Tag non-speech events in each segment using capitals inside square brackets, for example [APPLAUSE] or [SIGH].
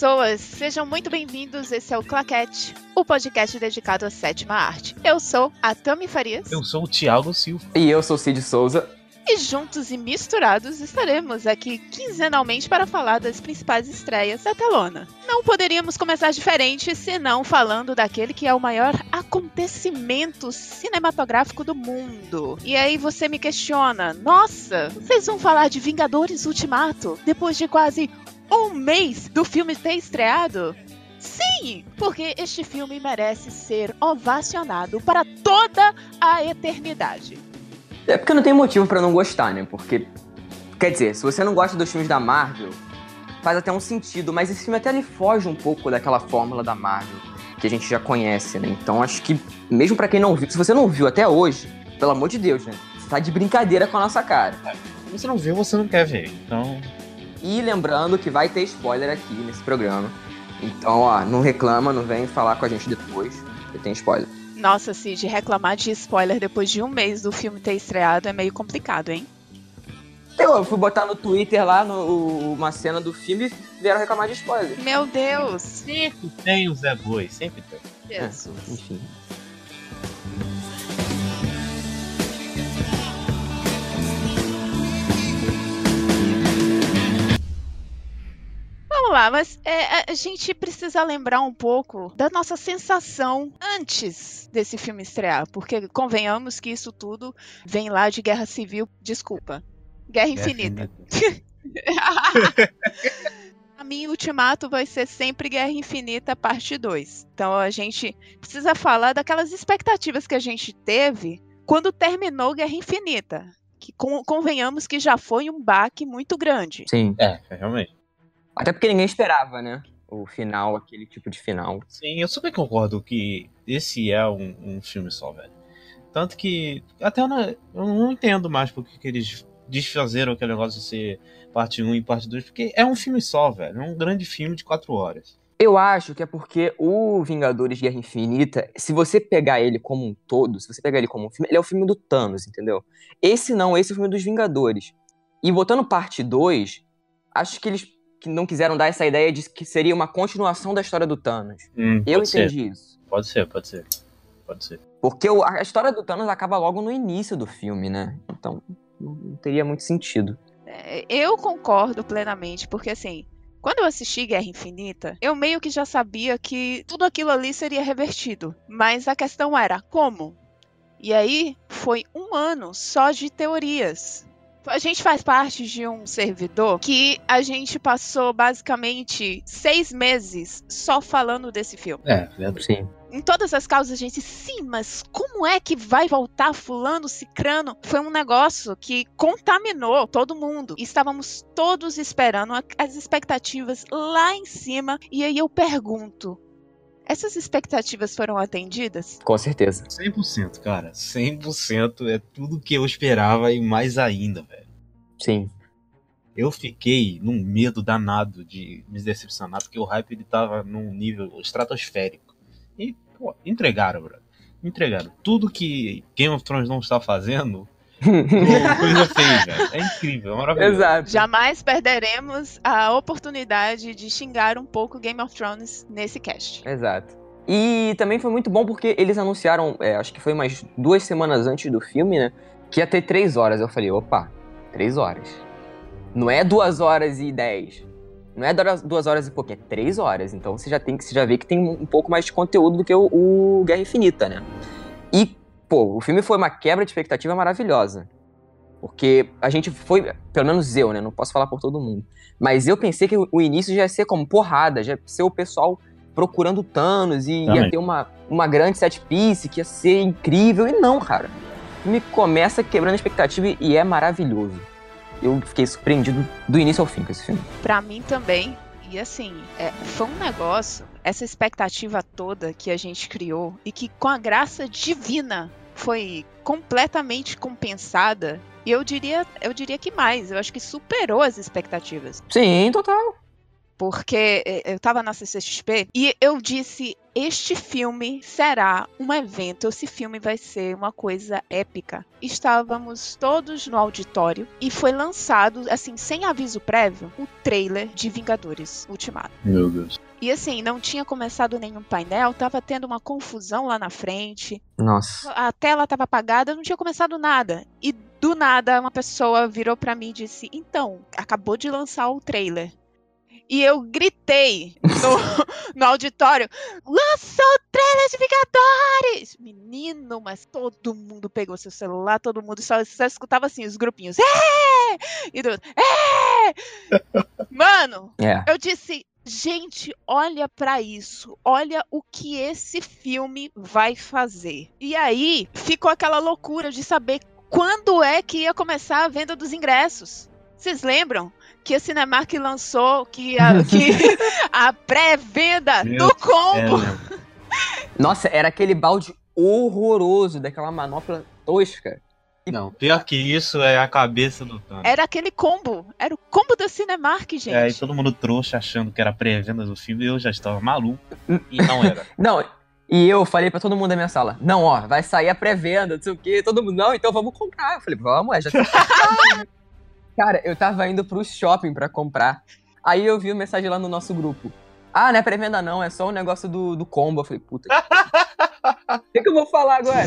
pessoas, sejam muito bem-vindos. Esse é o Claquete, o podcast dedicado à sétima arte. Eu sou a Tami Farias. Eu sou o Thiago Silva. E eu sou o Cid Souza. E juntos e misturados estaremos aqui quinzenalmente para falar das principais estreias da telona. Não poderíamos começar diferente senão falando daquele que é o maior acontecimento cinematográfico do mundo. E aí você me questiona: nossa, vocês vão falar de Vingadores Ultimato depois de quase um mês do filme ter estreado? Sim, porque este filme merece ser ovacionado para toda a eternidade. É porque não tem motivo para não gostar, né? Porque, quer dizer, se você não gosta dos filmes da Marvel, faz até um sentido, mas esse filme até ele foge um pouco daquela fórmula da Marvel que a gente já conhece, né? Então acho que, mesmo para quem não viu, se você não viu até hoje, pelo amor de Deus, né? Você tá de brincadeira com a nossa cara. Se você não viu, você não quer ver. Então. E lembrando que vai ter spoiler aqui nesse programa. Então, ó, não reclama, não vem falar com a gente depois, que tem spoiler. Nossa, Cid, reclamar de spoiler depois de um mês do filme ter estreado é meio complicado, hein? Eu fui botar no Twitter lá no, uma cena do filme e vieram reclamar de spoiler. Meu Deus! Sempre tem o Zé Boi, sempre tem. Jesus. É, enfim. Vamos lá, mas é, a gente precisa lembrar um pouco da nossa sensação antes desse filme estrear, porque convenhamos que isso tudo vem lá de Guerra Civil, desculpa, Guerra Infinita. [LAUGHS] A mim, Ultimato vai ser sempre Guerra Infinita, parte 2. Então a gente precisa falar daquelas expectativas que a gente teve quando terminou Guerra Infinita. Que con- convenhamos que já foi um baque muito grande. Sim. É, realmente. Até porque ninguém esperava, né? O final, aquele tipo de final. Sim, eu super concordo que esse é um, um filme só, velho. Tanto que até eu não, eu não entendo mais porque que eles desfazeram aquele negócio de ser parte 1 e parte 2, porque é um filme só, velho. É um grande filme de 4 horas. Eu acho que é porque o Vingadores Guerra Infinita, se você pegar ele como um todo, se você pegar ele como um filme, ele é o filme do Thanos, entendeu? Esse não, esse é o filme dos Vingadores. E botando parte 2, acho que eles que não quiseram dar essa ideia de que seria uma continuação da história do Thanos. Hum, Eu pode ser, entendi isso. Pode ser, pode ser. Pode ser. Porque o- a história do Thanos acaba logo no início do filme, né? Então não não teria muito sentido. É, Eu concordo plenamente, porque assim, quando eu assisti Guerra Infinita, eu meio que já sabia que tudo aquilo ali seria revertido. Mas a questão era como? E aí foi um ano só de teorias. A gente faz parte de um servidor que a gente passou basicamente seis meses só falando desse filme. É, verdade. Sim. Em todas as causas, a gente, sim, mas como é que vai voltar fulano, cicrano? Foi um negócio que contaminou todo mundo. Estávamos todos esperando as expectativas lá em cima. E aí eu pergunto, essas expectativas foram atendidas? Com certeza. 100%, cara. 100% é tudo que eu esperava e mais ainda, velho. Sim. Eu fiquei num medo danado de me decepcionar, porque o hype ele tava num nível estratosférico. E, pô, entregaram, bro. Entregaram. Tudo que Game of Thrones não está fazendo, [LAUGHS] Coisa velho. É incrível, é maravilhoso. Exato. Jamais perderemos a oportunidade de xingar um pouco Game of Thrones nesse cast. Exato. E também foi muito bom porque eles anunciaram, é, acho que foi umas duas semanas antes do filme, né? Que ia ter três horas. Eu falei, opa, três horas. Não é duas horas e dez. Não é duas- duas horas e pouquinho, é três horas. Então você já tem que você já vê que tem um pouco mais de conteúdo do que o, o Guerra Infinita, né? E, pô, o filme foi uma quebra de expectativa maravilhosa. Porque a gente foi, pelo menos eu, né? Não posso falar por todo mundo. Mas eu pensei que o início já ia ser como porrada, já ia ser o pessoal procurando Thanos e ia Também. ter uma, uma grande set piece que ia ser incrível. E não, cara. O filme começa quebrando a expectativa e- e é maravilhoso. Eu fiquei surpreendido do início ao fim com esse filme. Pra mim também. E assim, é, foi um negócio, essa expectativa toda que a gente criou e que com a graça divina foi completamente compensada. E eu diria, eu diria que mais, eu acho que superou as expectativas. Sim, total. Porque é, eu tava na CCXP e eu disse este filme será um evento, esse filme vai ser uma coisa épica. Estávamos todos no auditório e foi lançado, assim, sem aviso prévio, o trailer de Vingadores Ultimato. Meu Deus. E assim, não tinha começado nenhum painel, tava tendo uma confusão lá na frente. Nossa. A tela tava apagada, não tinha começado nada. E do nada, uma pessoa virou para mim e disse: Então, acabou de lançar o trailer. E eu gritei no, [LAUGHS] no auditório: lançou o trailer de Vingadores! Menino, mas todo mundo pegou seu celular, todo mundo só, só escutava assim, os grupinhos. É! E do, é! [LAUGHS] Mano, É. eu disse, gente, olha pra isso. Olha o que esse filme vai fazer. E aí ficou aquela loucura de saber quando é que ia começar a venda dos ingressos. Vocês lembram que a Cinemark lançou que a, que [LAUGHS] a pré-venda do É, combo né? Nossa, era aquele balde horroroso daquela manopla tosca. Não, pior que isso é a cabeça do Thanos. era aquele combo. Era o combo da Cinemark, gente. É, e todo mundo trouxa achando que era pré-venda do filme e eu já estava maluco. E não era. [LAUGHS] Não, e eu falei pra todo mundo da minha sala, não, ó, vai sair a pré-venda, não sei o quê. Todo mundo, não, então vamos comprar. Eu falei, vamos, é, já tá [LAUGHS] Cara, eu tava indo pro shopping pra comprar. Aí eu vi uma mensagem lá no nosso grupo. Ah, não é pré-venda não, é só um negócio do, do combo. Eu falei, puta. [LAUGHS] O que, que eu vou falar agora?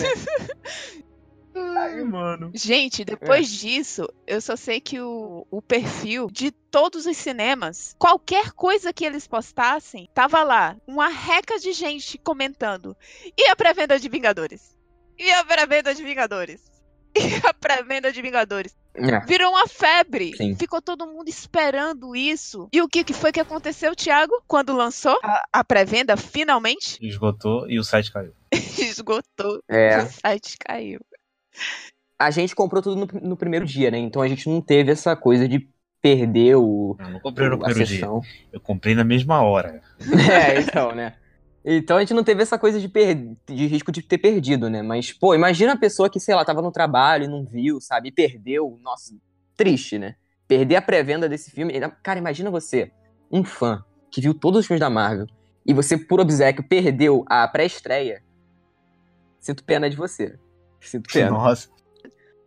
Ai, mano. Gente, depois disso, eu só sei que o, o perfil de todos os cinemas, qualquer coisa que eles postassem, tava lá uma reca de gente comentando. E a pré-venda de Vingadores? E a pré-venda de Vingadores? [LAUGHS] E a pré-venda de Vingadores? É. Virou uma febre. Sim. Ficou todo mundo esperando isso. E o que, que foi que aconteceu, Thiago? Quando lançou a, a pré-venda, finalmente? Esgotou e o site caiu. [LAUGHS] Esgotou. É. O site caiu. A gente comprou tudo no, no primeiro dia, né? Então a gente não teve essa coisa de perder o, Eu não comprei no primeiro dia. Eu comprei na mesma hora. [LAUGHS] É, então, né? Então a gente não teve essa coisa de, per... de risco de ter perdido, né? Mas, pô, imagina a pessoa que, sei lá, tava no trabalho e não viu, sabe? E perdeu. Nossa, triste, né? Perder a pré-venda desse filme. Cara, imagina você, um fã que viu todos os filmes da Marvel e você, por obséquio, perdeu a pré-estreia. Sinto pena de você. Sinto [LAUGHS] pena. Nossa.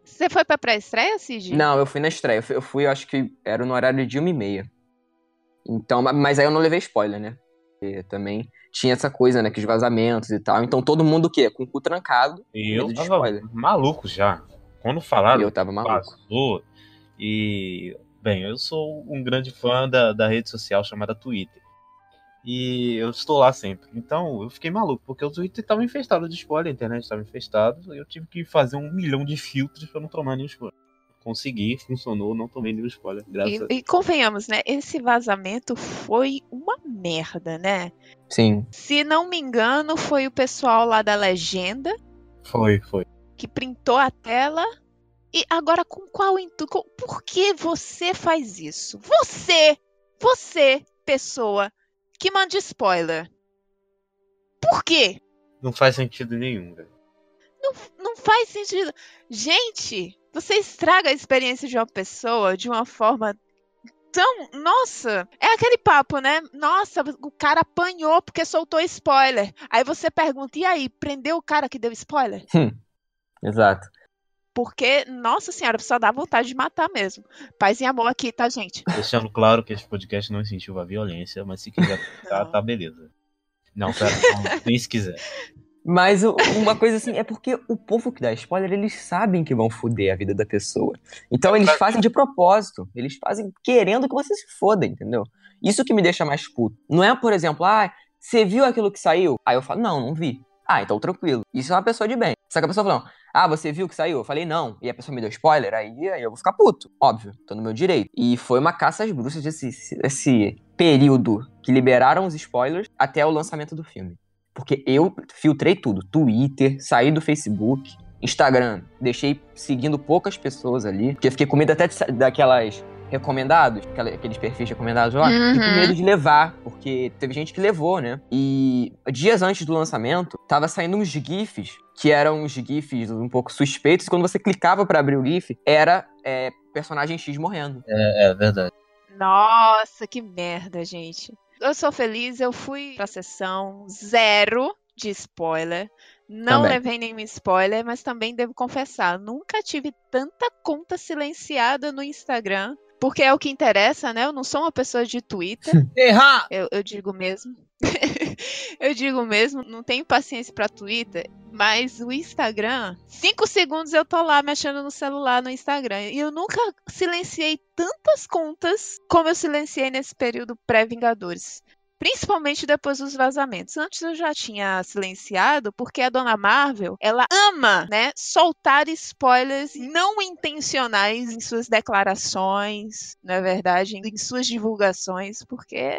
Você foi pra pré-estreia, Cid? Não, eu fui na estreia. Eu fui, eu fui, acho que era no horário de uma e meia. Então, ma- mas aí eu não levei spoiler, né? Porque também tinha essa coisa, né? Que os vazamentos e tal. Então todo mundo o quê? Com o cu trancado. E eu tava spoiler. maluco já. Quando falaram eu tava maluco. passou. E, bem, eu sou um grande fã da, da rede social chamada Twitter. E eu estou lá sempre. Então eu fiquei maluco, porque o Twitter estava infestado de spoiler, a internet estava infestada. E eu tive que fazer um milhão de filtros para não tomar nenhum spoiler. Consegui, [LAUGHS] funcionou, não tomei nenhum spoiler. Graças a E, e convenhamos, né? Esse vazamento foi uma merda, né? Sim. Se não me engano, foi o pessoal lá da legenda Foi, foi. que printou a tela. E agora com qual intuito? Por que você faz isso? Você, você, pessoa que manda spoiler. Por quê? Não faz sentido nenhum, velho. Não, não faz sentido. Gente, você estraga a experiência de uma pessoa de uma forma tão. Nossa! É aquele papo, né? Nossa, o cara apanhou porque soltou spoiler. Aí você pergunta, e aí, prendeu o cara que deu spoiler? Exato. Porque, nossa senhora, só dá vontade de matar mesmo. Paz e amor aqui, tá, gente? Deixando claro que esse podcast não incentiva a violência, mas se quiser tá, Não. tá beleza. Não, pera, não, [LAUGHS] nem se quiser. Mas uma coisa assim, é porque o povo que dá spoiler, eles sabem que vão foder a vida da pessoa. Então eles fazem de propósito. Eles fazem querendo que você se foda, entendeu? Isso que me deixa mais puto. Não é, por exemplo, ah, você viu aquilo que saiu? Aí eu falo, não, não vi. Ah, então tranquilo. Isso é uma pessoa de bem. Só que a pessoa falando, ah, você viu que saiu? Eu falei, não. E a pessoa me deu spoiler, aí, aí eu vou ficar puto. Óbvio, tô no meu direito. E foi uma caça às bruxas esse, esse período que liberaram os spoilers até o lançamento do filme. Porque eu filtrei tudo. Twitter, saí do Facebook, Instagram. Deixei seguindo poucas pessoas ali. Porque fiquei com medo até de daquelas recomendados, aqueles perfis recomendados lá. Fiquei com Uhum. medo de levar, porque teve gente que levou, né? E dias antes do lançamento, tava saindo uns GIFs, que eram uns GIFs um pouco suspeitos. E quando você clicava pra abrir o GIF, era é, personagem X morrendo. É, é verdade. Nossa, que merda, gente. Eu sou feliz, eu fui pra sessão zero de spoiler. Não Também. levei nenhum spoiler, mas também devo confessar, nunca tive tanta conta silenciada no Instagram. Porque é o que interessa, né? Eu não sou uma pessoa de Twitter. [LAUGHS] Errar! Eu, eu digo mesmo. [LAUGHS] [LAUGHS] eu digo mesmo, não tenho paciência pra Twitter, mas o Instagram, cinco segundos eu tô lá mexendo no celular no Instagram. E eu nunca silenciei tantas contas como eu silenciei nesse período pré-Vingadores. Principalmente depois dos vazamentos. Antes eu já tinha silenciado, porque a dona Marvel, ela ama, né, soltar spoilers não intencionais em suas declarações, não é verdade, em suas divulgações, porque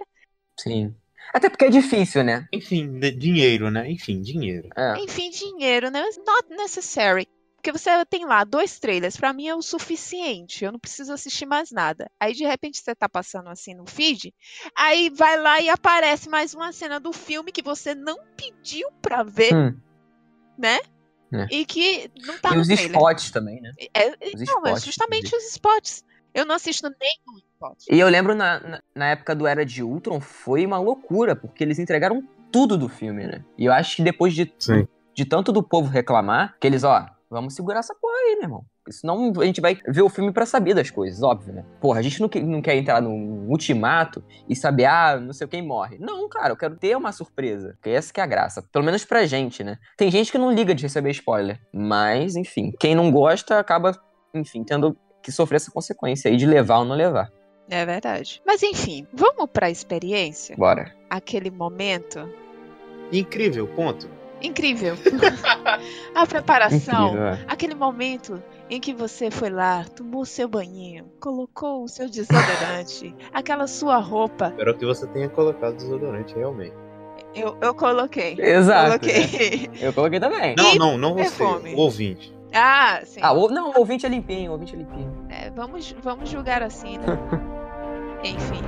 Sim. Até porque é difícil, né? Enfim, dinheiro, né? Enfim, dinheiro. É. Enfim, dinheiro, né? Not necessary. Porque você tem lá dois trailers, pra mim é o suficiente. Eu não preciso assistir mais nada. Aí de repente você tá passando assim no feed, aí vai lá e aparece mais uma cena do filme que você não pediu pra ver, Hum. né? É. E que não tá e no os trailer. spots também, né? É, Os não, é spots. justamente os spots. Eu não assisto nenhum. E eu lembro na, na, na época do Era de Ultron, foi uma loucura, porque eles entregaram tudo do filme, né? E eu acho que depois de, Sim. de tanto do povo reclamar, que eles, ó, vamos segurar essa porra aí, meu irmão. Porque Senão a gente vai ver o filme pra saber das coisas, óbvio, né? Porra, a gente não, que- não quer entrar num ultimato e saber, ah, não sei quem morre. Não, cara, eu quero ter uma surpresa. Porque essa que é a graça. Pelo menos pra gente, né? Tem gente que não liga de receber spoiler. Mas, enfim, quem não gosta acaba, enfim, tendo que sofrer essa consequência aí de levar ou não levar. É verdade. Mas enfim, vamos pra experiência? Bora. Aquele momento Incrível, ponto. incrível. [LAUGHS] A preparação. Incrível, é. Aquele momento em que você foi lá, tomou seu banhinho, colocou o seu desodorante, aquela sua roupa. Espero que você tenha colocado desodorante, realmente. Eu, eu coloquei. Exato. né? Coloquei. [LAUGHS] Eu coloquei também. Não, E não, não você. perfume? O ouvinte. Ah, sim. Ah, o, não, o ouvinte é limpinho, o ouvinte é limpinho. É, vamos, vamos julgar assim, né? [LAUGHS] Enfim.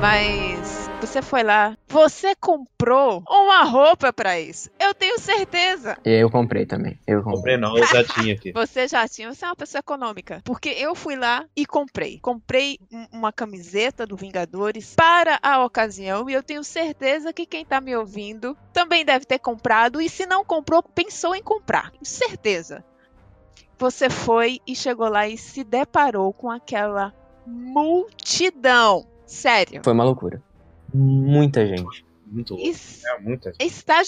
Mas você foi lá, você comprou uma roupa pra isso. Eu tenho certeza. Eu comprei também. Eu comprei. Comprei não, eu já tinha aqui. [LAUGHS] Você já tinha, você é uma pessoa econômica. Porque eu fui lá e comprei. Comprei um- uma camiseta do Vingadores para a ocasião e eu tenho certeza que quem tá me ouvindo também deve ter comprado e se não comprou, pensou em comprar. Certeza. Você foi e chegou lá e se deparou com aquela multidão. Sério. Foi uma loucura. Muita gente. Muito louco. Es- É muita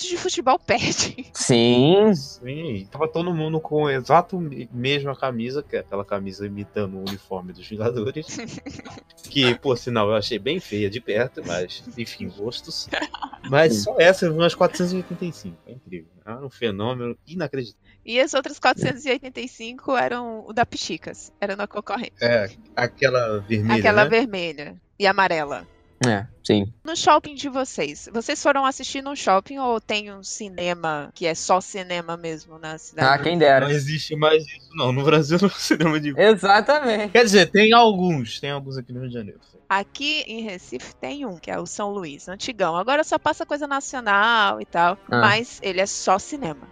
de futebol perde. Sim. Sim, tava todo mundo com a exato me- mesma camisa, que é aquela camisa imitando o uniforme dos Vingadores. [LAUGHS] que, por sinal, eu achei bem feia de perto, mas, enfim, gostos. [LAUGHS] Mas só essa, umas 485. É incrível. É um fenômeno inacreditável. E as outras 485 eram o da Pichicas. Era na concorrente. É, aquela vermelha. Aquela né? vermelha e amarela. É, sim. No shopping de vocês, vocês foram assistir no shopping ou tem um cinema que é só cinema mesmo na Ah, cidade? quem Não dera. existe mais isso, não. No Brasil [LAUGHS] não cinema de. Exatamente. Quer dizer, tem alguns. Tem alguns aqui no Rio de Janeiro. Aqui em Recife tem um, que é o São Luís, antigão. Agora só passa coisa nacional e tal, Ah. mas ele é só cinema.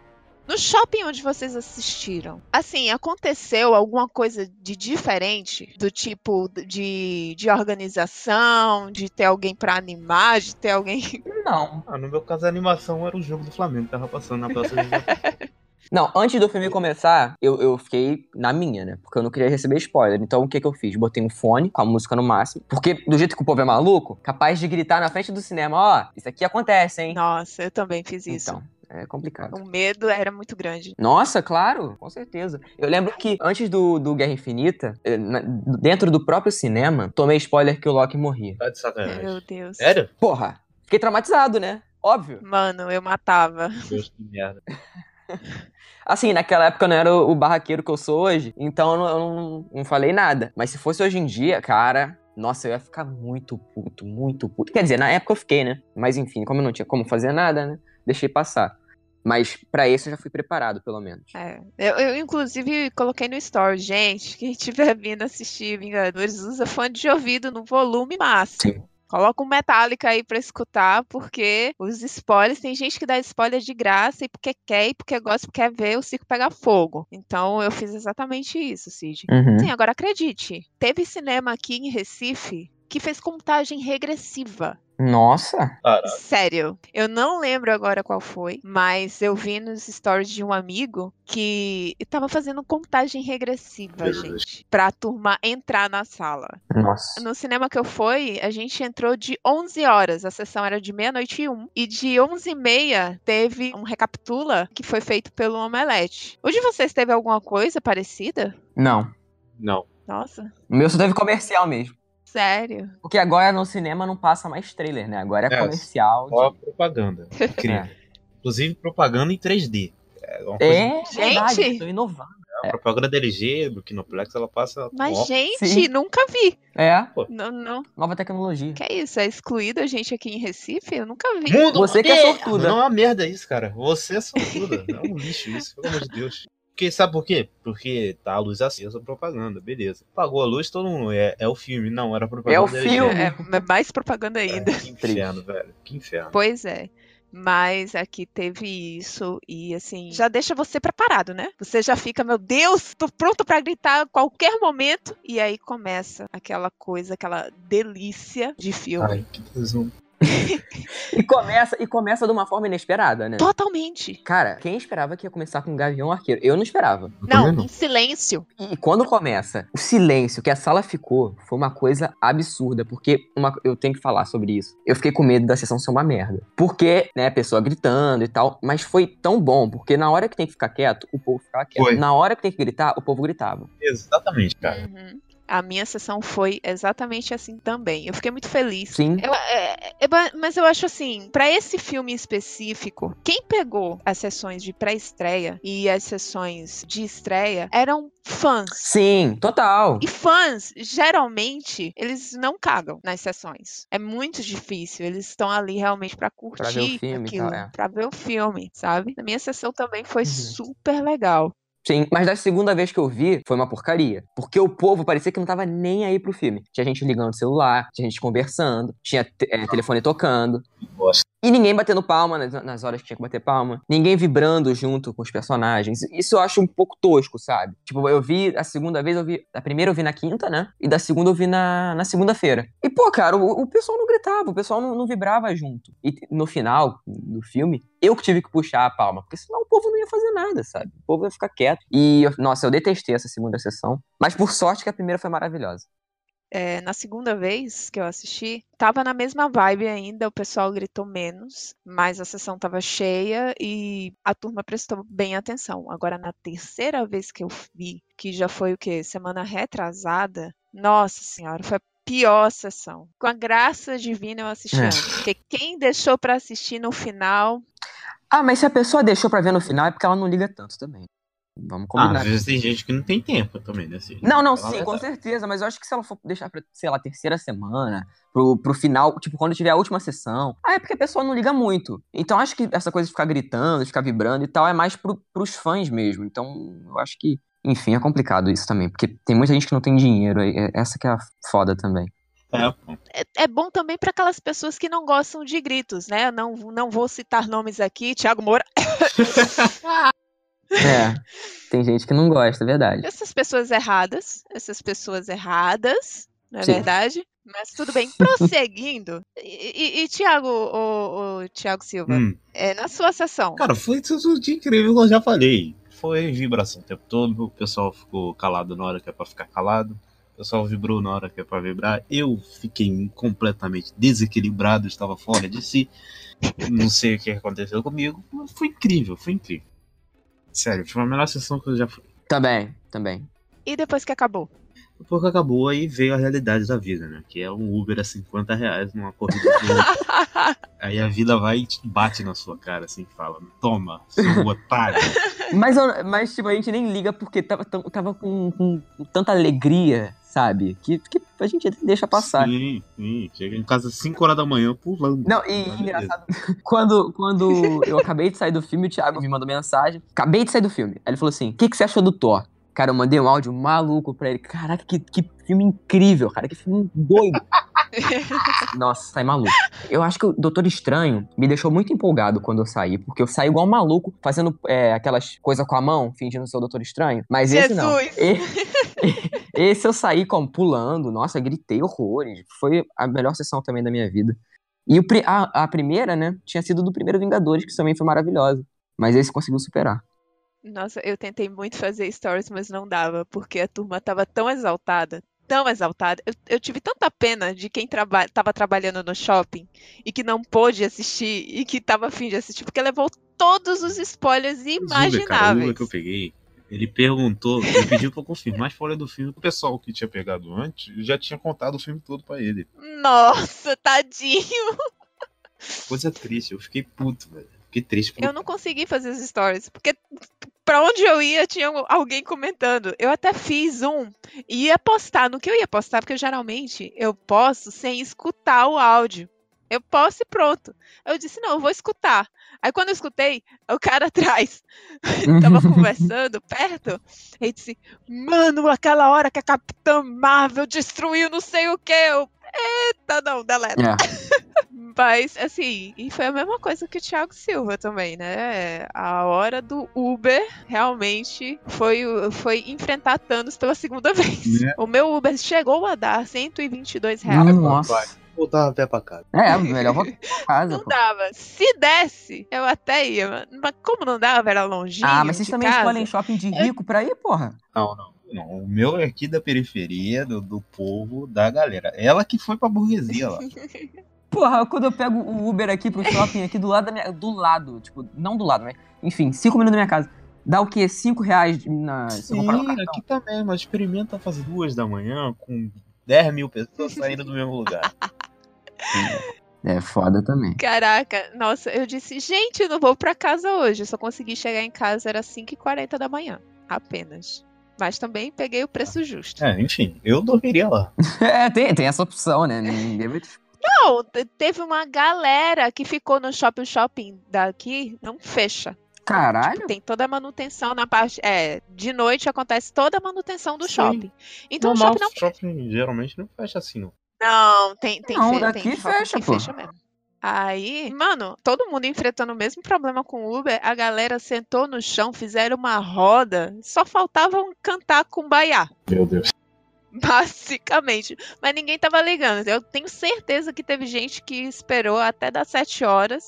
No shopping onde vocês assistiram, assim, aconteceu alguma coisa de diferente? Do tipo de, de organização, de ter alguém pra animar, de ter alguém. [LAUGHS] Não. Ah, no meu caso, a animação era o jogo do Flamengo que tava passando na Praça de [LAUGHS] Não, antes do filme começar, eu, eu fiquei na minha, né? Porque eu não queria receber spoiler. Então o que que eu fiz? Botei um fone com a música no máximo. Porque do jeito que o povo é maluco, capaz de gritar na frente do cinema, ó, isso aqui acontece, hein? Nossa, eu também fiz isso. Então, é complicado. O medo era muito grande. Nossa, claro, com certeza. Eu lembro que antes do, do Guerra Infinita, eh, dentro do próprio cinema, tomei spoiler que o Loki morria. Tá de sacanagem. Meu Deus. Sério? Porra, fiquei traumatizado, né? Óbvio. Mano, eu matava. Deus, que merda. [LAUGHS] Assim, naquela época eu não era o o barraqueiro que eu sou hoje, então eu não, eu não- não falei nada. Mas se fosse hoje em dia, cara, nossa, eu ia ficar muito puto, muito puto. Quer dizer, na época eu fiquei, né? Mas enfim, como eu não tinha como fazer nada, né? Deixei passar. Mas pra isso eu já fui preparado, pelo menos. É. Eu, eu, inclusive, coloquei no story, gente, quem estiver vindo assistir Vingadores, usa fone de ouvido no volume máximo. Sim. Coloca um Metallica aí pra escutar, porque os spoilers, tem gente que dá spoiler de graça e porque quer, e porque gosta, porque quer ver o circo pegar fogo. Então eu fiz exatamente isso, Cid. Uhum. Sim, agora acredite, teve cinema aqui em Recife que fez contagem regressiva. Nossa! Cara, Sério, eu não lembro agora qual foi, mas eu vi nos stories de um amigo que tava fazendo contagem regressiva, Jesus. gente, pra turma entrar na sala. Nossa. No cinema que eu fui, a gente entrou de 11 horas, a sessão era de meia-noite e um, e de 11 e meia teve um recapitula que foi feito pelo Omelete. O de vocês teve alguma coisa parecida? Não. não. Nossa, O meu só teve comercial mesmo. Sério. Porque agora no cinema não passa mais trailer, né? Agora é, É, comercial. de- Só propaganda. [LAUGHS] Incrível. É. Inclusive propaganda em 3D. É uma coisa É, Gente! tô inovando. A propaganda da LG, do Kinoplex, ela passa. Mas, ó, gente, Sim. nunca vi. É, Não, não. nova tecnologia. Que é isso? É excluído a gente aqui em Recife? Eu nunca vi. Mundo Você que é sortuda. Não é uma merda isso, cara. Você é sortuda. é um lixo isso, pelo amor de Deus. Porque, sabe por quê? Porque tá a luz acesa, propaganda, beleza. Apagou a luz, todo mundo. É, é o filme, não, era propaganda. É o filme. É, é mais propaganda ainda. É, que inferno, [LAUGHS] velho. Que inferno. Pois é. Mas aqui teve isso e assim, já deixa você preparado, né? Você já fica, meu Deus, tô pronto pra gritar a qualquer momento. E aí começa aquela coisa, aquela delícia de filme. Ai, que tesão. [LAUGHS] E começa, e começa de uma forma inesperada, né? Totalmente. Cara, quem esperava que ia começar com Gavião Arqueiro? Eu não esperava. Não, não. em silêncio. E quando começa, o silêncio que a sala ficou foi uma coisa absurda, porque uma- eu tenho que falar sobre isso. Eu fiquei com medo da sessão ser uma merda. Porque, né, a pessoa gritando e tal, mas foi tão bom, porque na hora que tem que ficar quieto, o povo ficava quieto. Foi. Na hora que tem que gritar, o povo gritava. Exatamente, cara. Uhum. A minha sessão foi exatamente assim também. Eu fiquei muito feliz. Sim. Eu- é- é mas eu acho assim, pra esse filme específico, quem pegou as sessões de pré-estreia e as sessões de estreia eram fãs. Sim, total. E fãs, geralmente, eles não cagam nas sessões. É muito difícil. Eles estão ali realmente pra curtir Pra ver o filme aquilo, tal, é. pra ver o filme, sabe? A minha sessão também foi Uhum. super legal. Sim, mas da segunda vez que eu vi, foi uma porcaria. Porque o povo parecia que não tava nem aí pro filme. Tinha gente ligando o celular, tinha gente conversando, tinha é, telefone tocando. Bosta. E ninguém batendo palma nas, horas que tinha que bater palma. Ninguém vibrando junto com os personagens. Isso eu acho um pouco tosco, sabe? Tipo, eu vi a segunda vez, eu vi. A primeira eu vi na quinta, né? E da segunda eu vi na, na segunda-feira. E, pô, cara, o, o pessoal não gritava, o pessoal não, não vibrava junto. E no final do filme, eu que tive que puxar a palma. Porque senão o povo não ia fazer nada, sabe? O povo ia ficar quieto. E, nossa, eu detestei essa segunda sessão. Mas por sorte que a primeira foi maravilhosa. É, na segunda vez que eu assisti, tava na mesma vibe ainda, o pessoal gritou menos, mas a sessão tava cheia e a turma prestou bem atenção. Agora, na terceira vez que eu vi, que já foi o quê? Semana retrasada, nossa senhora, foi a pior sessão. Com a graça divina eu assisti É. antes, porque quem deixou pra assistir no final, Ah, mas se a pessoa deixou pra ver no final é porque ela não liga tanto também. Vamos Ah, combinar. às vezes tem gente que não tem tempo também, né? Assim, Não, não, sim, com certeza, mas eu acho que se ela for deixar pra, sei lá, terceira semana, pro, pro final, tipo, quando tiver a última sessão, ah, é porque a pessoa não liga muito. Então acho que essa coisa de ficar gritando, de ficar vibrando e tal, é mais pro, pros fãs mesmo. Então eu acho que, enfim, é complicado isso também, porque tem muita gente que não tem dinheiro, e é- essa que é a foda também. É, é, é bom também pra aquelas pessoas que não gostam de gritos, né? Não, não vou citar nomes aqui, Thiago Moura. [LAUGHS] É, [LAUGHS] tem gente que não gosta, é verdade. essas pessoas erradas, essas pessoas erradas, não é Sim. verdade? Mas tudo bem, prosseguindo. E, e, e Tiago, o, o Tiago Silva, Hum. é, na sua sessão, Cara, foi tudo de incrível, como eu já falei. Foi vibração o tempo todo, o pessoal ficou calado na hora que é pra ficar calado, o pessoal vibrou na hora que é pra vibrar. Eu fiquei completamente desequilibrado, estava fora de si. Não sei o que aconteceu comigo, mas foi incrível, foi incrível. Sério, foi a melhor sessão que eu já fui. Também, também. e depois que acabou? Depois que acabou, aí veio a realidade da vida, né? Que é um Uber a 50 reais numa corrida de. [LAUGHS] Aí a vida vai e te bate na sua cara, assim, e fala, toma, seu otário. [LAUGHS] Mas, mas, tipo, a gente nem liga porque tava, tava com, com tanta alegria, sabe? Que, que a gente deixa passar. Sim, sim. Chega em casa às 5 horas da manhã pulando. Não, e engraçado, quando, quando eu acabei de sair do filme, o Thiago me mandou mensagem. Acabei de sair do filme. Aí ele falou assim: o que, que você achou do Thor? Cara, eu mandei um áudio maluco pra ele. Caraca, que, que filme incrível, cara. Que filme doido. [LAUGHS] Nossa, sai maluco. Eu acho que o Doutor Estranho me deixou muito empolgado quando eu saí, porque eu saí igual um maluco, fazendo é, aquelas coisas com a mão, fingindo ser o Doutor Estranho. Mas esse não. Esse [LAUGHS] eu saí como pulando, nossa, gritei horrores. Foi a melhor sessão também da minha vida. E o, a, a primeira, né, tinha sido do primeiro Vingadores, que também foi maravilhosa. Mas esse conseguiu superar. Nossa, eu tentei muito fazer stories, mas não dava, porque a turma tava tão exaltada, tão exaltada. Eu, eu tive tanta pena de quem traba tava trabalhando no shopping e que não pôde assistir e que tava afim de assistir, porque levou todos os spoilers imagináveis. Uber, cara, que eu peguei, ele perguntou, ele pediu pra confirmar a spoiler do filme. O pessoal que tinha pegado antes já tinha contado o filme todo pra ele. Nossa, tadinho! Coisa triste, eu fiquei puto, velho. Fiquei triste. Eu não consegui fazer as stories, porque pra onde eu ia tinha alguém comentando. Eu até fiz um e ia postar. No que eu ia postar, porque eu, geralmente eu posto sem escutar o áudio. Eu posso e pronto. Eu disse, não, eu vou escutar. Aí quando eu escutei, o cara [LAUGHS] atrás [LAUGHS] tava conversando perto, ele disse, mano, aquela hora que a Capitã Marvel destruiu não sei o que. Eu, Eita, não, deleta. Yeah. [LAUGHS] Mas, assim, e foi a mesma coisa que o Thiago Silva também, né? A hora do Uber realmente foi, foi enfrentar Thanos pela segunda vez. Yeah. O meu Uber chegou a dar 122 reais. Nossa voltar a pé pra casa. É, melhor voltar pra casa. não pô. dava. Se desse, eu até ia. Mas como não dava, era longinho. Ah, mas vocês também casa. escolhem shopping de rico eu... pra ir, porra? Não, não. Não, o meu é aqui da periferia, do, do povo, da galera. Ela que foi pra burguesia lá. [LAUGHS] Porra, quando eu pego o Uber aqui pro shopping, aqui do lado da minha. Do lado, tipo, não do lado, mas. Enfim, cinco minutos da minha casa. Dá o quê? Cinco reais na. Sim, aqui também, mas experimenta fazer duas da manhã com 10 mil pessoas saindo do mesmo lugar. É foda também. Caraca, nossa, eu disse, gente, eu não vou pra casa hoje. Eu só consegui chegar em casa, era 5h40 da manhã. Apenas. Mas também peguei o preço justo. É, enfim, eu dormiria lá. [LAUGHS] é, tem, tem essa opção, né? Ninguém vai Não, teve uma galera que ficou no shopping shopping daqui, não fecha. Caralho. Tipo, tem toda a manutenção na parte. É, de noite acontece toda a manutenção do Sim. shopping. Então Normal, o shopping não. shopping geralmente não fecha assim, não. Não, tem, tem, não, fe daqui tem fecha, que pô. fecha mesmo. Aí, mano, todo mundo enfrentando o mesmo problema com o Uber, a galera sentou no chão, fizeram uma roda, só faltavam cantar com baiá. Meu Deus. [LAUGHS] Basicamente. Mas ninguém tava ligando. Eu tenho certeza que teve gente que esperou até das 7 horas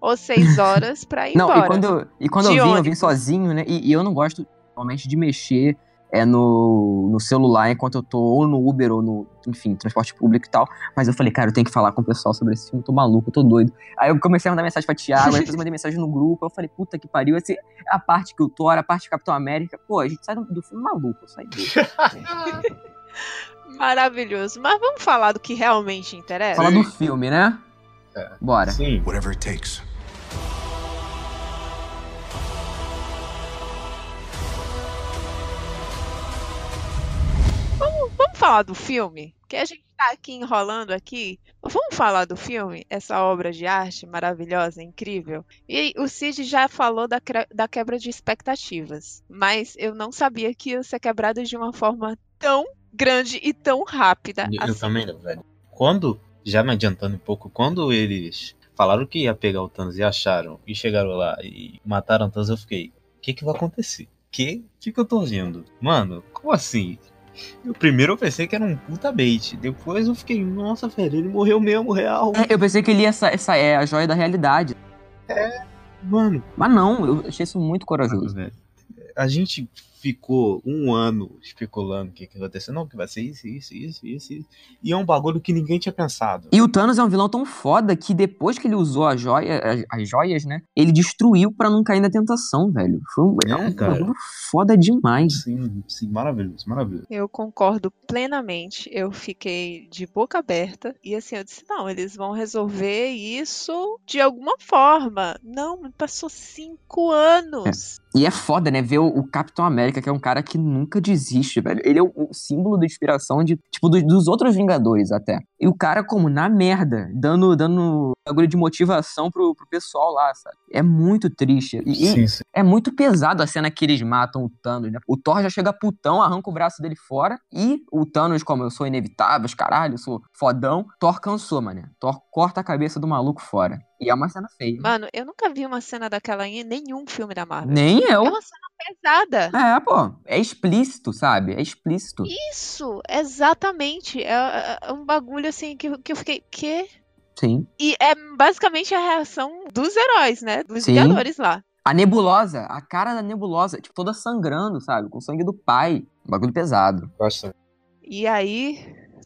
ou 6 [LAUGHS] horas pra ir não, embora. E quando eu, e quando eu vim, eu vim sozinho, né? E, e eu não gosto, normalmente, de mexer é no, no celular enquanto eu tô ou no Uber ou no, enfim, transporte público e tal. Mas eu falei, cara, eu tenho que falar com o pessoal sobre esse filme, eu tô maluco, eu tô doido. Aí eu comecei a mandar mensagem pra Thiago, aí depois eu mandei [LAUGHS] mensagem no grupo, eu falei, puta que pariu, essa é a parte que o Thor, a parte que Capitão América. Pô, a gente sai do, do filme maluco, eu saí do. Maravilhoso. Mas vamos falar do que realmente interessa? Falar do filme, né? É. Bora. Sim. Whatever it takes. Vamos falar do filme? Que a gente tá aqui enrolando aqui. Vamos falar do filme? Essa obra de arte maravilhosa, incrível. E o Cid já falou da, da quebra de expectativas. Mas eu não sabia que ia ser quebrada de uma forma tão grande e tão rápida. Eu, assim. eu também não, velho. Quando, já me adiantando um pouco, quando eles falaram que ia pegar o Thanos e acharam, e chegaram lá e mataram o Thanos, eu fiquei, o que que vai acontecer? Que? que que eu tô vendo? Mano, como assim? Eu, primeiro eu pensei que era um puta bait. Depois eu fiquei, nossa, velho, ele morreu mesmo, real. É, eu pensei que ele ia essa é a joia da realidade. É, mano. Mas não, eu achei isso muito corajoso. velho. A gente ficou um ano especulando o que, que ia acontecer. Não, que vai ser isso, isso, isso, isso, isso. E é um bagulho que ninguém tinha pensado. E o Thanos é um vilão tão foda que depois que ele usou a joia, as, as joias, né? Ele destruiu para não cair na tentação, velho. Foi um, é, é um bagulho foda demais. Sim, sim, maravilhoso, maravilhoso. Eu concordo plenamente. Eu fiquei de boca aberta. E assim, eu disse, não, eles vão resolver isso de alguma forma. Não, passou cinco anos. É. E é foda, né? Ver o, o Capitão América América, que é um cara que nunca desiste, velho. Ele é o, o símbolo de inspiração de, tipo, do- dos outros Vingadores até. E o cara, como na merda, dando, dando bagulho de motivação pro, pro pessoal lá, sabe? É muito triste. E, Sim, sim. é muito pesado a cena que eles matam o Thanos, né? O Thor já chega putão, arranca o braço dele fora. E o Thanos, como eu sou inevitável, os caralho, eu sou fodão, Thor cansou, mano. Thor corta a cabeça do maluco fora. E é uma cena feia. Mano, eu nunca vi uma cena daquela em nenhum filme da Marvel. Nem eu. É uma cena pesada. É, pô. É explícito, sabe? É explícito. Isso, exatamente. É, é- é um bagulho assim que, que eu fiquei. Que? Sim. E é basicamente a reação dos heróis, né? Dos Sim. Vingadores lá. A nebulosa, a cara da nebulosa, tipo, toda sangrando, sabe? Com o sangue do pai. Um bagulho pesado. Bastante. E aí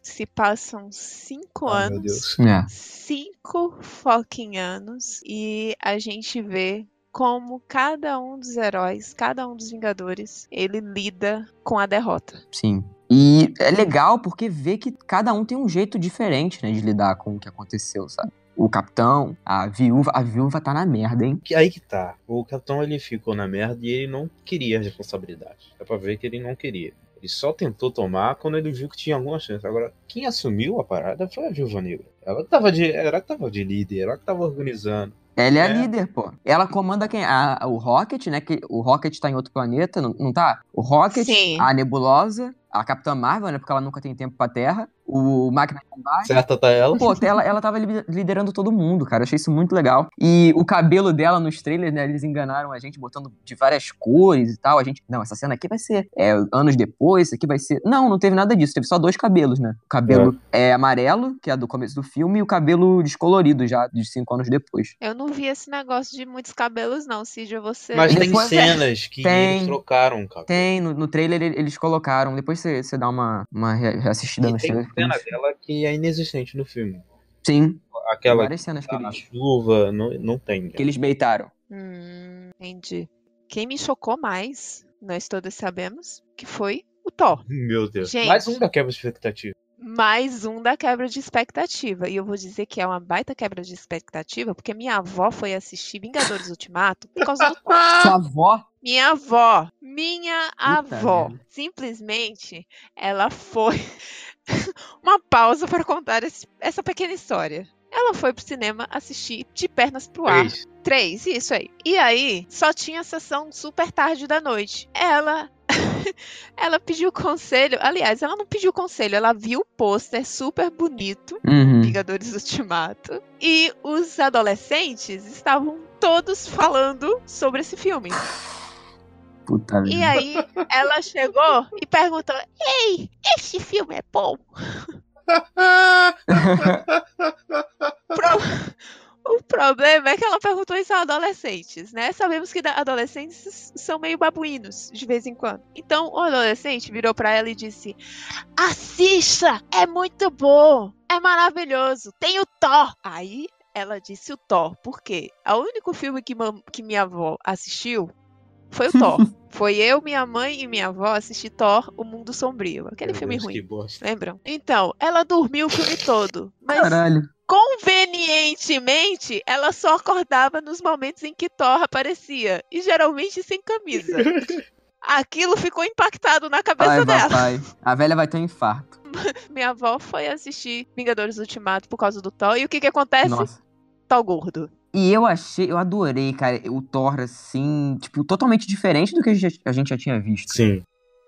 se passam cinco meu anos. Deus. É. Cinco fucking anos. E a gente vê como cada um dos heróis, cada um dos Vingadores, ele lida com a derrota. Sim. E é legal porque vê que cada um tem um jeito diferente, né, de lidar com o que aconteceu, sabe? O capitão, a viúva, a viúva tá na merda, hein? Que- Aí que tá. O capitão ele ficou na merda e ele não queria a responsabilidade. Dá pra ver que ele não queria. Ele só tentou tomar quando ele viu que tinha alguma chance. Agora, quem assumiu a parada foi a Viúva Negra. Ela que tava de, ela que tava de líder, ela que tava organizando. Ela é, a É. líder, pô. Ela comanda quem? A, o Rocket, né? Que o Rocket tá em outro planeta, não, não tá? O Rocket, Sim. a Nebulosa, a Capitã Marvel, né? Porque ela nunca tem tempo pra Terra. O Máquina de Combate. Certa tá ela. Pô, ela, ela tava li- liderando todo mundo, cara. Eu achei isso muito legal. E o cabelo dela nos trailers, né? Eles enganaram a gente botando de várias cores e tal. A gente, não, essa cena aqui vai ser é, anos depois, isso aqui vai ser. Não, não teve nada disso. Teve só dois cabelos, né? O cabelo é. amarelo, que é do começo do filme, e o cabelo descolorido já, de cinco anos depois. Eu não vi esse negócio de muitos cabelos, não, Cid. Você. Mas tem Depois- cenas que Tem. eles trocaram, cara. Tem, no, no trailer ele- eles colocaram. Depois você você dá uma, uma re- reassistida E nos trailers. Cena dela que é inexistente no filme. Sim, Aquela cenas que tá na eles, chuva, não, não tem. que eles beitaram. Hum, entendi. Quem me chocou mais, nós todos sabemos, que foi o Thor. [LAUGHS] Meu Deus. Gente. Mais um da quebra de expectativa. Mais um da quebra de expectativa. E eu vou dizer que é uma baita quebra de expectativa, porque minha avó foi assistir Vingadores Ultimato por causa do [LAUGHS] Thor. Sua avó? Minha avó, minha Puta avó, merda. simplesmente ela foi [LAUGHS] uma pausa para contar esse- essa pequena história. Ela foi pro cinema assistir De Pernas pro Ar. Três. Três, isso aí. E aí, só tinha sessão super tarde da noite. Ela. [LAUGHS] ela pediu conselho. Aliás, ela não pediu conselho, ela viu o pôster super bonito, Uhum. Vingadores Ultimato. E os adolescentes estavam todos falando sobre esse filme. Puta E vida. aí, ela chegou e perguntou: Ei, este filme é bom? [LAUGHS] Pro- O problema é que ela perguntou isso a adolescentes, né? Sabemos que adolescentes são meio babuínos de vez em quando. Então o adolescente virou pra ela e disse: Assista! É muito bom! É maravilhoso! Tem o Thor! Aí ela disse o Thor, por quê? O único filme que, que minha avó assistiu foi o Thor. [LAUGHS] foi eu, minha mãe e minha avó assistir Thor, O Mundo Sombrio. Aquele Meu filme Deus, ruim. Que bosta. Lembram? Então, ela dormiu o filme todo. Mas Caralho. convenientemente, ela só acordava nos momentos em que Thor aparecia. E geralmente sem camisa. [LAUGHS] Aquilo ficou impactado na cabeça Ai, dela. papai. A velha vai ter um infarto. [LAUGHS] Minha avó foi assistir Vingadores Ultimato por causa do Thor. E o que que acontece? Nossa. Thor gordo. E eu achei, eu adorei, cara, o Thor, assim, tipo, totalmente diferente do que a gente, a gente já tinha visto. Sim.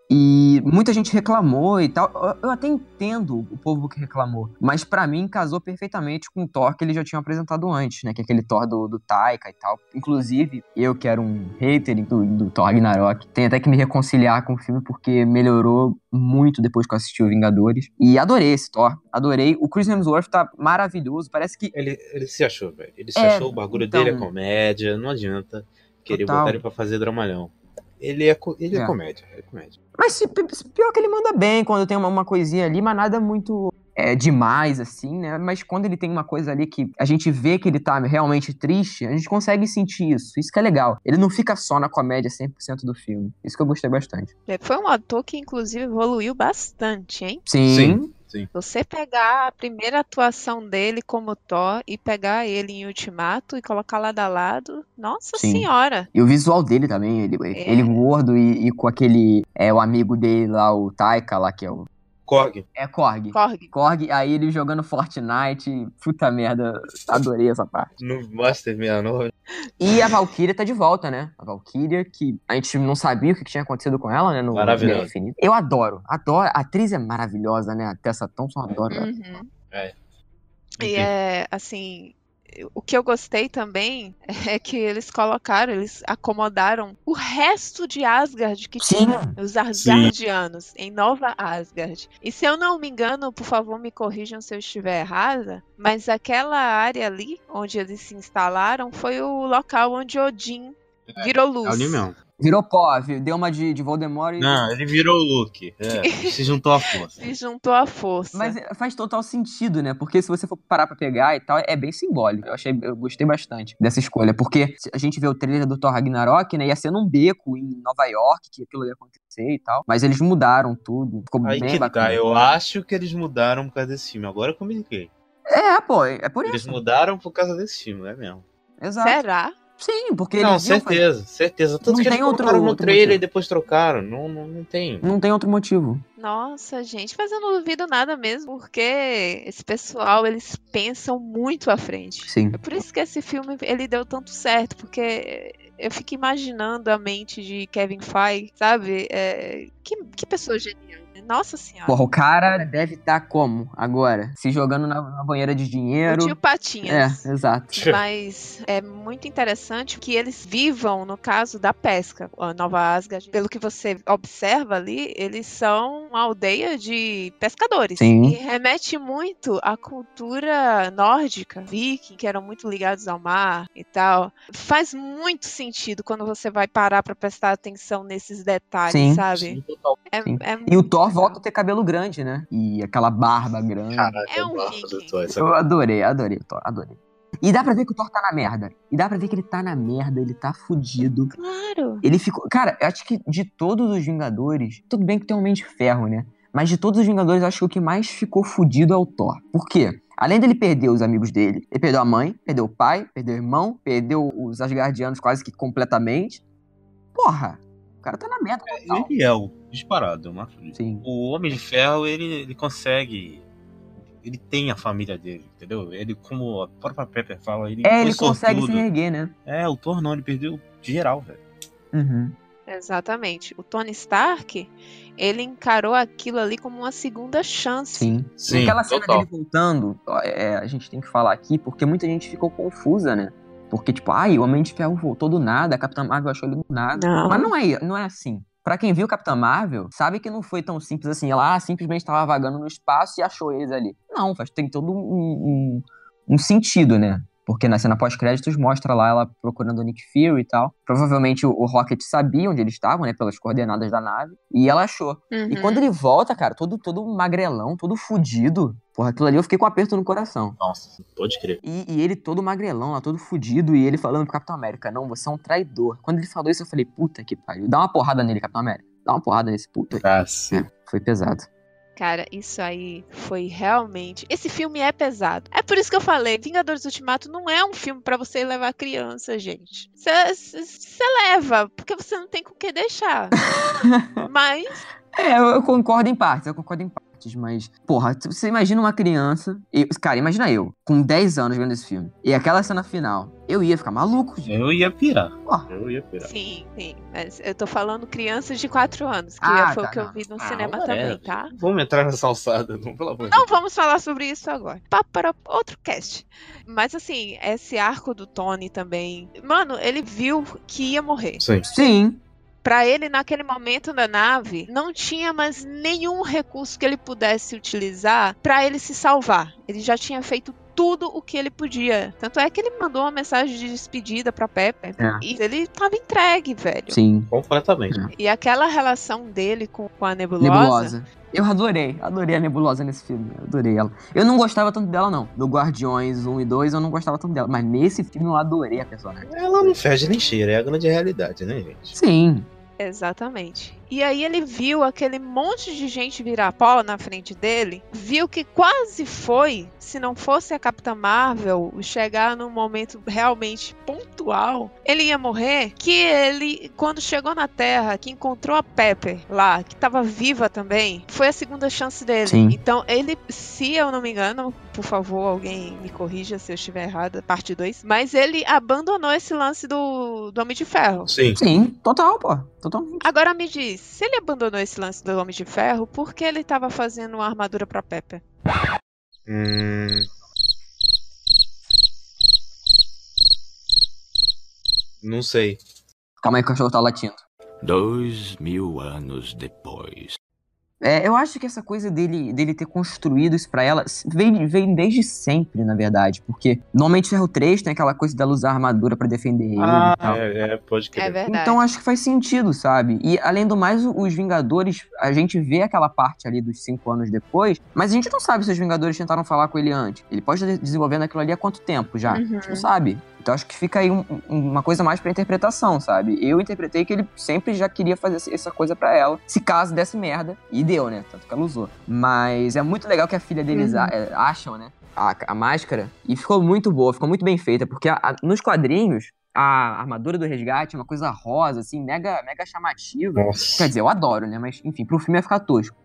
E muita gente reclamou e tal. Eu- até entendo o povo que reclamou. Mas pra mim casou perfeitamente com o Thor que eles já tinham apresentado antes, né? Que é aquele Thor do, do Taika e tal. Inclusive, eu que era um hater do, do Thor Ragnarok, tenho até que me reconciliar com o filme porque melhorou muito depois que eu assisti o Vingadores. E adorei esse Thor. Adorei. O Chris Hemsworth tá maravilhoso. Parece que. Ele, ele se achou, velho. Ele se É, achou, o bagulho então. dele é comédia, não adianta querer Total. botar ele pra fazer dramalhão. Ele é, co- ele é. É. comédia, é comédia. Mas se- pior que ele manda bem quando tem uma, uma coisinha ali, mas nada muito é, demais, assim, né? Mas quando ele tem uma coisa ali que a gente vê que ele tá realmente triste, a gente consegue sentir isso. Isso que é legal. Ele não fica só na comédia 100% do filme. Isso que eu gostei bastante. É, Foi um ator que, inclusive, evoluiu bastante, hein? Sim. Sim. Sim. Você pegar a primeira atuação dele como Thor e pegar ele em Ultimato e colocar lado a lado, nossa Sim. senhora. E o visual dele também, ele, É. ele gordo e, e com aquele. É o amigo dele lá, o Taika lá, que é o. Korg. É Korg. Korg. Korg, aí ele jogando Fortnite. Puta merda, adorei essa parte. No Master 69. E a Valkyria tá de volta, né? A Valkyria, que a gente não sabia o que tinha acontecido com ela, né? No Maravilhosa. Guerra Infinita. Eu adoro, adoro. A atriz é maravilhosa, né? A Tessa Thompson, adoro. Uhum. É. E é assim, o que eu gostei também [LAUGHS] é que eles colocaram, eles acomodaram o resto de Asgard que Sim. tinha, os Asgardianos, em Nova Asgard. E se eu não me engano, por favor me corrijam se eu estiver errada, mas aquela área ali onde eles se instalaram foi o local onde Odin virou luz. É ali mesmo. Virou pó, viu? deu uma de, de Voldemort e. Não, ele virou o Luke. É, [LAUGHS] se juntou à força. Se juntou à força. Mas é, faz total sentido, né? Porque se você for parar pra pegar e tal, é bem simbólico. Eu achei, eu gostei bastante dessa escolha. Porque a gente vê o trailer do Thor Ragnarok, né? Ia ser num beco em Nova York, que aquilo ia acontecer e tal. Mas eles mudaram tudo. Ficou Aí bem que bacana. tá, eu acho que eles mudaram por causa desse filme. Agora eu comuniquei. É, pô, é por Eles isso. mudaram por causa desse filme, é mesmo. Exato. Será? Sim, porque não, eles iam fazer- certeza, certeza. Tanto Não que eles tem outro- colocaram no outro trailer motivo. e depois trocaram. Não, não, não tem. Não tem outro motivo. Nossa, gente, mas eu não duvido nada mesmo, porque esse pessoal, eles pensam muito à frente. Sim. É por isso que esse filme, ele deu tanto certo, porque eu fico imaginando a mente de Kevin Feige, sabe? É, que, que pessoa genial. Nossa senhora. Porra, o cara deve estar como agora? Se jogando na, na banheira de o dinheiro. tio Patinhas. É, exato. Mas é muito interessante que eles vivam no caso da pesca. A Nova Asgard, pelo que você observa ali, eles são uma aldeia de pescadores. Sim. E remete muito à cultura nórdica, viking, que eram muito ligados ao mar e tal. Faz muito sentido quando você vai parar pra prestar atenção nesses detalhes, Sim. sabe? Sim, total. É, Sim. é E o muito Thor volta a ter cabelo grande, né? E aquela barba grande. Caraca, É um barba Eu adorei, adorei o Thor, adorei. E dá pra ver que o Thor tá na merda. E dá pra ver que ele tá na merda, ele tá fudido. Claro. Ele ficou. Cara, eu acho que de todos os Vingadores, tudo bem que tem um Homem de Ferro, né? Mas de todos os Vingadores, eu acho que o que mais ficou fudido é o Thor. Por quê? Além dele perder os amigos dele, ele perdeu a mãe, perdeu o pai, perdeu o irmão, perdeu os Asgardianos quase que completamente. Porra, o cara tá na merda total. Ele é o disparado, uma Sim. O Homem de Ferro, ele, ele consegue. Ele tem a família dele, entendeu? Ele, como a própria Pepper fala, ele É, ele consegue se erguer, né? É, o Thor não, ele perdeu geral, velho. Uhum. Exatamente. O Tony Stark, ele encarou aquilo ali como uma segunda chance. Sim. Sim, Aquela cena total. dele voltando, ó, é, a gente tem que falar aqui, porque muita gente ficou confusa, né? Porque, tipo, ai, o Homem de Ferro voltou do nada, a Capitã Marvel achou ele do nada. Não. Mas não é, não é assim. Pra quem viu Capitã Marvel, sabe que não foi tão simples assim. Ela ah, simplesmente estava vagando no espaço e achou eles ali. Não, faz, tem todo um, um, um sentido, né? Porque na cena pós-créditos mostra lá ela procurando o Nick Fury e tal. Provavelmente o, o Rocket sabia onde eles estavam, né? Pelas coordenadas da nave. E ela achou. E Uhum. quando ele volta, cara, todo, todo magrelão, todo fudido. Porra, aquilo ali eu fiquei com um aperto no coração. Nossa, pode crer. E, e ele todo magrelão lá, todo fudido, e ele falando pro Capitão América, não, você é um traidor. Quando ele falou isso, eu falei, puta que pariu. Dá uma porrada nele, Capitão América. Dá uma porrada nesse puto. aí. Cacete. É, foi pesado. Cara, isso aí foi realmente. Esse filme é pesado. É por isso que eu falei: Vingadores Ultimato não é um filme pra você levar criança, gente. Você leva, porque você não tem com o que deixar. [LAUGHS] Mas É, eu, eu concordo em partes, eu concordo em partes, mas, porra, se você imagina uma criança. eu- cara, imagina eu, com 10 anos vendo esse filme. E aquela cena final, eu ia ficar maluco, gente. Eu ia pirar. Porra. Eu ia pirar. Sim, sim. Mas eu tô falando crianças de 4 anos, que Ah, foi tá, o que eu não. vi no Ah, cinema também, tá? Vamos entrar nessa alçada, não, pelo amor de Não vamos falar sobre isso agora. Papo para outro cast. Mas assim, esse arco do Tony também. Mano, ele viu que ia morrer. Sim. Sim. Pra ele, naquele momento da nave, não tinha mais nenhum recurso que ele pudesse utilizar pra ele se salvar. Ele já tinha feito tudo o que ele podia. Tanto é que ele mandou uma mensagem de despedida pra Pepper. É. E ele tava entregue, velho. Sim. Completamente. E aquela relação dele com, com a Nebulosa. Nebulosa. Eu adorei, adorei a Nebulosa nesse filme, eu adorei ela. Eu não gostava tanto dela, não. No Guardiões 1 e 2 eu não gostava tanto dela, mas nesse filme eu adorei a personagem. Ela não fede nem cheira, é a grande realidade, né, gente? Sim. Exatamente. E aí ele viu aquele monte de gente virar pó na frente dele, viu que quase foi, se não fosse a Capitã Marvel chegar num momento realmente pontual, ele ia morrer, que ele, quando chegou na Terra, que encontrou a Pepper lá, que estava viva também, foi a segunda chance dele. Sim. Então ele, se eu não me engano, por favor, alguém me corrija se eu estiver errada, parte 2, mas ele abandonou esse lance do, do Homem de Ferro. Sim. Sim, total, pô. Totalmente. Agora me diz, se ele abandonou esse lance do Homem de Ferro, por que ele tava fazendo uma armadura pra Pepper? Hum... Não sei. Calma aí que o cachorro tá latindo. Dois mil anos depois. É, eu acho que essa coisa dele, dele ter construído isso pra ela vem, vem desde sempre, na verdade. Porque normalmente Ferro 3 tem aquela coisa dela usar armadura pra defender ele e tal. é, é, pode É crer. verdade. Então acho que faz sentido, sabe? E além do mais, os Vingadores, a gente vê aquela parte ali dos cinco anos depois, mas a gente não sabe se os Vingadores tentaram falar com ele antes. Ele pode estar desenvolvendo aquilo ali há quanto tempo já? A gente Uhum. não sabe. Então acho que fica aí um- um- uma coisa mais pra interpretação, sabe? Eu interpretei que ele sempre já queria fazer essa- coisa pra ela, se caso desse merda. E deu, né? Tanto que ela usou. Mas é muito legal que a filha deles Uhum. a- é, acham, né? A, a máscara. E ficou muito boa, ficou muito bem feita. Porque a- a- nos quadrinhos, a armadura do resgate é uma coisa rosa, assim, mega, mega chamativa. Nossa. Quer dizer, eu adoro, né? Mas, enfim, pro filme ia ficar tosco.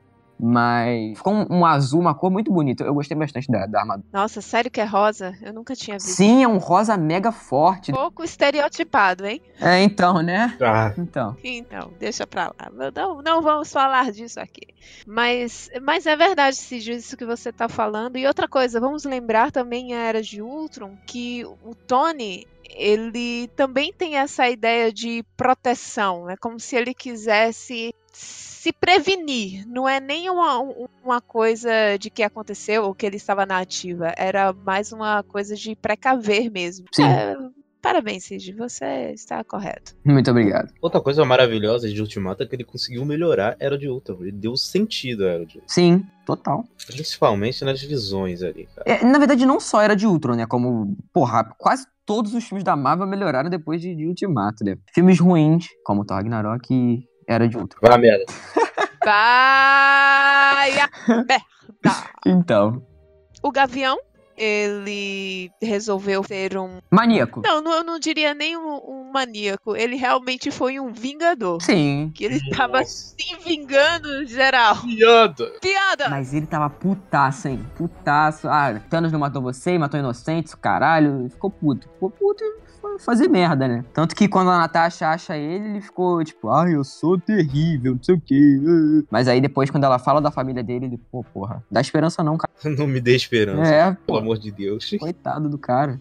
Mas ficou um, um azul, uma cor muito bonita. Eu gostei bastante da, da armadura. Nossa, sério que é rosa? Eu nunca tinha visto. Sim, é um rosa mega forte. Pouco estereotipado, hein? É, então, né? Ah, Então. Então, deixa pra lá. Não, não vamos falar disso aqui. Mas, mas é verdade, Cid, isso que você tá falando. E outra coisa, vamos lembrar também a Era de Ultron, que o Tony, ele também tem essa ideia de proteção. É como se ele quisesse se prevenir. Não é nem uma, um- uma coisa de que aconteceu ou que ele estava na ativa. Era mais uma coisa de precaver mesmo. Sim. É, parabéns, Cid, você está correto. Muito obrigado. outra coisa maravilhosa de Ultimato é que ele conseguiu melhorar Era de Ultron. Ele deu sentido à Era de Ultron. Sim, total. Principalmente nas visões ali, cara. É, na verdade, não só era de Ultron, né? Como, porra, quase todos os filmes da Marvel melhoraram depois de, de Ultimato, né? Filmes ruins, como Thor Ragnarok e Era de Ultron. [LAUGHS] Vai a merda. Vai a merda! Então. O Gavião, ele resolveu ser um. Maníaco. Não, não- eu não diria nem um, um maníaco. Ele realmente foi um vingador. Sim. Que ele estava Nossa. se vingando geral. Piada. Piada! Mas ele tava putaço, hein? Putaço. Ah, Thanos não matou você, matou inocentes, caralho. Ficou puto. Ficou puto e fazer merda, né? Tanto que quando a Natasha acha ele, ele ficou tipo, ai, eu sou terrível, não sei o quê. Mas aí depois, quando ela fala da família dele, ele, pô, porra, dá esperança não, cara. [LAUGHS] Não me dê esperança. É, Pelo pô, amor de Deus. coitado do cara.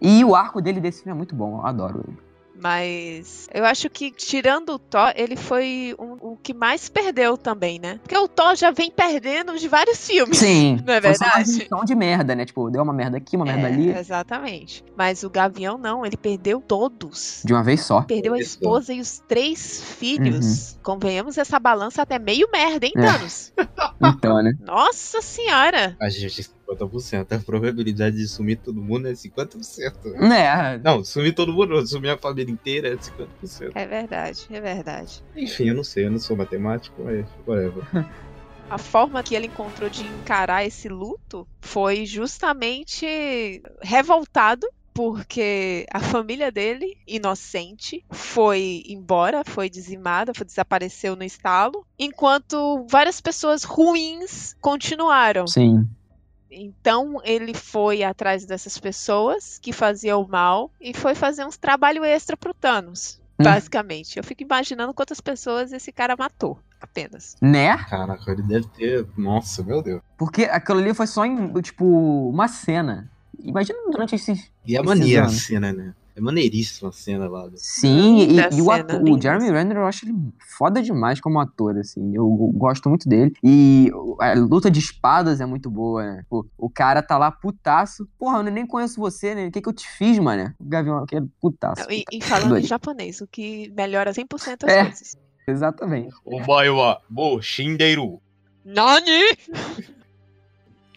E o arco dele desse filme é muito bom, eu adoro ele. Mas eu acho que, tirando o Thor, ele foi um- o que mais perdeu também, né? Porque o Thor já vem perdendo de vários filmes. Sim. [LAUGHS] Não é foi só uma verdade? junção de merda, né? Tipo, deu uma merda aqui, uma merda É, ali. Exatamente. Mas o Gavião não, ele perdeu todos. De uma vez só. Perdeu a esposa e os três filhos. Convenhamos, essa balança até meio merda, hein, Uhum. É. Thanos? [LAUGHS] Então, né? Nossa senhora! A gente é 50%. A probabilidade de sumir todo mundo é 50%. É, Não, sumir todo mundo, sumir a família inteira é 50%. É verdade, é verdade. Enfim, eu não sei, eu não sou matemático, mas whatever. A forma que ele encontrou de encarar esse luto foi justamente revoltado. Porque a família dele, inocente, foi embora, foi dizimada, foi, desapareceu no estalo, enquanto várias pessoas ruins continuaram. sim. Então ele foi atrás dessas pessoas que faziam mal e foi fazer uns trabalho extra pro Thanos, Hum. basicamente. Eu fico imaginando quantas pessoas esse cara matou, apenas. Né? Caraca, ele deve ter. Nossa, meu Deus. Porque aquilo ali foi só em, tipo, uma cena. Imagina durante esses. E Esses maneira a cena, né? É maneiríssima a cena lá. Sim, e, e o, cena, ato- o Jeremy. Renner, eu acho ele foda demais como ator, assim. Eu gosto muito dele. E a luta de espadas é muito boa, né? Pô, o cara tá lá putaço. Porra, eu nem conheço você, né? O que que eu te fiz, mano? O Gavião aqui é putaço. E, e falando em japonês, o que melhora 100% as É. coisas. Exatamente. O Baio wa Bo Shindeiru. Nani?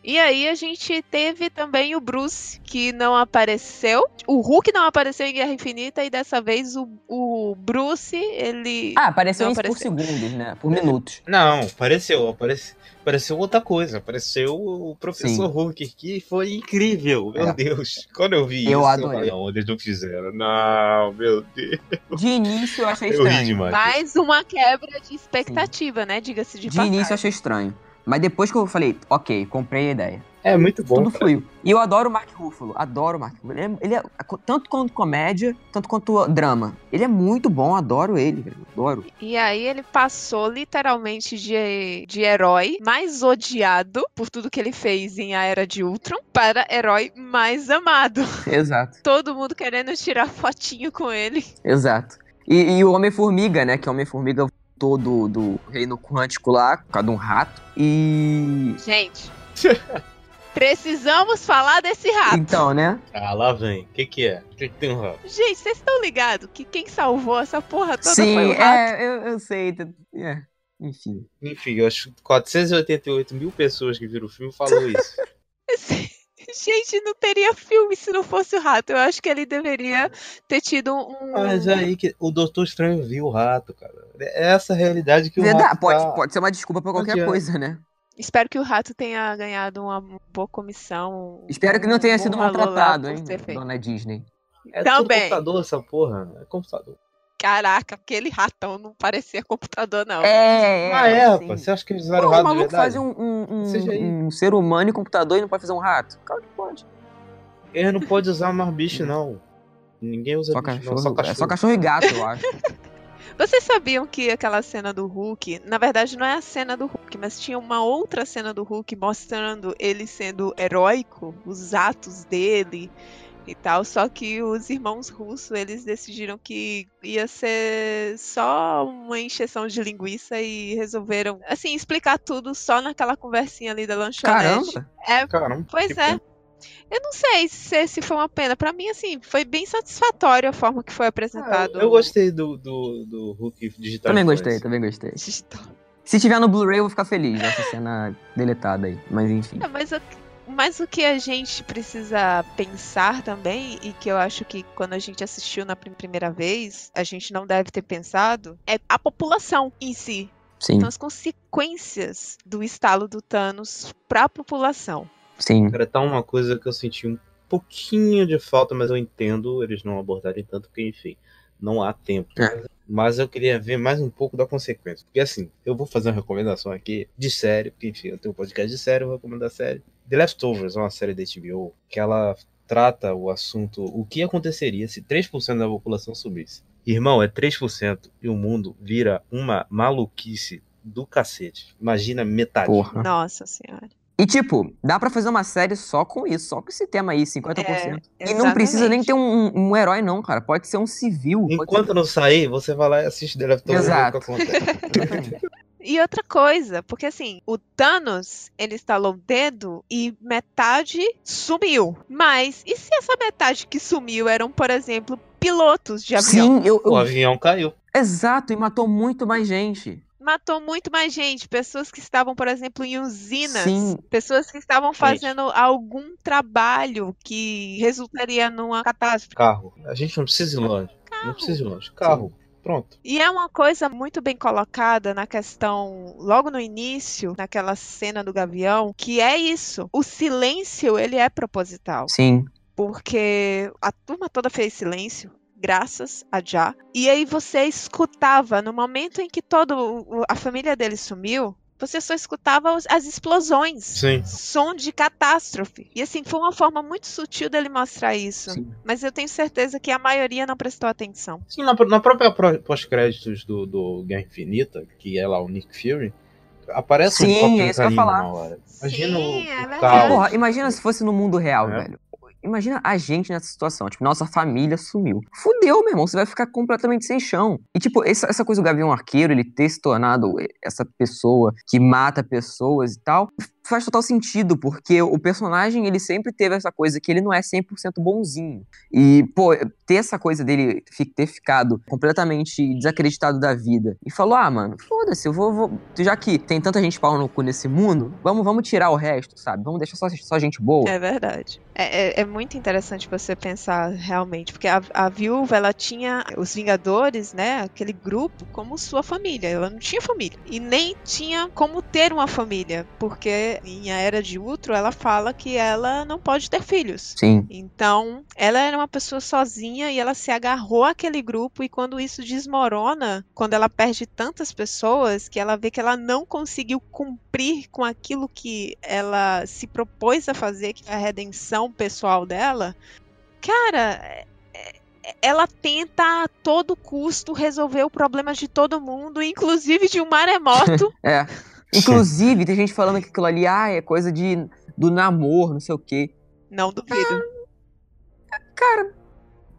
E aí a gente teve também o Bruce, que não apareceu. O Hulk não apareceu em Guerra Infinita e dessa vez o, o Bruce, ele. Ah, apareceu Não isso por apareceu. segundos, né? Por minutos. Não, apareceu, apareceu, apareceu outra coisa. Apareceu o professor Hulk, que foi incrível, meu É. Deus. Quando eu vi Eu isso, adorei. falei, não, eles não fizeram. Não, meu Deus. De início eu achei Eu ri estranho. demais. Mais uma quebra de expectativa, né? Diga-se de, De passagem. início eu achei estranho. Mas depois que eu falei, ok, comprei a ideia. É muito bom. Tudo cara. fluiu. E eu adoro o Mark Ruffalo. Adoro o Mark Ruffalo. Ele é, ele é tanto quanto comédia, tanto quanto drama. Ele é muito bom, adoro ele, velho. Adoro. E aí ele passou literalmente de, de herói mais odiado por tudo que ele fez em A Era de Ultron para herói mais amado. Exato, [LAUGHS] Todo mundo querendo tirar fotinho com ele. exato. E, e o Homem-Formiga, né? Que o Homem-Formiga voltou do, do reino quântico lá, por causa de um rato. E. Gente, precisamos falar desse rato. Então, né? Ah, lá vem. O que que é? O que que tem um rato? Gente, vocês estão ligados que quem salvou essa porra toda Sim, foi o rato? é, eu, eu sei. É, enfim. Enfim, eu acho que 488 mil pessoas que viram o filme falou isso. [LAUGHS] Gente, não teria filme se não fosse o rato. Eu acho que ele deveria ter tido um. Mas é aí que o Doutor Estranho viu o rato, cara. É essa a realidade que o Verdade, rato pode, tá. pode ser uma desculpa pra qualquer adianta. coisa, né? Espero que o rato tenha ganhado uma boa comissão. Espero que não tenha um sido maltratado, hein, dona Disney. É tudo Também. computador essa porra. É computador. Caraca, aquele ratão não parecia computador, não. É, é. ah, é, sim. rapaz. Você acha que eles usaram o o rato de maluco verdade? faz um, um, um- um ser humano e computador e não pode fazer um rato? Claro que pode. Ele não pode usar mais bicho, não. Ninguém usa Só bicho, cachorro, não. Só É cachorro. só cachorro e gato, eu [LAUGHS] acho. Vocês sabiam que aquela cena do Hulk, na verdade não é a cena do Hulk, mas tinha uma outra cena do Hulk mostrando ele sendo heróico, os atos dele e tal, só que os irmãos russos, eles decidiram que ia ser só uma encheção de linguiça e resolveram, assim, explicar tudo só naquela conversinha ali da lanchonete. Caramba! É, Caramba. Pois que é. pena. Eu não sei se, se foi uma pena. Pra mim, assim, foi bem satisfatório a forma que foi apresentado. Ah, eu gostei do, do, do Hulk digital. Também gostei, também gostei. Digital. Se tiver no Blu-ray, eu vou ficar feliz dessa cena deletada aí. Mas enfim. É, mas, o, mas o que a gente precisa pensar também, e que eu acho que quando a gente assistiu na prim- primeira vez, a gente não deve ter pensado, é a população em si. Sim, Então, as consequências do estalo do Thanos pra população. sim. Cara, tá uma coisa que eu senti um pouquinho de falta, mas eu entendo eles não abordarem tanto, porque, enfim, não há tempo. É. Mas eu queria ver mais um pouco da consequência. Porque, assim, eu vou fazer uma recomendação aqui de série, porque, enfim, eu tenho um podcast de série, eu vou recomendar a série. The Leftovers é uma série da HBO que ela trata o assunto, o que aconteceria se 3% da população subisse. Irmão, é 3% e o mundo vira uma maluquice do cacete. Imagina metade. Porra. Nossa senhora. E tipo, dá pra fazer uma série só com isso, só com esse tema aí, 50%. É, e não precisa nem ter um, um- herói, não, cara. Pode ser um civil. Enquanto não sair, você vai lá e assiste The Leftovers e vê o Exato. [LAUGHS] E outra coisa, porque assim, o Thanos, ele estalou o dedo e metade sumiu. Mas e se essa metade que sumiu eram, por exemplo, pilotos de avião? Sim, eu, eu- O avião caiu. Exato, e matou muito mais gente. Matou muito mais gente, pessoas que estavam, por exemplo, em usinas, Sim. pessoas que estavam fazendo algum trabalho que resultaria numa catástrofe. Carro. A gente não precisa ir longe. Não precisa ir longe. Carro. Pronto. E é uma coisa muito bem colocada na questão, logo no início, naquela cena do Gavião, que é isso. O silêncio, ele é proposital. Sim. Porque a turma toda fez silêncio, graças a Já. E aí você escutava, no momento em que toda a família dele sumiu, você só escutava os- as explosões. Sim. Som de catástrofe. E assim, foi uma forma muito sutil dele mostrar isso. Sim. Mas eu tenho certeza que a maioria não prestou atenção. Sim, na, na própria pró- pós-créditos do, do Guerra Infinita, que é lá o Nick Fury, aparece um Sim, é que eu ia caindo falar. na hora. Imagina Sim, o, é o. Porra, imagina se fosse no mundo real, É. velho. Imagina a gente nessa situação. Tipo, nossa família sumiu. Fudeu, meu irmão. Você vai ficar completamente sem chão. E, tipo, essa, essa coisa do Gavião Arqueiro, ele ter se tornado essa pessoa que mata pessoas e tal, faz total sentido, porque o personagem, ele sempre teve essa coisa que ele não é 100% bonzinho. E, pô, ter essa coisa dele ter ficado completamente desacreditado da vida e falou: ah, mano, foda-se, eu vou, vou- Já que tem tanta gente pau no cu nesse mundo, vamos, vamos tirar o resto, sabe? Vamos deixar só, só gente boa. É verdade. É, é- é muito interessante você pensar realmente, porque a, a viúva, ela tinha os Vingadores, né, aquele grupo, como sua família. Ela não tinha família. E nem tinha como ter uma família, porque em A Era de Ultron, ela fala que ela não pode ter filhos. Sim. Então, ela era uma pessoa sozinha e ela se agarrou àquele grupo e quando isso desmorona, quando ela perde tantas pessoas, que ela vê que ela não conseguiu cumprir com aquilo que ela se propôs a fazer, que é a redenção pessoal dela, cara, é- ela tenta a todo custo resolver o problema de todo mundo, inclusive de um maremoto. [LAUGHS] É. Inclusive, tem gente falando que aquilo ali, ah, é coisa de, do namoro, não sei o quê. não duvido. Cara,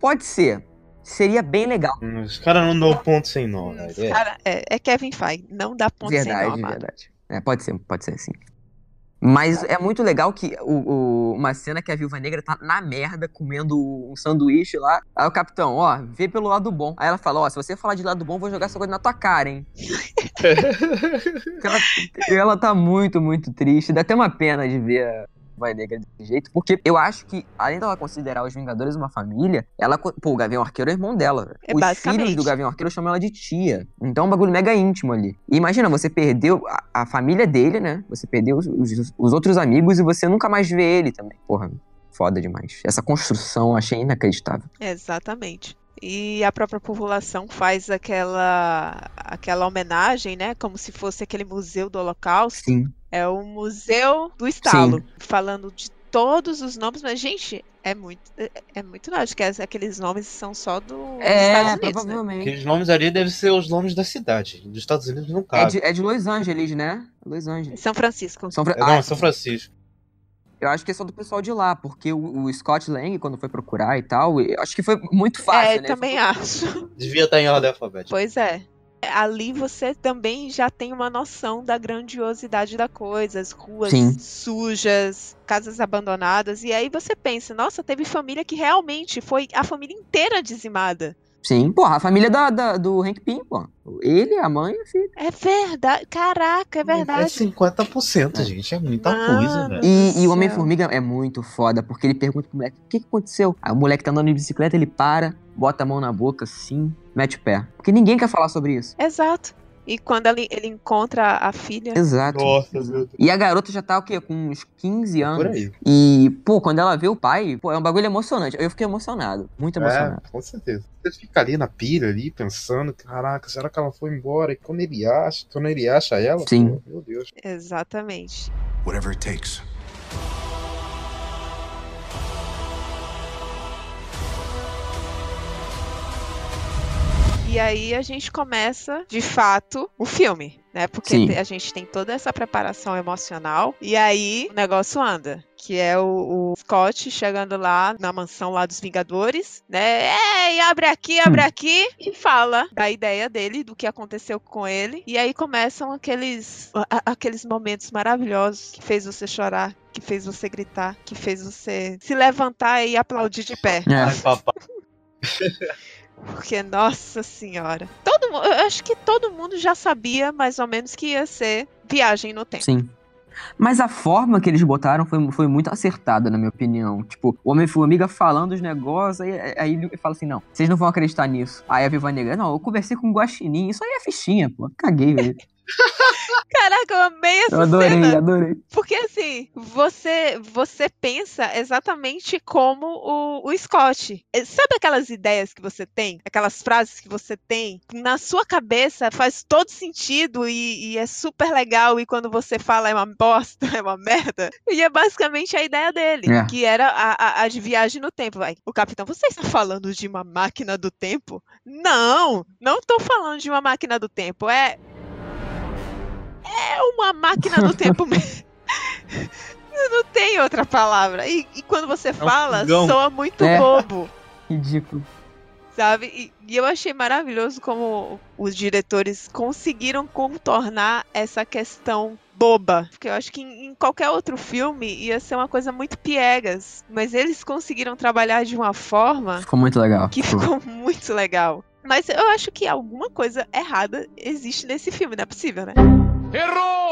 pode ser. Seria bem legal. Hum, Os caras não dão ponto sem nó, Hum, velho. É. Cara, é, é Kevin Feige, não dá ponto sem verdade, nó, amado. verdade. É, pode ser, pode ser sim. Mas é muito legal que o, o- uma cena que a Viúva Negra tá na merda comendo um sanduíche lá. Aí o capitão, ó, vê pelo lado bom. Aí ela fala, ó, se você falar de lado bom, vou jogar essa coisa na tua cara, hein? [LAUGHS] Ela, ela tá muito, muito triste. Dá até uma pena de ver Viúva Negra desse jeito. Porque eu acho que, além dela considerar os Vingadores uma família, ela. Pô, o Gavião Arqueiro é irmão dela. É, os filhos do Gavião Arqueiro chamam ela de tia. Então é um bagulho mega íntimo ali. E imagina, você perdeu a, a família dele, né? Você perdeu os, os- os outros amigos e você nunca mais vê ele também. Porra, foda demais. Essa construção eu achei inacreditável. Exatamente. E a própria população faz aquela aquela homenagem, né? Como se fosse aquele museu do Holocausto. Sim. É o museu do estalo, falando de todos os nomes, mas gente, é muito é, é muito lógico que aqueles nomes são só do, dos É, Estados Unidos, né? provavelmente. Aqueles nomes ali devem ser os nomes da cidade. Dos Estados Unidos não É cabe. de, é de Los Angeles, né? Los Angeles. São Francisco. São Fra- É, não, Ah, São Francisco. Eu acho que é só do pessoal de lá, porque o, o Scott Lang, quando foi procurar e tal, eu acho que foi muito fácil, é, né? também acho. Devia estar em ordem alfabética. Pois é. Ali você também já tem uma noção da grandiosidade da coisa, as ruas Sim. sujas, casas abandonadas, e aí você pensa, nossa, teve família que realmente foi a família inteira dizimada. Sim, porra, a família da, da- do Hank Pym, pô. Ele, a mãe e a filha. É verdade, caraca, é É verdade. 50%, gente. É muita Mano. coisa, velho. E, e o. Homem-Formiga é muito foda, porque ele pergunta pro moleque, o que, que aconteceu? Aí o moleque tá andando de bicicleta, ele para, bota a mão na boca, assim, mete o pé. Porque ninguém quer falar sobre isso. Exato. E quando ele, ele encontra a filha, Exato. Nossa, meu Deus. E a garota já tá, o quê? Com uns 15 anos. Por aí. E, pô, quando ela vê o pai, pô, é um bagulho emocionante. Eu fiquei emocionado. Muito emocionado. É, com certeza. Você fica ali na pilha, ali, pensando, caraca, será que ela foi embora? E quando ele acha, quando ele acha ela, Sim. pô, meu Deus. exatamente. Whatever it takes. E aí a gente começa, de fato, o filme, né? Porque Sim. a gente tem toda essa preparação emocional e aí o negócio anda. Que é o, o Scott chegando lá na mansão lá dos Vingadores, né? Ei, abre aqui, abre Hum. aqui e fala da ideia dele, do que aconteceu com ele. E aí começam aqueles a- aqueles momentos maravilhosos que fez você chorar, que fez você gritar, que fez você se levantar e aplaudir de pé. É. Ai, papai. [LAUGHS] Porque, nossa senhora. Todo eu acho que todo mundo já sabia mais ou menos que ia ser viagem no tempo. Sim. Mas a forma que eles botaram foi, foi muito acertada, na minha opinião. Tipo, o Homem-Formiga falando os negócios, aí, aí ele fala assim, não, vocês não vão acreditar nisso. Aí a Viva Negra, não, eu conversei com o Guaxinim, isso aí é fichinha, pô. Caguei, velho. [LAUGHS] Caraca, eu amei essa Eu adorei, cena. adorei. Porque assim, você você pensa exatamente como o, o Scott. Eh, Sabe aquelas ideias que você tem? Aquelas frases que você tem? Na sua cabeça faz todo sentido e, e é super legal. E quando você fala é uma bosta, [LAUGHS] é uma merda. E é basicamente a ideia dele. É. Que era a, a, a de viagem no tempo. Vai. O capitão, você está falando de uma máquina do tempo? Não! Não estou falando de uma máquina do tempo. É. É uma máquina do tempo [LAUGHS] mesmo. Não tem outra palavra. E, e quando você fala, fogão. soa muito É. bobo, Ridículo. sabe? E, e eu achei maravilhoso como os diretores conseguiram contornar essa questão boba. Porque eu acho que em, em qualquer outro filme ia ser uma coisa muito piegas. Mas eles conseguiram trabalhar de uma forma Ficou muito legal. que ficou muito legal. Mas eu acho que alguma coisa errada existe nesse filme, não é possível, né?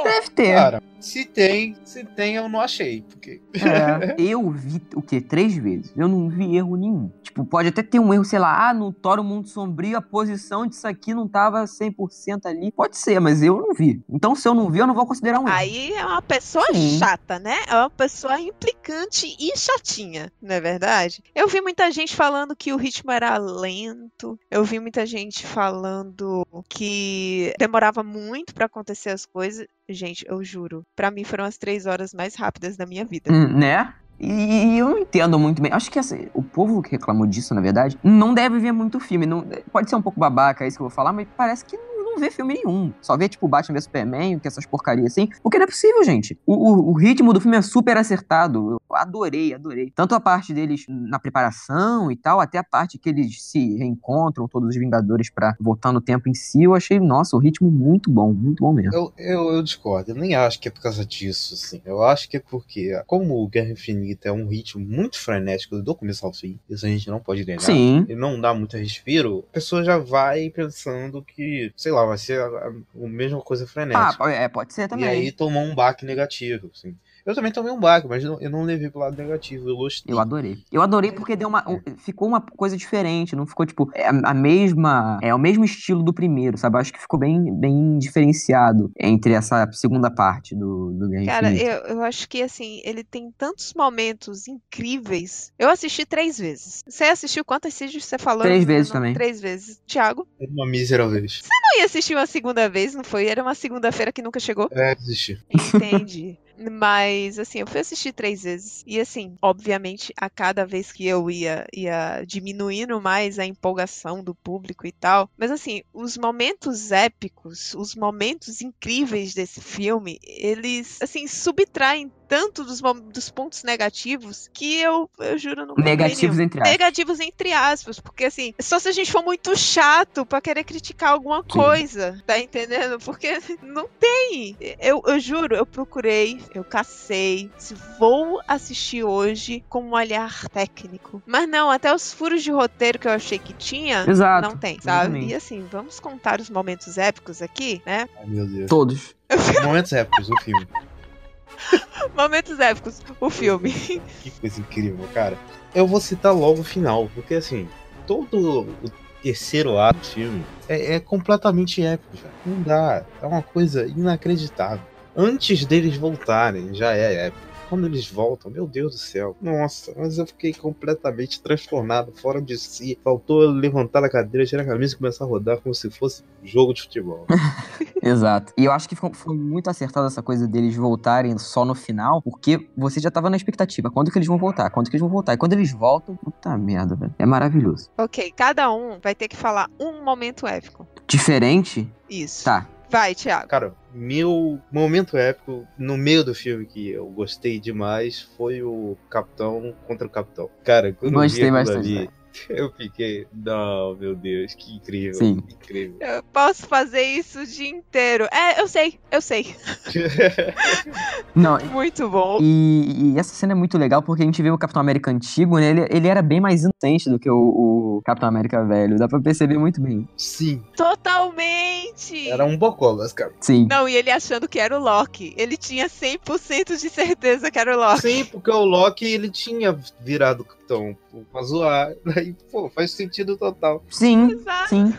Deve ter. Cara, se tem, se tem, eu não achei. Porque. É, [LAUGHS] eu vi o quê? Três vezes. Eu não vi erro nenhum. Tipo, pode até ter um erro, sei lá, ah, no Toro Mundo Sombrio a posição disso aqui não tava 100% ali. Pode ser, mas eu não vi. Então, se eu não vi, eu não vou considerar um erro. Aí é uma pessoa Sim. chata, né? É uma pessoa implicante e chatinha, não é verdade? Eu vi muita gente falando que o ritmo era lento. Eu vi muita gente falando que demorava muito pra acontecer as coisas. Gente, eu juro, pra mim foram as três horas mais rápidas da minha vida. Hum, né? E eu não entendo muito bem. Acho que essa- o povo que reclamou disso, na verdade, não deve ver muito filme. Não, pode ser um pouco babaca isso que eu vou falar, mas parece que não, não vê filme nenhum. Só vê, tipo, Batman vs Superman, que essas porcarias assim. Porque não é possível, gente. O, o- o ritmo do filme é super acertado. Eu adorei, adorei. Tanto a parte deles na preparação e tal, até a parte que eles se reencontram, todos os Vingadores, pra voltar no tempo em si. Eu achei, nossa, o ritmo muito bom, muito bom mesmo. Eu, eu, eu discordo, eu nem acho que é por causa disso, assim. Eu acho que é porque, como o Guerra Infinita é um ritmo muito frenético do começo ao fim, isso a gente não pode negar. Sim. E não dá muito respiro, a pessoa já vai pensando que, sei lá, vai ser a, a, mesma coisa Ah, frenética. é, pode ser também. e aí tomou um baque negativo, assim. Eu também tomei um baque, mas não- eu não levei pro lado negativo, eu gostei. Eu adorei. Eu adorei porque deu uma, um- ficou uma coisa diferente, não ficou tipo é a, a mesma, é o mesmo estilo do primeiro, sabe? Eu acho que ficou bem, bem diferenciado entre essa segunda parte do, do Guerra Cara, Infinita. eu, eu acho que assim, ele tem tantos momentos incríveis. Eu assisti três vezes. Você assistiu quantas vezes você falou? Três vezes Não, também. Três vezes. Tiago, Uma mísera vez. não ia assistir uma segunda vez, não foi? Era uma segunda-feira que nunca chegou. É, desisti. Entendi. Mas, assim, eu fui assistir três vezes. E, assim, obviamente, a cada vez que eu ia, ia diminuindo mais a empolgação do público e tal. Mas, assim, os momentos épicos, os momentos incríveis desse filme, eles, assim, subtraem tanto dos, dos pontos negativos que eu, eu juro, não Negativos entre aspas. Negativos entre aspas, porque assim, só se a gente for muito chato pra querer criticar alguma coisa, tá entendendo? Porque [LAUGHS] não tem. Eu, eu juro, eu procurei, eu cacei, se vou assistir hoje com um olhar técnico. Mas não, até os furos de roteiro que eu achei que tinha, Exato. não tem, sabe? exatamente. E assim, vamos contar os momentos épicos aqui, né? Ai, meu Deus. Todos. Momentos épicos do filme. [LAUGHS] Momentos épicos, o filme. Que coisa incrível, cara. Eu vou citar logo o final, porque assim, todo o terceiro ato do filme é, é completamente épico, já. Não dá. É uma coisa inacreditável. Antes deles voltarem, já é épico. Quando eles voltam, meu Deus do céu. Nossa, mas eu fiquei completamente transtornado, fora de si. Faltou levantar a cadeira, tirar a camisa e começar a rodar como se fosse jogo de futebol. [LAUGHS] Exato. E eu acho que ficou, foi muito acertado essa coisa deles voltarem só no final, porque você já tava na expectativa. Quando que eles vão voltar? Quando que eles vão voltar? E quando eles voltam, puta merda, velho. É maravilhoso. ok, cada um vai ter que falar um momento épico. Diferente? Isso. Tá. Vai, Thiago. Cara, meu momento épico no meio do filme que eu gostei demais foi o Capitão contra o Capitão. Cara, quando Gostei eu vi bastante, ali, [LAUGHS] eu fiquei, não, meu Deus, que incrível, Sim. incrível. Eu posso fazer isso o dia inteiro. É, eu sei, eu sei. [LAUGHS] Não, Muito bom. E, e essa cena é muito legal porque a gente vê o Capitão América antigo, né? Ele, ele era bem mais inocente do que o, o Capitão América velho. Dá pra perceber muito bem. Sim, Totalmente. era um bocolas, cara. Sim. Não, e ele achando que era o Loki. Ele tinha 100% de certeza que era o Loki. Sim, porque o Loki, ele tinha virado Capitão pra zoar. Aí, pô, faz sentido total. Sim, Exato. sim.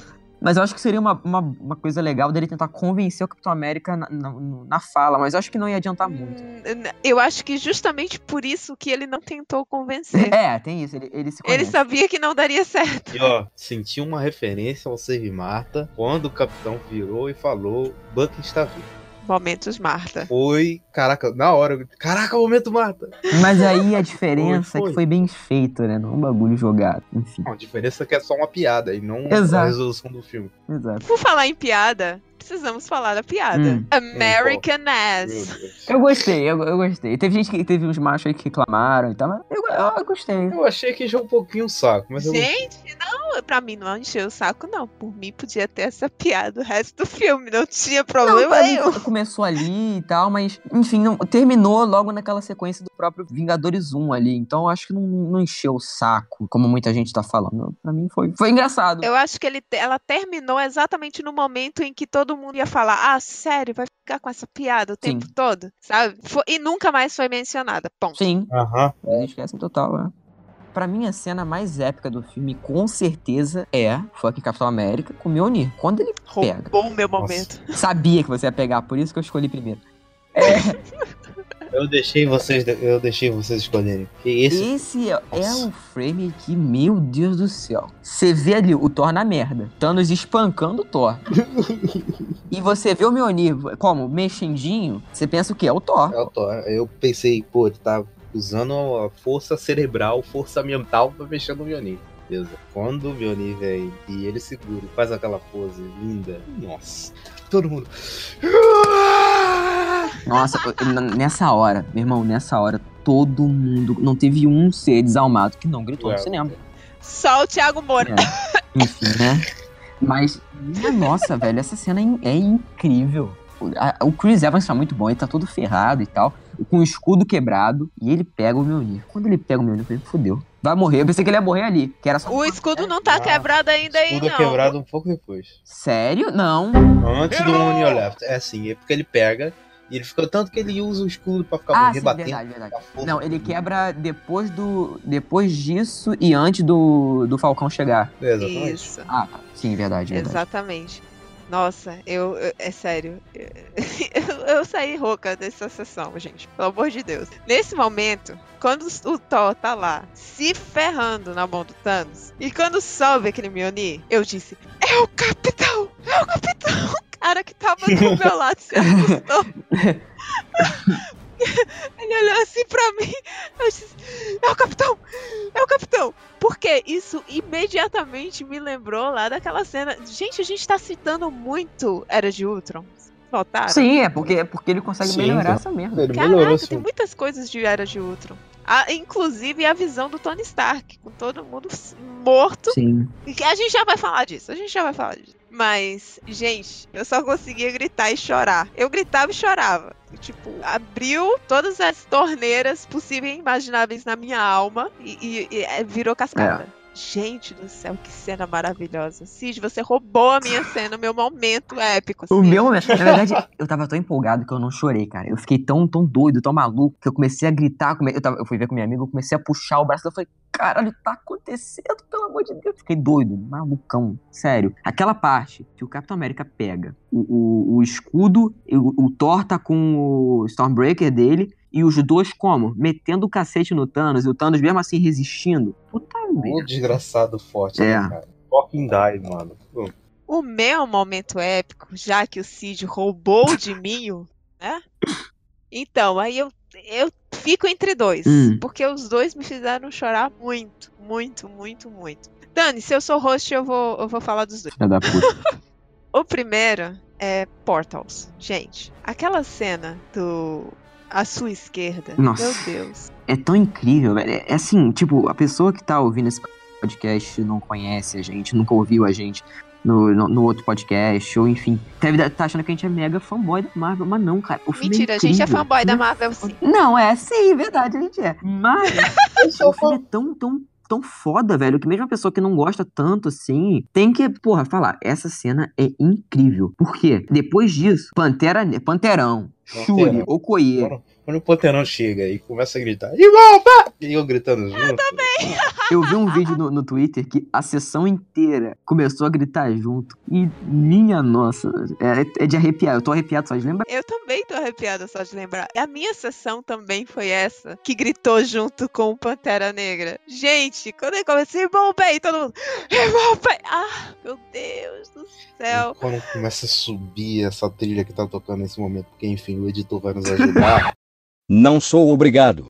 Mas eu acho que seria uma, uma, uma coisa legal dele tentar convencer o Capitão América na, na, na fala, mas eu acho que não ia adiantar muito. Hum, Eu acho que justamente por isso que ele não tentou convencer. É, tem isso, ele, ele se Ele conhece. sabia que não daria certo. E ó, senti uma referência ao Save Marta quando o Capitão virou e falou: Buck está vivo. Momentos Marta. Foi, caraca, na hora, caraca, momento Marta. Mas aí a diferença Foi, é foi. que foi bem feito, né? Não é um bagulho jogado. Enfim. Não, a diferença é que é só uma piada e não Exato. a resolução do filme. Exato. Por falar em piada, precisamos falar da piada. Hum. American Meu Ass. Eu gostei, eu, eu gostei. Teve gente que teve uns machos aí que reclamaram e tal, mas eu, eu, eu gostei. Eu achei que já um pouquinho o saco, mas eu Gente, não, pra mim não encheu o saco, não. Por mim podia ter essa piada o resto do filme, não tinha Não, problema mim nenhum. [LAUGHS] começou ali e tal, mas, enfim, não- terminou logo naquela sequência do próprio Vingadores 1 ali. Então eu acho que não, não encheu o saco, como muita gente tá falando. Pra mim foi, foi engraçado. Eu acho que ele, ela terminou exatamente no momento em que todo mundo ia falar: Ah, sério, vai ficar com essa piada o Sim. tempo todo? Sabe? E nunca mais foi mencionada. Ponto. Sim, Aham. eles esquecem total, é. Pra mim, a cena mais épica do filme, com certeza, é Fuck Capitão América com Mjolnir. Quando ele pega. Roubou o meu Nossa. momento. Sabia que você ia pegar, por isso que eu escolhi primeiro. [LAUGHS] Eu deixei vocês, eu deixei vocês escolherem. Esse Esse é, é um frame que, meu Deus do céu. Você vê ali o Thor na merda. Thanos espancando o Thor. [LAUGHS] e você vê o Mjolnir como? Mexendinho. Você pensa o quê? É o Thor. é o Thor. Eu pensei, pô, ele tá usando a força cerebral, força mental pra mexer no Mjolnir. Beleza. Quando o Mjolnir vem e ele segura e faz aquela pose linda, nossa. Todo mundo. Nossa, nessa hora, meu irmão, nessa hora, todo mundo. Não teve um ser desalmado que não gritou no É. cinema. Só o Thiago Moura. É. Enfim, né? Mas, nossa, velho, essa cena é é incrível. O- O Chris Evans tá muito bom, ele tá todo ferrado e tal, com o escudo quebrado, e ele pega o Mjolnir. Quando ele pega o Mjolnir, eu falei, fudeu. Vai morrer. Eu pensei que ele ia morrer ali, que era só... O escudo não tá Ah, quebrado ainda aí, Escudo não. quebrado um pouco depois. Sério? Não. Antes do On Your Left. É assim, é porque ele pega e ele fica. Tanto que ele usa o escudo pra ficar Ah, sim, rebatendo. verdade, verdade. Não, ele quebra depois do. Depois disso e antes do, do Falcão chegar. É, exatamente. Isso. Ah, sim, verdade, verdade. Exatamente. Nossa, eu, eu- é sério. [LAUGHS] Eu, eu saí rouca dessa sessão, gente. Pelo amor de Deus. Nesse momento, quando o Thor tá lá se ferrando na mão do Thanos, e quando sobe aquele Mjolnir, eu disse: É o capitão! É o capitão! Cara que tava do meu [LAUGHS] lado se assustou. [LAUGHS] Ele olhou assim pra mim. Eu disse: É o capitão! É o capitão! Porque isso imediatamente me lembrou lá daquela cena. Gente, a gente tá citando muito Era de Ultron. Notaram? Sim, é porque, é porque ele consegue Sim, melhorar essa merda. Ele melhorou Caraca, assim. tem muitas coisas de Era de Ultron. Ah, inclusive a visão do Tony Stark, com todo mundo morto. Sim. E A gente já vai falar disso, a gente já vai falar disso. Mas, gente, eu só conseguia gritar e chorar. Eu gritava e chorava. Tipo, abriu todas as torneiras possíveis e imagináveis na minha alma e, e- e, é, virou cascada. Gente do céu, que cena maravilhosa. Cid, você roubou a minha cena, o meu momento épico. O Cid. meu momento, na verdade, eu tava tão empolgado que eu não chorei, cara. Eu fiquei tão, tão doido, tão maluco, que eu comecei a gritar. Eu, tava- eu fui ver com minha amiga, eu comecei a puxar o braço. Eu falei, caralho, tá acontecendo, pelo amor de Deus. Fiquei doido, malucão, sério. Aquela parte que o Capitão América pega o, o, o escudo, e o, o Thor tá com o Stormbreaker dele. E os dois como? Metendo o cacete no Thanos, e o Thanos mesmo assim resistindo. Puta O merda. desgraçado forte, É. né, cara? Fucking die, mano. Pô, O meu momento épico, já que o Cid roubou de mim, o- né? Então, aí eu, eu fico entre dois. Hum. Porque os dois me fizeram chorar muito, muito, muito, muito. Dani, se eu sou host, eu vou, eu vou falar dos dois. Filha da puta. [LAUGHS] O primeiro é Portals. Gente, aquela cena do. À sua esquerda. Nossa. Meu Deus. é tão incrível, velho. É, é assim, tipo, a pessoa que tá ouvindo esse podcast não conhece a gente, nunca ouviu a gente no, no, no outro podcast, ou enfim, deve tá achando que a gente é mega fanboy da Marvel, mas não, cara. O filme Mentira, é a gente é fanboy da filme Marvel, sim. é- Não, é sim, verdade, a gente é. Mas [LAUGHS] o filme é tão, tão, tão foda, velho, que mesmo a pessoa que não gosta tanto assim, tem que, porra, falar, essa cena é incrível. Por quê? Depois disso, Pantera, Panterão, Shuri. Okoye, Quando, o Panterão chega e começa a gritar, e volta! E eu gritando junto. Eu vi um vídeo no, no Twitter que a sessão inteira começou a gritar junto. E minha nossa, é, é de arrepiar. Eu tô arrepiado só de lembrar. Eu também tô arrepiada só de lembrar. A minha sessão também foi essa, que gritou junto com o Pantera Negra. Gente, quando ele começou, irmão bem, todo mundo, irmão bem. Ah, meu Deus do céu. E Quando começa a subir essa trilha que tá tocando nesse momento, porque enfim, o editor vai nos ajudar. [LAUGHS] Não sou obrigado.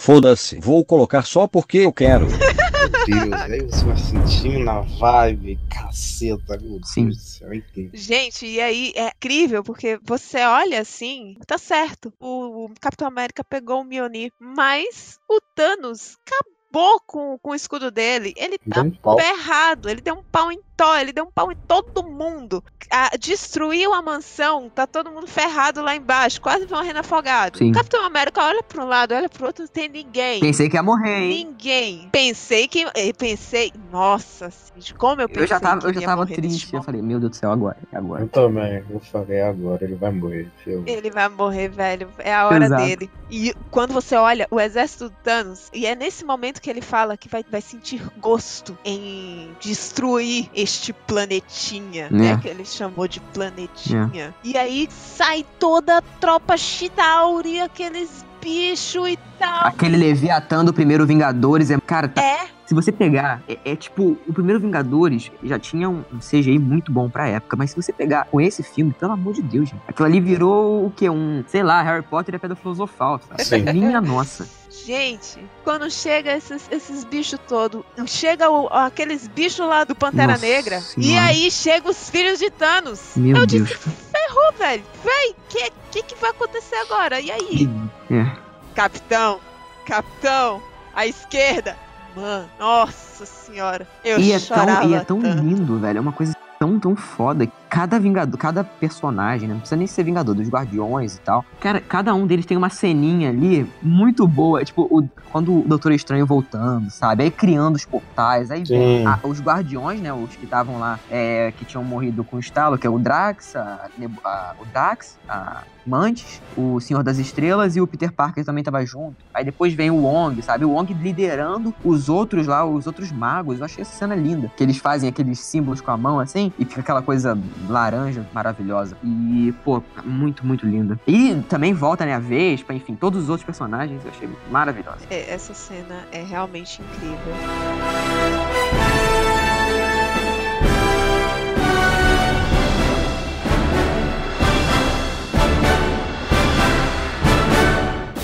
Foda-se, vou colocar só porque eu quero. [LAUGHS] Meu Deus, aí você vai sentindo na vibe, caceta, meu Sim. Deus do céu. Gente, e aí é incrível, porque você olha assim, tá certo. O, o Capitão América pegou o Mjolnir, mas o Thanos acabou com, com o escudo dele. Ele tá Deu um pau. ferrado. Ele deu um pau em Thor, ele deu um pau em todo mundo. Ah, destruiu a mansão, tá todo mundo ferrado lá embaixo, quase morrendo afogado. Sim. Capitão América olha pra um lado, olha pro outro, não tem ninguém. Pensei que ia morrer, hein? Ninguém. Pensei que. eh, Pensei. Nossa, como eu pensei. Eu já tava, que eu já ia tava triste. Eu falei, meu Deus do céu, agora, é agora. Eu também, eu falei agora, ele vai morrer. filho. Ele vai morrer, velho. É a hora Exato. dele. E quando você olha o exército do Thanos, e é nesse momento que ele fala que vai, vai sentir gosto em destruir este planetinha, né? É. Que ele chamou de planetinha. E aí sai toda a tropa Chitauri, aqueles bichos e tal. Aquele Leviatã do primeiro Vingadores é. Cara, tá- É, se você pegar, é, é tipo, o primeiro Vingadores já tinha um, um CGI muito bom pra época, mas se você pegar com esse filme, pelo amor de Deus, gente, aquilo ali virou o quê? Um, sei lá, Harry Potter e a Pedra Filosofal, sabe? Sim. Minha [LAUGHS] nossa. Gente, quando chega esses, esses bichos todos, chega o- aqueles bichos lá do Pantera Nossa Negra, e Senhora. aí chega os filhos de Thanos. Meu Eu Deus. disse, ferrou, velho. Véi, que, que, que vai acontecer agora? E aí? É. Capitão, capitão, à esquerda. Mano, nossa senhora. Eu E é, chorava tão, e é tão tanto. lindo, velho. É uma coisa tão, tão foda. Cada Vingador, cada personagem, né? Não precisa nem ser Vingador, dos Guardiões e tal. Cara, cada um deles tem uma ceninha ali muito boa. Tipo, o- quando o Doutor Estranho voltando, sabe? Aí criando os portais. Aí Sim. a- os Guardiões, né? Os que estavam lá, é, que tinham morrido com o estalo, que é o Drax, a, a- o Dax, a Mantis, o Senhor das Estrelas e o Peter Parker também tava junto. Aí depois vem o Wong, sabe? O Wong liderando os outros lá, os outros magos. Eu achei essa cena linda. Que eles fazem aqueles símbolos com a mão assim e fica aquela coisa laranja maravilhosa. E, pô, muito, muito linda. E também volta, né, a Vespa, enfim, todos os outros personagens eu achei maravilhosa. É, Essa cena é realmente incrível.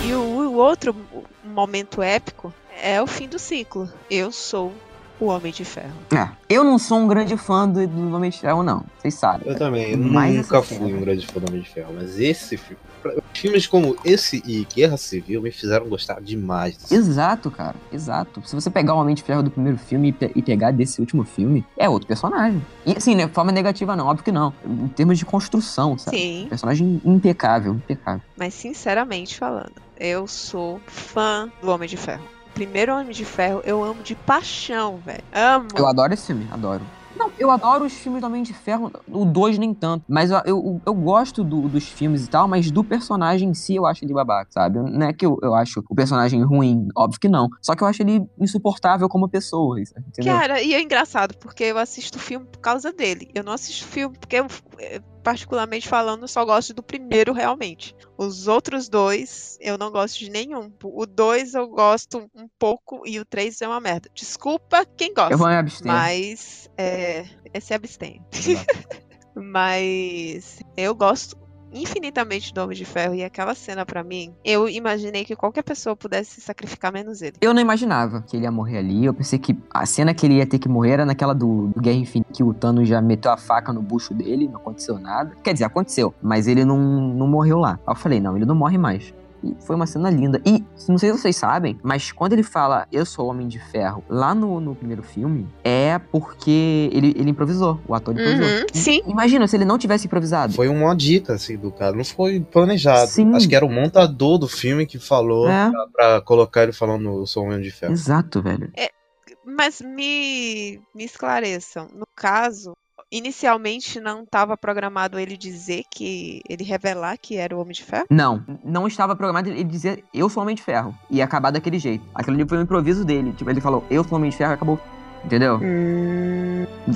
E o, o outro momento épico é o fim do ciclo. Eu sou o Homem de Ferro. É, eu não sou um grande fã do, do Homem de Ferro, não. Vocês sabem. Eu também, eu Mas nunca fui um grande fã do Homem de Ferro, mas esse filme. Filmes como esse e Guerra Civil me fizeram gostar demais. Exato, cara. Exato. Se você pegar o Homem de Ferro do primeiro filme e, pe- e pegar desse último filme, é outro personagem. E assim, né? Forma negativa não, óbvio que não. Em termos de construção, sabe? Sim, Personagem impecável, impecável. mas sinceramente falando, eu sou fã do Homem de Ferro. Primeiro Homem de Ferro eu amo de paixão, velho. Amo. Eu adoro esse filme, adoro. Não, eu adoro os filmes do Homem de Ferro, o 2 nem tanto. Mas eu, eu, eu gosto do- dos filmes e tal, mas do personagem em si eu acho ele babaca, sabe? Não é que eu, eu acho o personagem ruim, óbvio que não. Só que eu acho ele insuportável como pessoa, entendeu? Cara, e é engraçado, porque eu assisto o filme por causa dele. Eu não assisto filme porque eu, particularmente falando, só gosto do primeiro realmente. Os outros dois, eu não gosto de nenhum. O dois eu gosto um pouco e o três é uma merda. Desculpa quem gosta. eu vou me abster. Mas é, é se abstém. [LAUGHS] Mas eu gosto infinitamente do Homem de Ferro e aquela cena pra mim, eu imaginei que qualquer pessoa pudesse se sacrificar menos ele. Eu não imaginava que ele ia morrer ali. Eu pensei que a cena que ele ia ter que morrer era naquela do, do Guerra Infinita, que o Thanos já meteu a faca no bucho dele, não aconteceu nada. Quer dizer, aconteceu, mas ele não, não morreu lá. Aí eu falei, não, ele não morre mais. E foi uma cena linda. E, não sei se vocês sabem, mas quando ele fala eu sou o Homem de Ferro, lá no, no primeiro filme, é porque ele, ele improvisou. O ator improvisou. Uhum, sim. Imagina se ele não tivesse improvisado. Foi uma dica, assim, do cara. Não foi planejado. Sim. Acho que era o montador do filme que falou É. pra, pra colocar ele falando eu sou homem de ferro. Exato, velho. Mas me, me esclareçam. No caso, inicialmente não estava programado ele dizer que. ele revelar que era o Homem de Ferro? Não, não estava programado ele dizer eu sou Homem de Ferro. E acabar daquele jeito. Aquilo ali foi um improviso dele. Tipo, ele falou, eu sou Homem de Ferro e acabou. Entendeu?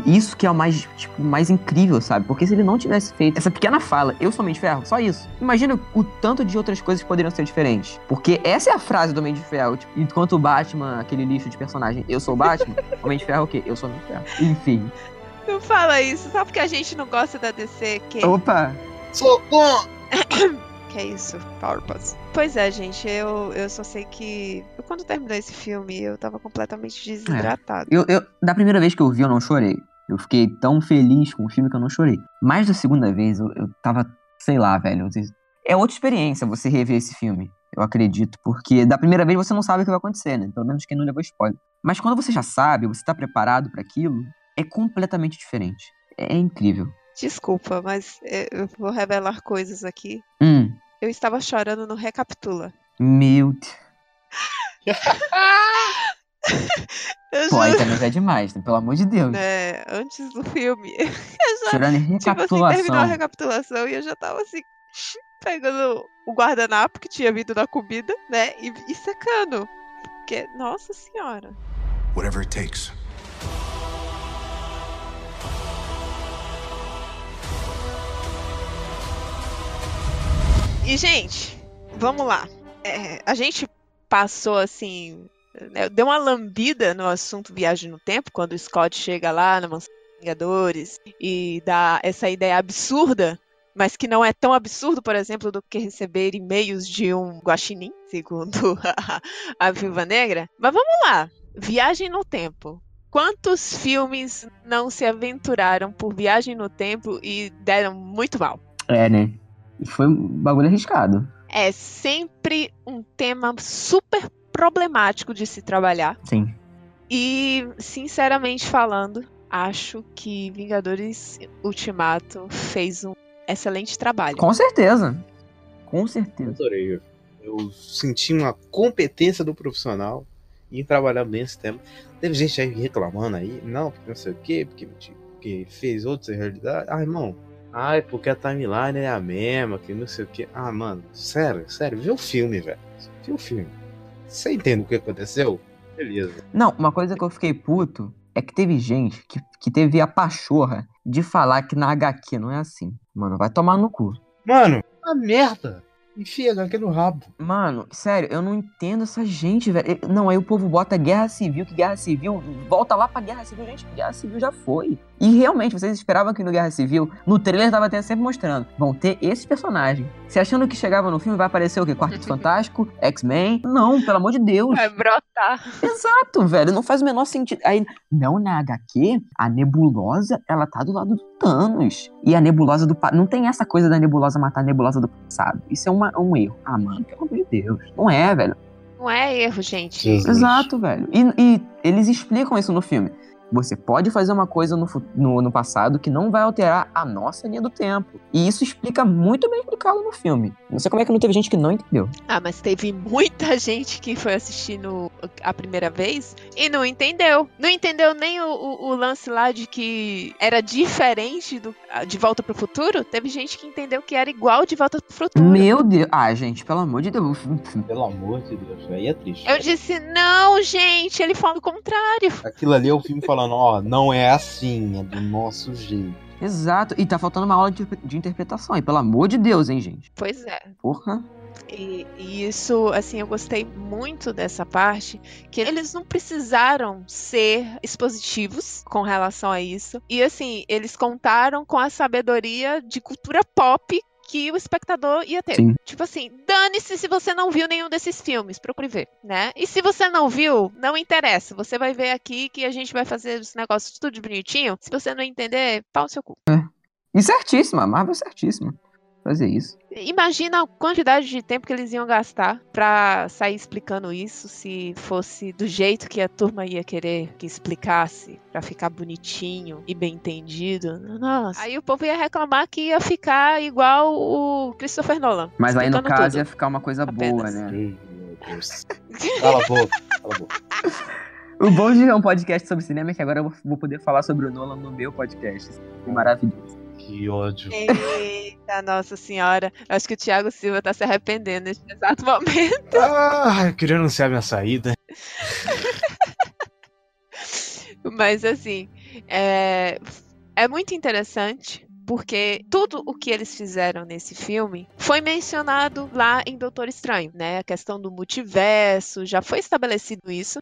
Isso que é o mais, tipo, mais incrível, sabe? Porque se ele não tivesse feito essa pequena fala, eu sou Homem de Ferro, só isso. Imagina o tanto de outras coisas que poderiam ser diferentes. Porque essa é a frase do Homem de Ferro. Tipo, enquanto o Batman, aquele lixo de personagem, eu sou o Batman, [LAUGHS] Homem de Ferro é o quê? Eu sou Homem de Ferro. Enfim. Não fala isso, só porque a gente não gosta da DC, que, Opa! Socorro! [COUGHS] que é isso, Power Pose. Pois é, gente, eu, eu só sei que. eu, quando terminou esse filme, eu tava completamente desidratado. Eu, eu, da primeira vez que eu vi, eu não chorei. Eu fiquei tão feliz com o filme que eu não chorei. Mas da segunda vez, eu, eu tava, sei lá, velho. É outra experiência você rever esse filme. eu acredito, porque da primeira vez você não sabe o que vai acontecer, né? Pelo menos quem não levou spoiler. Mas quando você já sabe, você tá preparado para aquilo, é completamente diferente. É incrível. Desculpa, mas é, eu vou revelar coisas aqui. Hum, Eu estava chorando no Recapitula. meu Deus. [LAUGHS] Eu Pô, aí também já é demais, né? Pelo amor de Deus. né, antes do filme. [LAUGHS] Eu já, Chorando em tipo assim, terminou a recapitulação. recapitulação e eu já tava assim, pegando o guardanapo que tinha vindo da comida, né? E, e secando. Porque, nossa senhora. Whatever it takes. E, gente, vamos lá. É, a gente passou assim. né, deu uma lambida no assunto viagem no tempo, quando o Scott chega lá na Mansão dos Vingadores e dá essa ideia absurda, mas que não é tão absurdo, por exemplo, do que receber e-mails de um guaxinim, segundo [LAUGHS] a, a Viúva Negra. Mas vamos lá. Viagem no tempo. Quantos filmes não se aventuraram por viagem no tempo e deram muito mal? É, né? E Foi um bagulho arriscado. é sempre um tema super problemático de se trabalhar. Sim. E, sinceramente falando, acho que Vingadores Ultimato fez um excelente trabalho. Com certeza. Com certeza. Adorei. Eu senti uma competência do profissional em trabalhar bem esse tema. Teve gente aí reclamando aí, não, porque não sei o quê, porque, porque fez outra realidade. Ah, irmão. Ai, porque a timeline é a mesma, que não sei o quê. Ah, mano, sério, sério, vê o filme, velho. Vê o filme. Você entende o que aconteceu? Beleza. Não, uma coisa que eu fiquei puto é que teve gente que, que teve a pachorra de falar que na HQ não é assim. Mano, vai tomar no cu. Mano, a merda. Enfia HQ no rabo. Mano, sério, eu não entendo essa gente, velho. Não, aí o povo bota guerra civil, que guerra civil, volta lá pra guerra civil, gente, guerra civil já foi. E realmente, vocês esperavam que no Guerra Civil, no trailer tava até sempre mostrando, vão ter esses personagens. Se achando que chegava no filme vai aparecer o quê? Quarteto [LAUGHS] Fantástico, X-Men? Não, pelo amor de Deus. Vai brotar. Exato, velho, não faz o menor sentido. Aí, não, na HQ, a nebulosa, ela tá do lado do Thanos. E a nebulosa do. pa- Não tem essa coisa da nebulosa matar a nebulosa do passado. Isso é uma- um erro. Ah, mano, pelo amor de Deus. Não é, velho. Não é erro, gente. Jesus. Exato, velho. E, e eles explicam isso no filme. Você pode fazer uma coisa no, no, no passado que não vai alterar a nossa linha do tempo. E isso explica muito bem explicado no filme. Não sei como é que não teve gente que não entendeu. Ah, mas teve muita [LAUGHS] gente que foi assistindo a primeira vez e não entendeu. Não entendeu nem o, o- o lance lá de que era diferente do, de Volta pro Futuro. Teve gente que entendeu que era igual de Volta pro Futuro. Meu Deus. Ah, gente, pelo amor de Deus. [LAUGHS] Pelo amor de Deus, aí é triste. Eu disse, não, gente, ele fala o contrário. Aquilo ali é o filme falando, ó, não é assim, é do nosso jeito. Exato. E tá faltando uma aula de, de interpretação. E pelo amor de Deus, hein, gente. Pois é. Porra. E, e isso, assim, eu gostei muito dessa parte, que eles não precisaram ser expositivos com relação a isso. E, assim, eles contaram com a sabedoria de cultura pop que o espectador ia ter. Sim. Tipo assim, dane-se se você não viu nenhum desses filmes, procure ver, né? E se você não viu, não interessa. Você vai ver aqui que a gente vai fazer os negócios tudo bonitinho. Se você não entender, pau no seu cu. E certíssima. Marvel certíssima. Fazer isso. Imagina a quantidade de tempo que eles iam gastar pra sair explicando isso se fosse do jeito que a turma ia querer que explicasse, pra ficar bonitinho e bem entendido. Nossa. Aí o povo ia reclamar que ia ficar igual o Christopher Nolan. Mas aí, no caso, tudo. ia ficar uma coisa boa, Apenas. né? Ai, meu Deus. Cala a boca, cala a boca. [LAUGHS] O bom de ter um podcast sobre cinema é que agora eu vou- poder falar sobre o Nolan no meu podcast. É maravilhoso. Que ódio. Eita, nossa senhora. Acho que o Thiago Silva tá se arrependendo nesse exato momento. Ah, eu queria anunciar minha saída. [LAUGHS] Mas assim, é, é muito interessante porque tudo o que eles fizeram nesse filme foi mencionado lá em Doutor Estranho, né? A questão do multiverso, já foi estabelecido isso.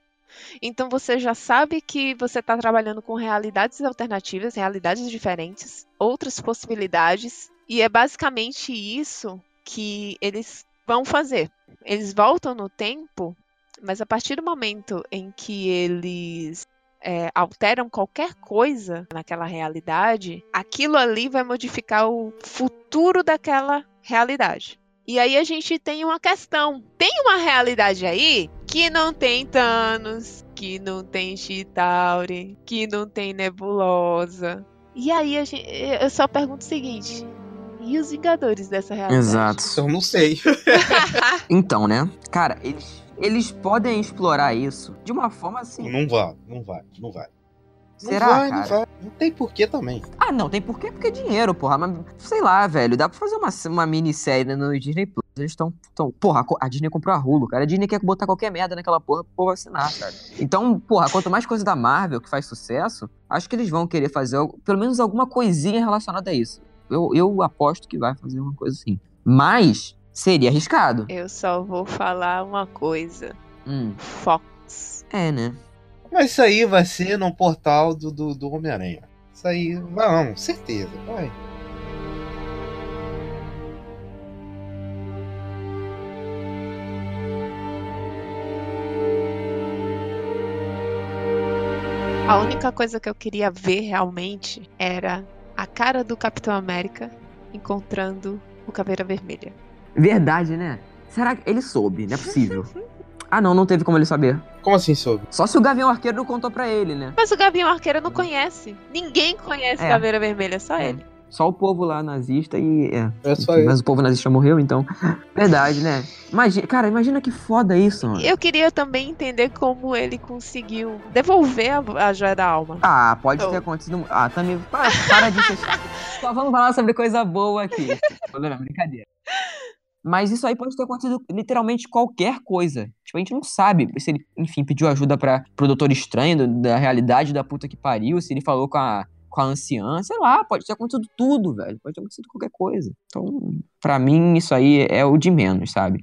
Então você já sabe que você está trabalhando com realidades alternativas, realidades diferentes, outras possibilidades, e é basicamente isso que eles vão fazer. Eles voltam no tempo, mas a partir do momento em que eles é, alteram qualquer coisa naquela realidade, aquilo ali vai modificar o futuro daquela realidade. E aí a gente tem uma questão. Tem uma realidade aí que não tem Thanos, que não tem Chitauri, que não tem Nebulosa. E aí a gente, eu só pergunto o seguinte: e os Vingadores dessa realidade? Exato. Eu não sei. [LAUGHS] Então, né? Cara, eles, eles podem explorar isso de uma forma assim. Não vai, não vai, não vai. Não Será, vai, cara? não vai. Não tem porquê também. Ah, não, tem porquê, porque é dinheiro, porra. Mas, sei lá, velho, dá pra fazer uma, uma minissérie no Disney Plus. Eles estão. Tão, porra, a Disney comprou a Hulu, cara. A Disney quer botar qualquer merda naquela porra pro povo assinar, cara. Então, porra, quanto mais coisa da Marvel que faz sucesso, acho que eles vão querer fazer pelo menos alguma coisinha relacionada a isso. Eu, eu aposto que vai fazer uma coisa assim. Mas seria arriscado. Eu só vou falar uma coisa: Hum, Fox. é, né? Mas isso aí vai ser no portal do, do, do Homem-Aranha. Isso aí, vamos, certeza, vai. A única coisa que eu queria ver realmente era a cara do Capitão América encontrando o Caveira Vermelha. Verdade, né? Será que ele soube? Não é possível. [LAUGHS] ah, não, não teve como ele saber. Como assim soube? Só se o Gavião Arqueiro não contou pra ele, né? Mas o Gavião Arqueiro não conhece. Ninguém conhece É. Caveira Vermelha, só É. ele. Só o povo lá nazista e. É. É só mas o povo nazista morreu, então. [LAUGHS] Verdade, né? Imagina, cara, imagina que foda isso, mano. Eu queria também entender como ele conseguiu devolver a, a joia da alma. Ah, pode Oh. ter acontecido. Ah, também. Para, para de ser chato. [LAUGHS] Só vamos falar sobre coisa boa aqui. Não, brincadeira. Mas isso aí pode ter acontecido literalmente qualquer coisa. Tipo, a gente não sabe se ele, enfim, pediu ajuda para pro Doutor Estranho, da realidade da puta que pariu, se ele falou com a, com a anciã, sei lá, pode ter acontecido tudo, velho. Pode ter acontecido qualquer coisa. Então, pra mim, isso aí é o de menos, sabe?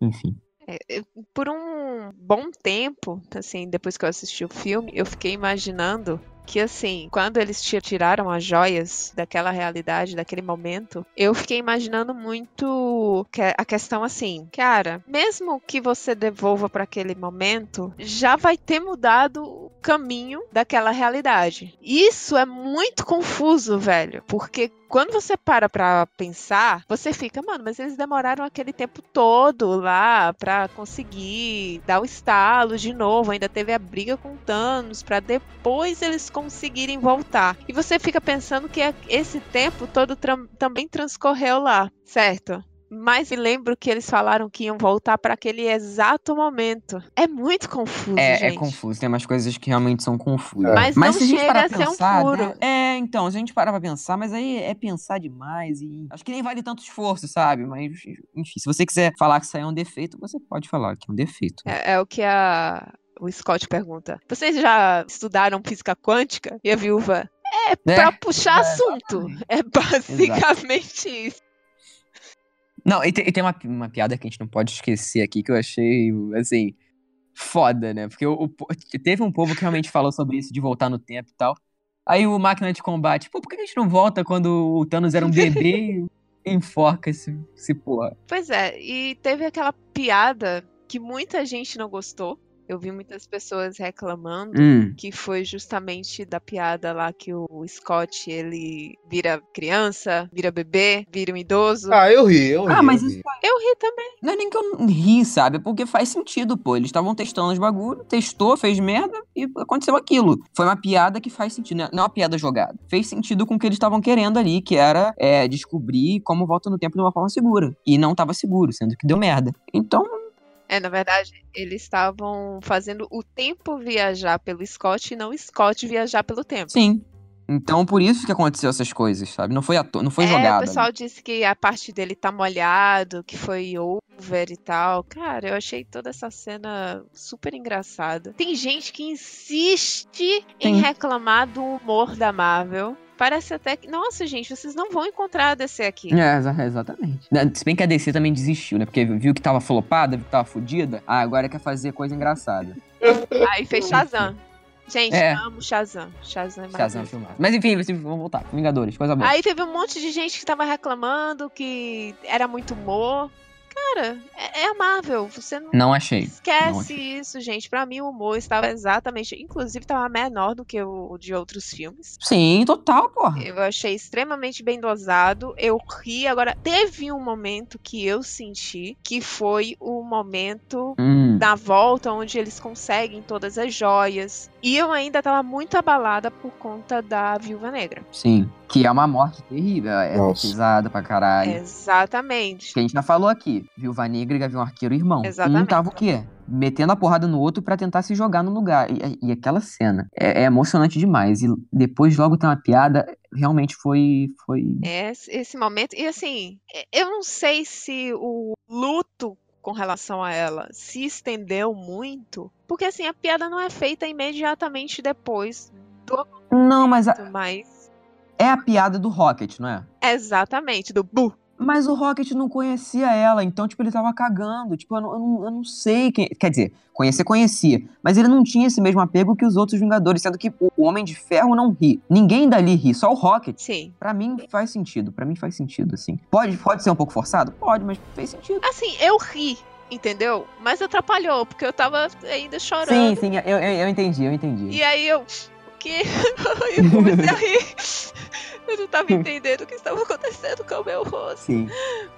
Enfim. É, por um bom tempo, assim, depois que eu assisti o filme, eu fiquei imaginando que, assim, quando eles ti- tiraram as joias daquela realidade, daquele momento, eu fiquei imaginando muito a questão assim, cara, mesmo que você devolva para aquele momento, já vai ter mudado o caminho daquela realidade. Isso é muito confuso, velho, porque quando você para pra pensar, você fica, mano, mas eles demoraram aquele tempo todo lá pra conseguir dar o estalo de novo. Ainda teve a briga com Thanos pra depois eles conseguirem voltar. E você fica pensando que é- esse tempo todo tram- também transcorreu lá, certo? Mas me lembro que eles falaram que iam voltar pra aquele exato momento. É muito confuso, É, gente. é confuso, tem umas coisas que realmente são confusas. É. Mas, não se a gente chega parar a um pensar, furo. né? É, então, se a gente parar pra pensar, mas aí é pensar demais e. Acho que nem vale tanto esforço, sabe? Mas, enfim, se você quiser falar que isso aí é um defeito, você pode falar que é um defeito. É, é o que a, o Scott pergunta. Vocês já estudaram física quântica? E a viúva. É, pra puxar é, assunto. É basicamente isso. Não, e tem, e tem uma, uma piada que a gente não pode esquecer aqui que eu achei, assim, foda, né? Porque o, o teve um povo que realmente falou sobre isso, de voltar no tempo e tal. Aí o máquina de combate, pô, por que a gente não volta quando o Thanos era um bebê [LAUGHS] e enforca esse, esse porra? Pois é, e teve aquela piada que muita gente não gostou. Eu vi muitas pessoas reclamando. Hum. Que foi justamente da piada lá que o Scott ele vira criança, vira bebê, vira um idoso. Ah, eu ri, eu ri. Ah, mas eu isso ri. Eu ri também. Não é nem que eu ri, sabe? É porque faz sentido, pô. Eles estavam testando os bagulho, testou, fez merda e aconteceu aquilo. Foi uma piada que faz sentido, né? não é uma piada jogada. Fez sentido com o que eles estavam querendo ali, que era é, descobrir como volta no tempo de uma forma segura. E não tava seguro, sendo que deu merda. Então, É, na verdade, eles estavam fazendo o tempo viajar pelo Scott e não o Scott viajar pelo tempo. sim. Então, por isso que aconteceu essas coisas, sabe? Não foi, à toa, não foi é, jogado. o pessoal disse que a parte dele tá molhado, que foi over e tal. Cara, eu achei toda essa cena super engraçada. Tem gente que insiste em Sim. reclamar do humor da Marvel. Parece até que. Nossa, gente, vocês não vão encontrar a DC aqui. É, exa- exatamente. Né, Se bem que a DC também desistiu, né? Porque viu que tava flopada, viu que tava fodida. Ah, agora quer fazer coisa engraçada. [LAUGHS] Aí fez Shazam. Gente, É. amo Shazam. Shazam é Shazam maravilhoso. filmado. Mas enfim, vamos voltar. Vingadores, coisa boa. Aí teve um monte de gente que tava reclamando que era muito humor. Cara, é, é amável. Você não Não achei. esquece não achei. isso, gente. Pra mim, o humor estava exatamente. Inclusive, estava menor do que o de outros filmes. Sim, total, porra. Eu achei extremamente bem dosado. Eu ri. Agora, teve um momento que eu senti que foi o momento Hum, da volta onde eles conseguem todas as joias. E eu ainda tava muito abalada por conta da Viúva Negra. sim. Que é uma morte terrível. É Nossa. pesada pra caralho. Exatamente. Que a gente já falou aqui. Viúva Negra e Gavião Arqueiro irmão. Um Exatamente. tava o quê? Metendo a porrada no outro pra tentar se jogar no lugar. E, e aquela cena é, é emocionante demais. E depois logo tem uma piada. Realmente foi. foi... É, esse- esse momento. E assim, é- eu não sei se o luto com relação a ela se estendeu muito. Porque assim, a piada não é feita imediatamente depois do Não, mas a- mas. é a piada do Rocket, não é? Exatamente, do bu. Mas o Rocket não conhecia ela, então, tipo, ele tava cagando. Tipo, eu não, eu não, eu não sei quem. Quer dizer, conhecer, conhecia. Mas ele não tinha esse mesmo apego que os outros Vingadores, sendo que o Homem de Ferro não ri. Ninguém dali ri, só o Rocket. Sim. Pra mim faz sentido, pra mim faz sentido, assim. Pode, pode ser um pouco forçado? Pode, mas fez sentido. Assim, eu ri, entendeu? Mas atrapalhou, porque eu tava ainda chorando. Sim, sim, eu, eu, eu entendi, eu entendi. E aí eu. O quê? [LAUGHS] eu comecei a rir. Eu não tava entendendo o que estava acontecendo com o meu rosto. Sim.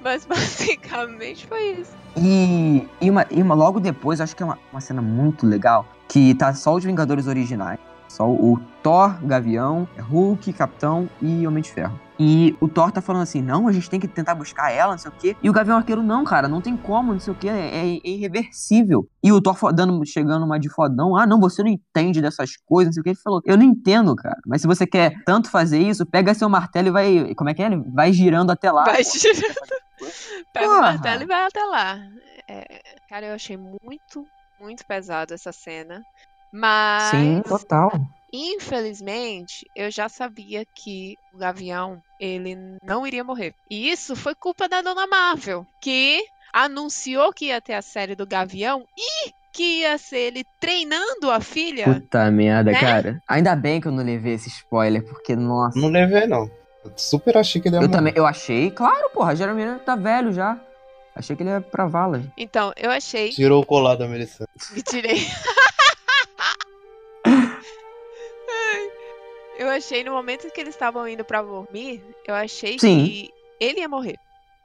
Mas basicamente foi isso. E, e, uma, e uma logo depois, acho que é uma, uma cena muito legal, que tá só os Vingadores originais. Só o Thor, Gavião, Hulk, Capitão e Homem de Ferro. E o Thor tá falando assim, não, a gente tem que tentar buscar ela, não sei o quê. E o Gavião Arqueiro, não, cara, não tem como, não sei o quê, é, é irreversível. E o Thor dando, chegando uma de fodão, ah, não, você não entende dessas coisas, não sei o que. Ele falou, eu não entendo, cara. Mas se você quer tanto fazer isso, pega seu martelo e vai, como é que é? Vai girando até lá. Vai girando. [LAUGHS] Pega o Porra. martelo e vai até lá. É, cara, eu achei muito, muito pesado essa cena. Mas, Sim, total. infelizmente, eu já sabia que o Gavião, ele não iria morrer. E isso foi culpa da Dona Marvel, que anunciou que ia ter a série do Gavião e que ia ser ele treinando a filha. Puta merda, Né? cara. Ainda bem que eu não levei esse spoiler, porque, nossa. Não levei, não. Eu super achei que ele ia Eu morrer. também, eu achei, claro, porra, Jeremy tá velho já. Achei que ele ia pra vala. Então, eu achei. Tirou o colar da Melissa. Me tirei. [LAUGHS] eu achei no momento que eles estavam indo pra dormir, eu achei Sim. que ele ia morrer.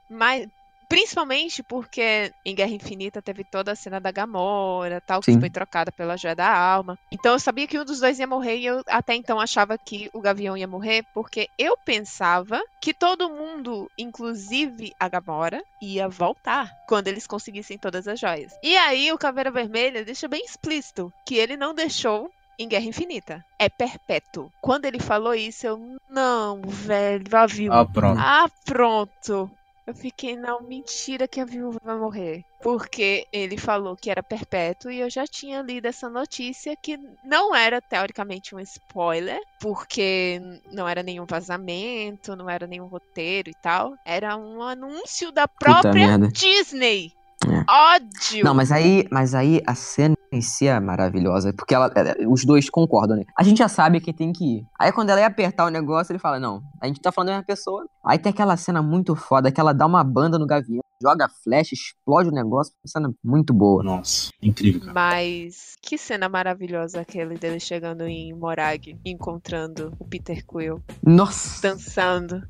Mas principalmente porque em Guerra Infinita teve toda a cena da Gamora, tal, que Sim. foi trocada pela Joia da Alma. Então eu sabia que um dos dois ia morrer e eu até então achava que o Gavião ia morrer, porque eu pensava que todo mundo, inclusive a Gamora, ia voltar quando eles conseguissem todas as joias. E aí o Caveira Vermelha deixa bem explícito que ele não deixou em Guerra Infinita. É perpétuo. Quando ele falou isso, eu, não, velho, a viúva. Ah, pronto. Ah, pronto. Eu fiquei, não, mentira que a viúva vai morrer. Porque ele falou que era perpétuo e eu já tinha lido essa notícia que não era teoricamente um spoiler, porque não era nenhum vazamento, não era nenhum roteiro e tal. Era um anúncio da própria. Disney. É. Ódio! Não, mas aí, mas aí a cena em si é maravilhosa, porque ela, é, os dois concordam, né? A gente já sabe que tem que ir. Aí quando ela ia apertar o negócio, ele fala, não, a gente tá falando da mesma pessoa. Aí tem aquela cena muito foda, que ela dá uma banda no gavião, joga flecha, explode o negócio, uma cena muito boa. Nossa, incrível, cara. Mas que cena maravilhosa aquele dele chegando em Morag, encontrando o Peter Quill, Nossa, dançando.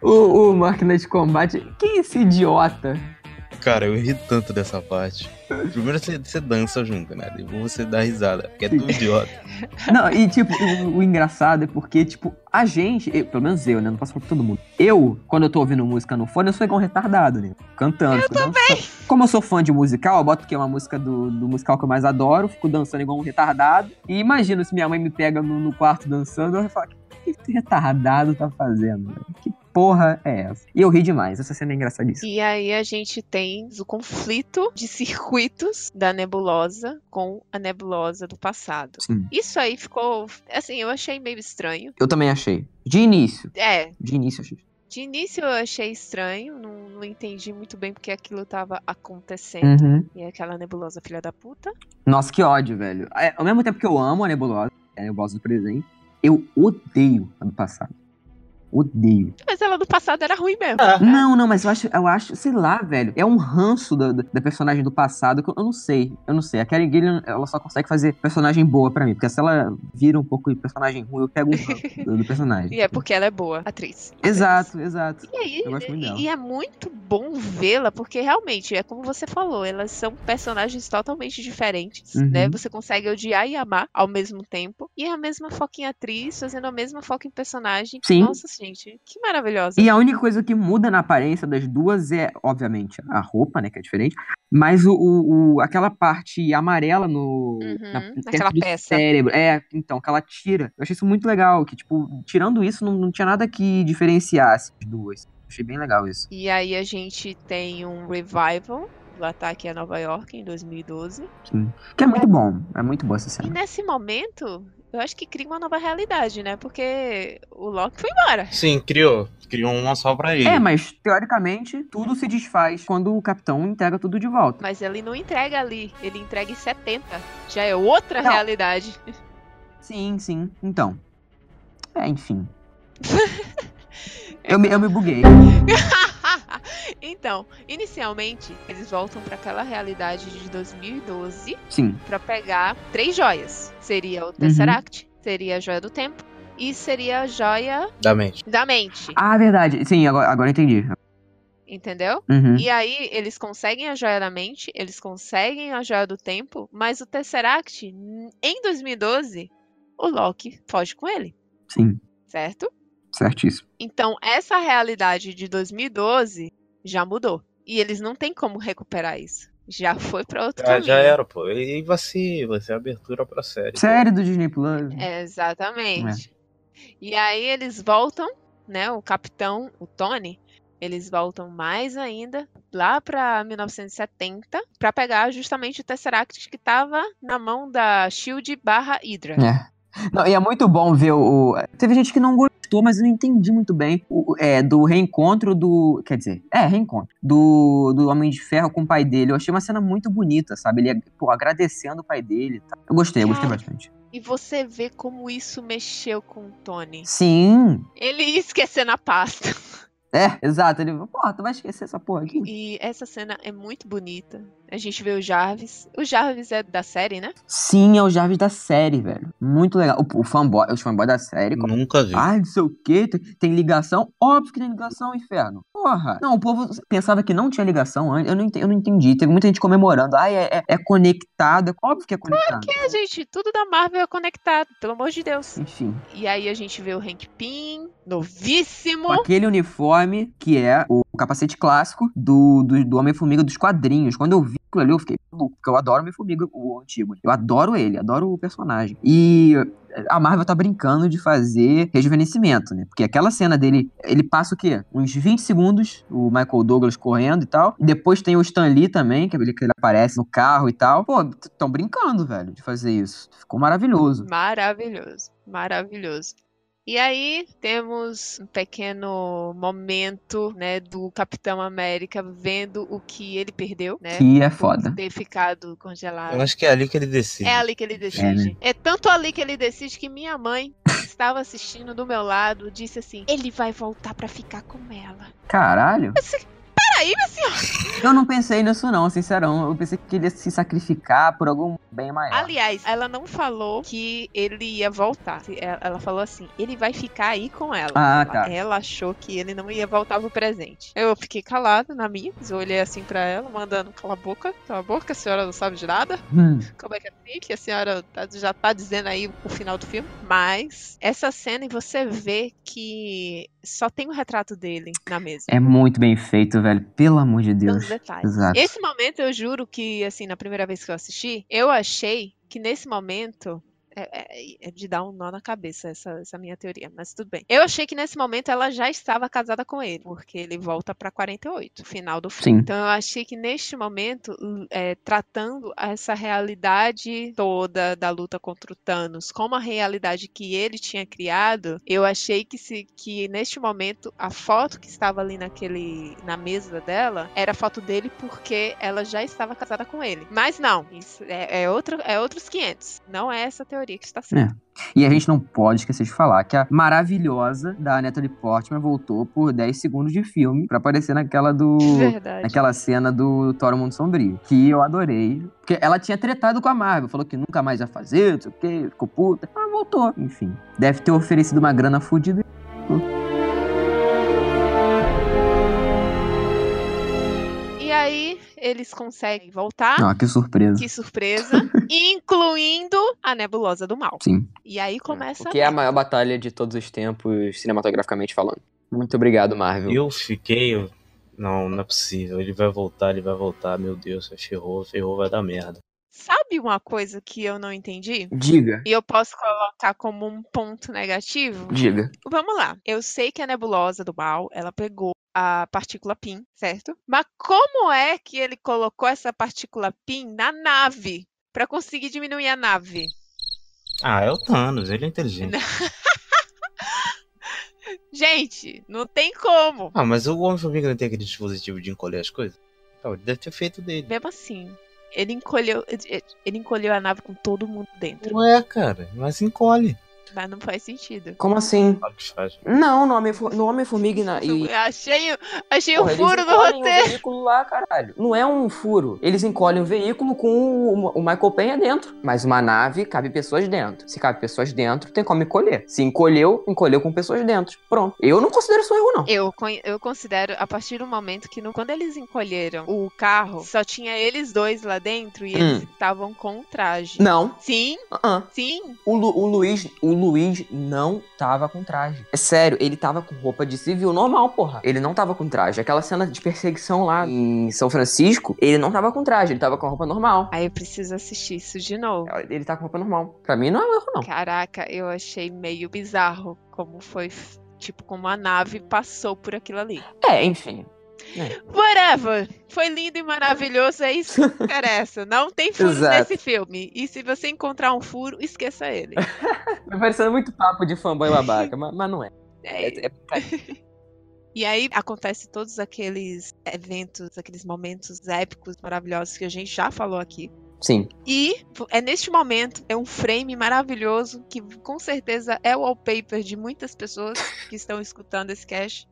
o, o máquina de combate, que esse idiota. Cara, eu ri tanto dessa parte. Primeiro você, você dança junto, né? Depois você dá risada, porque é tudo idiota. [LAUGHS] Não, e tipo, o, o engraçado é porque, tipo, a gente, eu- pelo menos eu, né? Não posso falar pra todo mundo. Eu, quando eu tô ouvindo música no fone, eu sou igual um retardado, né? Cantando. Eu também! Como eu sou fã de musical, eu boto que é uma música do, do musical que eu mais adoro, fico dançando igual um retardado. E imagino se minha mãe me pega no, no quarto dançando, eu vou falar, o que esse retardado tá fazendo? velho? Que porra é essa? E eu ri demais, essa cena é engraçadíssima. E aí a gente tem o conflito de circuitos da nebulosa com a nebulosa do passado. Sim. Isso aí ficou, assim, eu achei meio estranho. Eu também achei. De início. É, De início, achei. de início eu achei estranho, não, não entendi muito bem porque aquilo tava acontecendo. Uhum. E aquela nebulosa filha da puta. Nossa, que ódio, velho. É, ao mesmo tempo que eu amo a nebulosa, é a nebulosa do presente, eu odeio a do passado. Odeio. Mas ela do passado era ruim mesmo. Não, não, mas eu acho, eu acho, sei lá, velho. É um ranço da, da, personagem do passado que eu, eu não sei. Eu não sei. A Karen Gillian, ela só consegue fazer personagem boa pra mim. Porque se ela vira um pouco de personagem ruim, eu pego um ranço [LAUGHS] do, do personagem. E é porque ela é boa, atriz. Exato, exato. E aí, Eu gosto muito dela. e, e é muito bom vê-la, porque realmente, é como você falou, elas são personagens totalmente diferentes, Uhum. né? Você consegue odiar e amar ao mesmo tempo. E é a mesma foca em atriz, fazendo a mesma foca em personagem. Sim. Nossa, gente, que maravilhosa. E a única coisa que muda na aparência das duas é, obviamente, a roupa, né, que é diferente. Mas o, o- aquela parte amarela no. Uhum, na, naquela peça. cérebro. É, então, que ela tira. Eu achei isso muito legal. Que, tipo, tirando isso, não, não tinha nada que diferenciasse as duas. Achei bem legal isso. E aí a gente tem um revival do ataque a Nova York em 2012. Que é muito bom. É muito boa essa E cena. nesse momento, eu acho que cria uma nova realidade, né? Porque o Loki foi embora. Sim, criou. Criou uma só pra ele. É, mas teoricamente tudo se desfaz quando o capitão entrega tudo de volta. Mas ele não entrega ali, ele entrega em 70. Já é outra Não. realidade. Sim, sim. Então. É, enfim. [LAUGHS] [LAUGHS] eu, me, eu me buguei. [LAUGHS] então, inicialmente, eles voltam para aquela realidade de 2012 Sim. para pegar três joias. Seria Uhum. o Tesseract, seria a joia do tempo e seria a joia Da mente. da mente. Ah, verdade. Sim, agora, agora entendi. Entendeu? Uhum. E aí, eles conseguem a joia da mente, eles conseguem a joia do tempo, mas o Tesseract, em 2012, o Loki foge com ele, Sim, certo? Certíssimo. Então, essa realidade de 2012 já mudou. E eles não têm como recuperar isso. Já foi pra outro Já, caminho. já era, pô. E vai ser, vai ser abertura pra série. Série do Disney Plus. É, Exatamente. E aí eles voltam, né? O capitão, o Tony, eles voltam mais ainda lá pra 1970 pra pegar justamente o Tesseract que tava na mão da Shield barra Hydra. É. Não, e é muito bom ver o. Teve gente que não gostou, mas eu não entendi muito bem. O, é, do reencontro do. Quer dizer, é, reencontro. Do, do Homem de Ferro com o pai dele. Eu achei uma cena muito bonita, sabe? Ele, pô, agradecendo o pai dele. e tal. Eu gostei, eu gostei Cara. bastante. E você vê como isso mexeu com o Tony. Sim. Ele ia esquecer na pasta. É, exato. Ele, porra, tu vai esquecer essa porra aqui? E essa cena é muito bonita. A gente vê o Jarvis. O Jarvis é da série, né? Sim, é o Jarvis da série, velho. Muito legal. O, o fanboy, os fanboys da série. Nunca vi. Ai, não sei o que, tem, tem ligação? Óbvio que tem ligação, inferno. Porra. Não, o povo pensava que não tinha ligação antes. Eu não entendi. Eu não entendi. Teve muita gente comemorando. Ai, é, é, é conectado. É óbvio que é conectado. É, gente, tudo da Marvel é conectado, pelo amor de Deus. Enfim. E aí a gente vê o Hank Pym, novíssimo. Com aquele uniforme que é o capacete clássico do, do, do Homem-Formiga dos quadrinhos. Quando eu vi aquilo ali, eu fiquei maluco, porque eu adoro Homem-Formiga, o antigo. Eu adoro ele, adoro o personagem. E a Marvel tá brincando de fazer rejuvenescimento, né? Porque aquela cena dele, ele passa o quê? Uns 20 segundos, o Michael Douglas correndo e tal. E depois tem o Stan Lee também, que ele, que ele aparece no carro e tal. Pô, tão brincando, velho, de fazer isso. Ficou maravilhoso. Maravilhoso, maravilhoso. E aí temos um pequeno momento, né, do Capitão América vendo o que ele perdeu, né? Que é foda. ter ficado congelado. Eu acho que é ali que ele decide. É ali que ele decide. É, né? tanto ali que ele decide que minha mãe que estava assistindo do meu lado, disse assim: ele vai voltar pra ficar com ela. Caralho. Peraí, minha senhora. Eu não pensei nisso, não, sincerão. Eu pensei que ele ia se sacrificar por algum bem maior. Aliás, ela não falou que ele ia voltar. Ela falou assim: ele vai ficar aí com ela. Ah, ela, tá. ela achou que ele não ia voltar pro presente. Eu fiquei calada na minha, eu olhei assim pra ela, mandando: cala a boca, cala a boca, a senhora não sabe de nada. Hum, Como é que é assim? Que a senhora tá- já tá dizendo aí o final do filme. Mas essa cena e você vê que só tem o retrato dele na mesa. é muito bem feito, velho. Pelo amor de Deus. os detalhes. Exato. Esse momento eu juro que, assim, na primeira vez que eu assisti, eu achei que nesse momento. É, é- é de dar um nó na cabeça essa, essa minha teoria, mas tudo bem. Eu achei que nesse momento ela já estava casada com ele, porque ele volta pra 48, final do filme. Sim. Então eu achei que neste momento, é, tratando essa realidade toda da luta contra o Thanos como a realidade que ele tinha criado, eu achei que se que neste momento a foto que estava ali naquele na mesa dela era a foto dele porque ela já estava casada com ele. Mas não, isso é, é outro é outros 500. Não é essa teoria. Teoria que está certa. E a gente não pode esquecer de falar que a maravilhosa da Natalie Portman voltou por 10 segundos de filme pra aparecer naquela do. Verdade. Naquela cena do Thor Mundo Sombrio. Que eu adorei. Porque ela tinha tretado com a Marvel. Falou que nunca mais ia fazer, não sei o quê, ficou puta. Mas voltou. Enfim. Deve ter oferecido uma grana fodida. Eles conseguem voltar. Ah, que surpresa. Que surpresa. [LAUGHS] incluindo a nebulosa do mal. Sim. E aí começa. O que é a maior batalha de todos os tempos, cinematograficamente falando. Muito obrigado, Marvel. Eu fiquei. Não, não é possível. Ele vai voltar, ele vai voltar. Meu Deus, ferrou, ferrou, vai dar merda. Sabe uma coisa que eu não entendi? Diga. E eu posso colocar como um ponto negativo? Diga. Vamos lá. Eu sei que a nebulosa do mal, ela pegou a partícula PIN, certo? Mas como é que ele colocou essa partícula PIN na nave? Pra conseguir diminuir a nave? Ah, é o Thanos, ele é inteligente. [LAUGHS] Gente, não tem como. Ah, mas o Homem-Formiga não tem aquele dispositivo de encolher as coisas? Então, ele deve ter feito dele. Mesmo assim, ele encolheu, ele encolheu a nave com todo mundo dentro. Ué, cara, mas encolhe. Mas não faz sentido. Como assim? Não, no Homem-Fo- no Homem-Formiga e na- e, achei, achei Porra, um eles furo no roteiro. o veículo lá, caralho. Não é um furo. Eles encolhem o veículo com o, o Michael Penha dentro. Mas uma nave cabe pessoas dentro. Se cabe pessoas dentro, tem como encolher. Se encolheu, encolheu com pessoas dentro. Pronto. Eu não considero isso um erro, não. Eu, eu considero, a partir do momento que no- quando eles encolheram o carro, só tinha eles dois lá dentro e eles Hum. estavam com traje. Não. Sim, Uh-uh. sim. O, Lu- o Luiz, o Luiz não tava com traje. É sério, ele tava com roupa de civil normal, porra. Ele não tava com traje. Aquela cena de perseguição lá em São Francisco, ele não tava com traje, ele tava com roupa normal. Aí eu preciso assistir isso de novo. Ele tá com roupa normal. Pra mim não é um erro, não. Caraca, eu achei meio bizarro como foi, tipo, como a nave passou por aquilo ali. É, enfim. Whatever! Foi lindo e maravilhoso, é isso que [LAUGHS] interessa. Não tem furos nesse filme. E se você encontrar um furo, esqueça ele. [LAUGHS] Tá parecendo muito papo de fanboy babaca, mas, mas não é. É, É- é- [LAUGHS] E aí acontece todos aqueles eventos, aqueles momentos épicos, maravilhosos que a gente já falou aqui. Sim. E é neste momento, é um frame maravilhoso que com certeza é o wallpaper de muitas pessoas que estão escutando esse cast.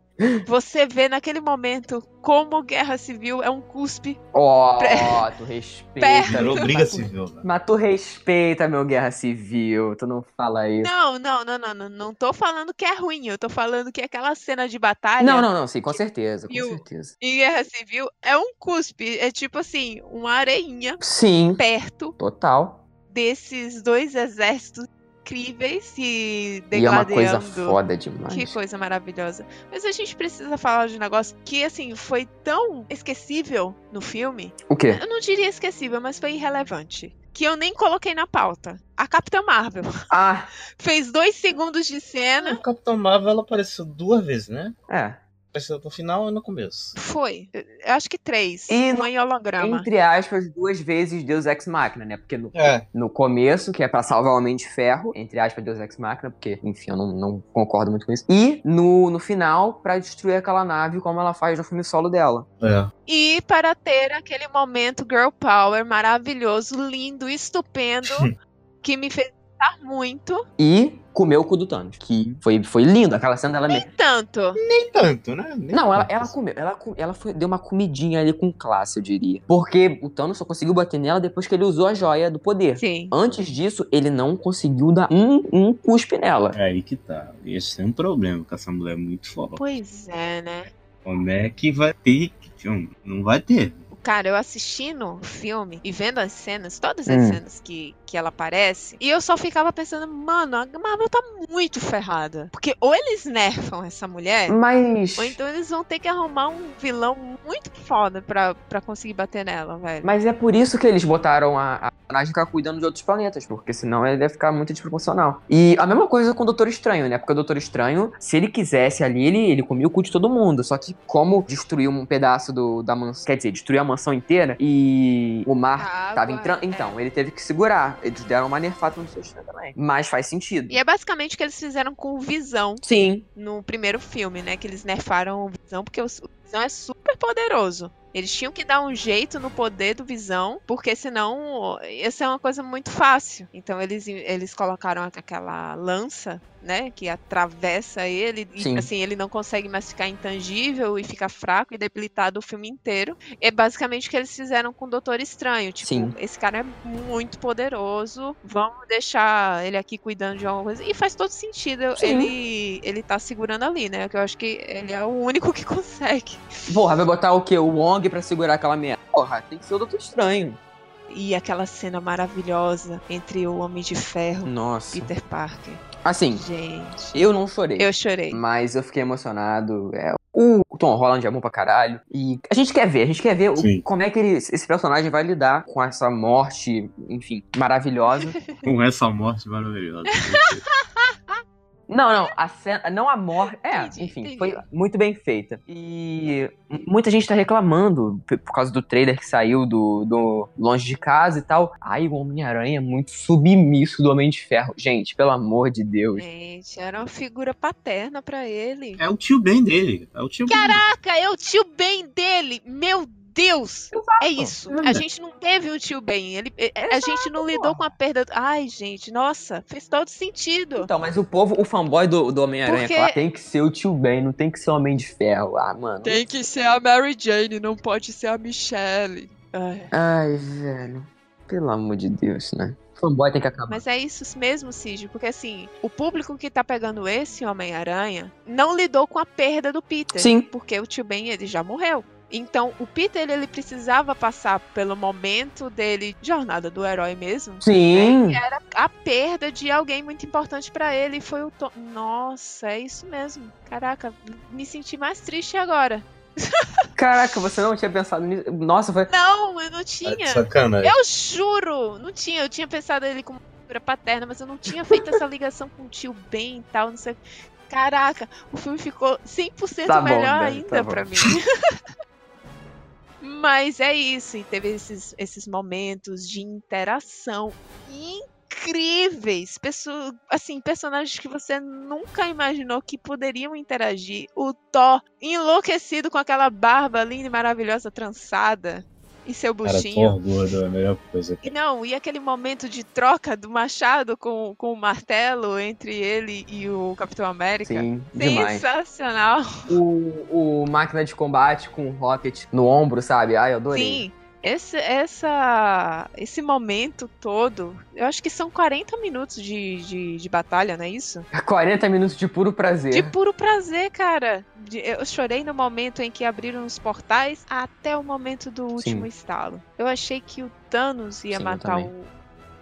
Você vê naquele momento como Guerra Civil é um cuspe. Ó, Pré- tu [LAUGHS] respeita. Virou briga mas, tu- civil, velho. mas tu respeita, meu guerra civil. Tu não fala isso. Não, não, não, não, não, não tô falando que é ruim, eu tô falando que aquela cena de batalha Não, não, não, sim, com certeza, com certeza. em Guerra Civil é um cuspe, é tipo assim, uma areinha Sim, perto total. desses dois exércitos incríveis se E é uma degradando. coisa foda demais. Que coisa maravilhosa. Mas a gente precisa falar de um negócio que, assim, foi tão esquecível no filme. O quê? Eu não diria esquecível, mas foi irrelevante. Que eu nem coloquei na pauta. A Capitã Marvel. Ah, [LAUGHS] Fez dois segundos de cena. Capitão Marvel ela apareceu duas vezes, né? é. Apareceu no final e no começo. Foi. Eu acho que três. E uma em holograma. Entre aspas, duas vezes Deus Ex Machina, né? Porque no, É. no começo, que é pra salvar o Homem de Ferro, entre aspas, Deus Ex Machina, porque, enfim, eu não, não concordo muito com isso. E no, no final, pra destruir aquela nave, como ela faz no filme solo dela. É. E para ter aquele momento girl power maravilhoso, lindo, estupendo, [LAUGHS] que me fez gostar muito. E comeu o cu do Thanos, que foi, foi lindo. Aquela cena dela... Nem tanto. Nem tanto, né? Nem Não, ela, tanto. ela comeu. Ela, ela foi, deu uma comidinha ali com classe, eu diria. Porque o Thanos só conseguiu bater nela depois que ele usou a joia do poder. Sim. Antes disso, ele não conseguiu dar um, um cuspe nela. É aí que tá. Esse é um problema com essa mulher muito foda. Pois é, né? Como é que vai ter? Não, não vai ter. Cara, eu assistindo o filme e vendo as cenas, todas as Hum. cenas que, que ela aparece, e eu só ficava pensando, mano, a Marvel tá muito ferrada. Porque ou eles nerfam essa mulher, Mas. ou então eles vão ter que arrumar um vilão muito foda pra, pra conseguir bater nela, velho. Mas é por isso que eles botaram a, a personagem ficar cuidando de outros planetas, porque senão ele ia ficar muito desproporcional. E a mesma coisa com o Doutor Estranho, né? Porque o Doutor Estranho, se ele quisesse ali, ele, ele comia o cu de todo mundo. Só que como destruiu um pedaço do, da mansão, quer dizer, destruiu a mansão inteira e o mar A tava água, entrando. é. Então, ele teve que segurar. Eles deram uma nerfada no Estranho também. Mas faz sentido. E é basicamente o que eles fizeram com o Visão Sim. no primeiro filme, né? Que eles nerfaram o Visão, porque o Visão Visão é super poderoso. Eles tinham que dar um jeito no poder do Visão, porque senão ia ser uma coisa muito fácil. Então eles, eles colocaram aquela lança, né, que atravessa ele Sim. e assim ele não consegue mais ficar intangível e fica fraco e debilitado o filme inteiro. É basicamente o que eles fizeram com o Doutor Estranho, tipo, Sim. esse cara é muito poderoso, vamos deixar ele aqui cuidando de alguma coisa. E faz todo sentido Sim. ele ele tá segurando ali, né? Que eu acho que ele é o único que [LAUGHS] consegue. Porra, vai botar o quê? O Wong pra segurar aquela merda. Porra, tem que ser o Doutor Estranho. E aquela cena maravilhosa entre o Homem de Ferro Nossa. e Peter Parker. Assim, Gente, eu não chorei. eu chorei. Mas eu fiquei emocionado. É, o Tom Holland é bom pra caralho. E a gente quer ver, a gente quer ver o- como é que ele- esse personagem vai lidar com essa morte, enfim, maravilhosa. [LAUGHS] Com essa morte maravilhosa. [LAUGHS] Não, não, a cena, não a morte. É, Entendi, enfim, entendi. foi muito bem feita. E muita gente tá reclamando por causa do trailer que saiu do, do Longe de Casa e tal. Ai, o Homem-Aranha é muito submisso do Homem de Ferro. Gente, pelo amor de Deus. Gente, era uma figura paterna pra ele. É o tio Ben dele. É o tio Ben. Caraca, é o tio Ben dele! Meu Deus! É isso. A gente não teve um tio Ben. Ele, a gente não lidou com a perda. Ai, gente, nossa, fez todo sentido. Então, mas o povo, o fanboy do, do Homem-Aranha, Porque- claro, tem que ser o tio Ben, não tem que ser o Homem de Ferro. Ah, mano. Tem que ser a Mary Jane, não pode ser a Michelle. Ai. Ai, velho. Pelo amor de Deus, né? Fanboy tem que acabar. Mas é isso mesmo, Cid, porque assim, o público que tá pegando esse Homem-Aranha não lidou com a perda do Peter. Sim. Porque o tio Ben, ele já morreu. Então, o Peter, ele, ele precisava passar pelo momento dele, jornada do herói mesmo. Sim. que era a perda de alguém muito importante pra ele. e Foi o Tom. Nossa, é isso mesmo. Caraca, me senti mais triste agora. [LAUGHS] Caraca, você não tinha pensado nisso. Nossa, foi. Não, eu não tinha. Sacanagem. Eu juro, não tinha. Eu tinha pensado ele como figura paterna, mas eu não tinha feito essa ligação com o tio Ben e tal, não sei. Caraca, o filme ficou 100% Tá bom, melhor Dani, ainda tá bom. pra mim. [LAUGHS] Mas é isso, e teve esses, esses momentos de interação incríveis. Pessoa, assim, personagens que você nunca imaginou que poderiam interagir. O Thor enlouquecido com aquela barba linda e maravilhosa trançada e seu Cara, buchinho. Thor gordo é a melhor coisa. E não, e aquele momento de troca do machado com, com o martelo entre ele e o Capitão América? Sim, demais. Sensacional. O, o máquina de combate com o Rocket no ombro, sabe? Ai, eu adorei. Sim. Esse, essa, esse momento todo, eu acho que são 40 minutos de, de, de batalha, não é isso? 40 minutos de puro prazer. De puro prazer, cara. De- eu chorei no momento em que abriram os portais até o momento do último estalo. Eu achei que o Thanos ia Sim, matar o,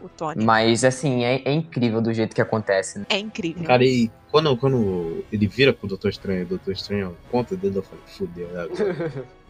o Tony. Mas, assim, é, é incrível do jeito que acontece. Né? É incrível. Cara, e quando, quando ele vira pro Doutor Estranho, o Doutor Estranho conta dele, eu falei, fudeu, é [LAUGHS]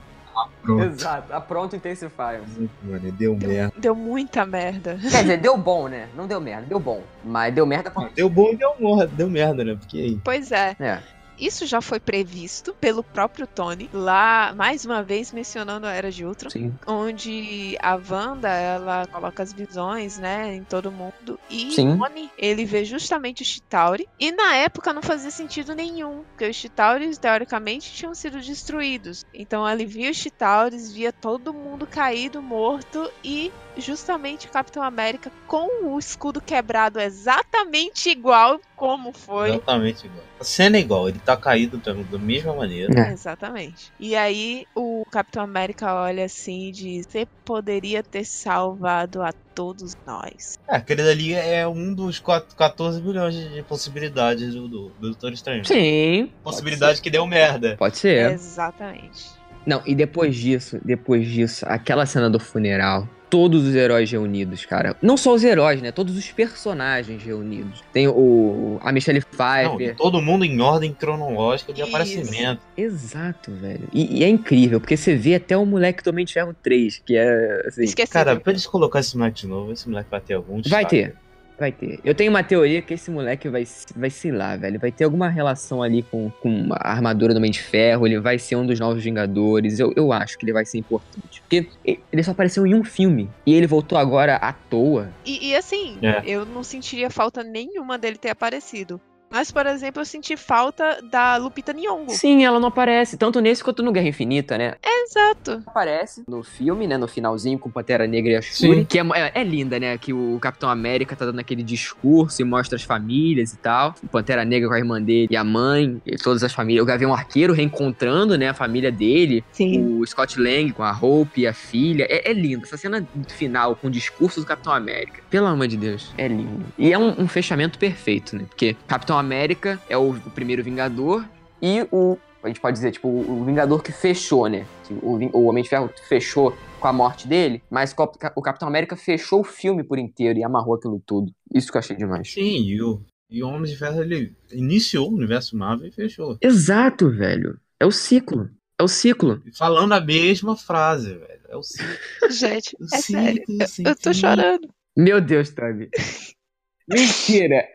Pronto. Exato, a pronto Intensifier. Mano, deu merda. Deu muita merda. Quer dizer, deu bom, né? Não deu merda, deu bom. Mas deu merda pra. Deu bom e deu, morra, deu merda, né? Porque aí. Pois é. É. Isso já foi previsto pelo próprio Tony, lá, mais uma vez mencionando a Era de Ultron, Sim. onde a Wanda, ela coloca as visões, né, em todo mundo, e Sim. o Tony, ele vê justamente o Chitauri, e na época não fazia sentido nenhum, porque os Chitauris, teoricamente, tinham sido destruídos. Então ele via os Chitauris, via todo mundo caído, morto, e justamente o Capitão América com o escudo quebrado exatamente igual como foi Exatamente igual. A cena é igual, ele tá caído também, da mesma maneira. É. Exatamente. E aí o Capitão América olha assim e diz: Você poderia ter salvado a todos nós. É, aquele dali é um dos quatro- 14 bilhões de possibilidades do, do, do Doutor Estranho. Sim. Possibilidade que deu merda. Pode ser. Exatamente. Não, e depois disso, depois disso, aquela cena do funeral, todos os heróis reunidos, cara. Não só os heróis, né? Todos os personagens reunidos. Tem o a Michelle Não, Pfeiffer. todo mundo em ordem cronológica de Isso. aparecimento. Exato, velho. E, e é incrível, porque você vê até o moleque do Homem de Ferro 3, que é assim. Esqueci. Cara, pra eles colocar esse moleque de novo, esse moleque vai ter algum Vai destaque. ter. Vai ter. Eu tenho uma teoria que esse moleque vai, vai sei lá, velho. Vai ter alguma relação ali com, com a armadura do Homem de Ferro. Ele vai ser um dos novos Vingadores. Eu, eu acho que ele vai ser importante. Porque ele só apareceu em um filme. E ele voltou agora à toa. E, e assim, É. eu não sentiria falta nenhuma dele ter aparecido. Mas, por exemplo, eu senti falta da Lupita Nyong'o. Sim, ela não aparece, tanto nesse quanto no Guerra Infinita, né? Exato. Aparece no filme, né, no finalzinho, com Pantera Negra e a Shuri, Sim. que é, é, é linda, né, que o Capitão América tá dando aquele discurso e mostra as famílias e tal. O Pantera Negra com a irmã dele e a mãe, e todas as famílias. O Gavião Arqueiro reencontrando, né, a família dele. Sim. O Scott Lang com a Hope e a filha. É, é lindo. Essa cena final com o discurso do Capitão América. Pelo amor de Deus. É lindo. E é um, um fechamento perfeito, né? Porque Capitão América é o, o primeiro Vingador e o. A gente pode dizer, tipo, o, Vingador que fechou, né? Que O, o Homem de Ferro fechou com a morte dele, mas o Cap- o Capitão América fechou o filme por inteiro e amarrou aquilo tudo. Isso que eu achei demais. Sim, e o, e o Homem de Ferro ele iniciou o universo Marvel e fechou. Exato, velho. É o ciclo. É o ciclo. Falando a mesma frase, velho. É o ciclo. [LAUGHS] Gente, o é sério. ciclo Eu, sem eu tô chorando. Meu Deus, Tavi. [LAUGHS] Mentira!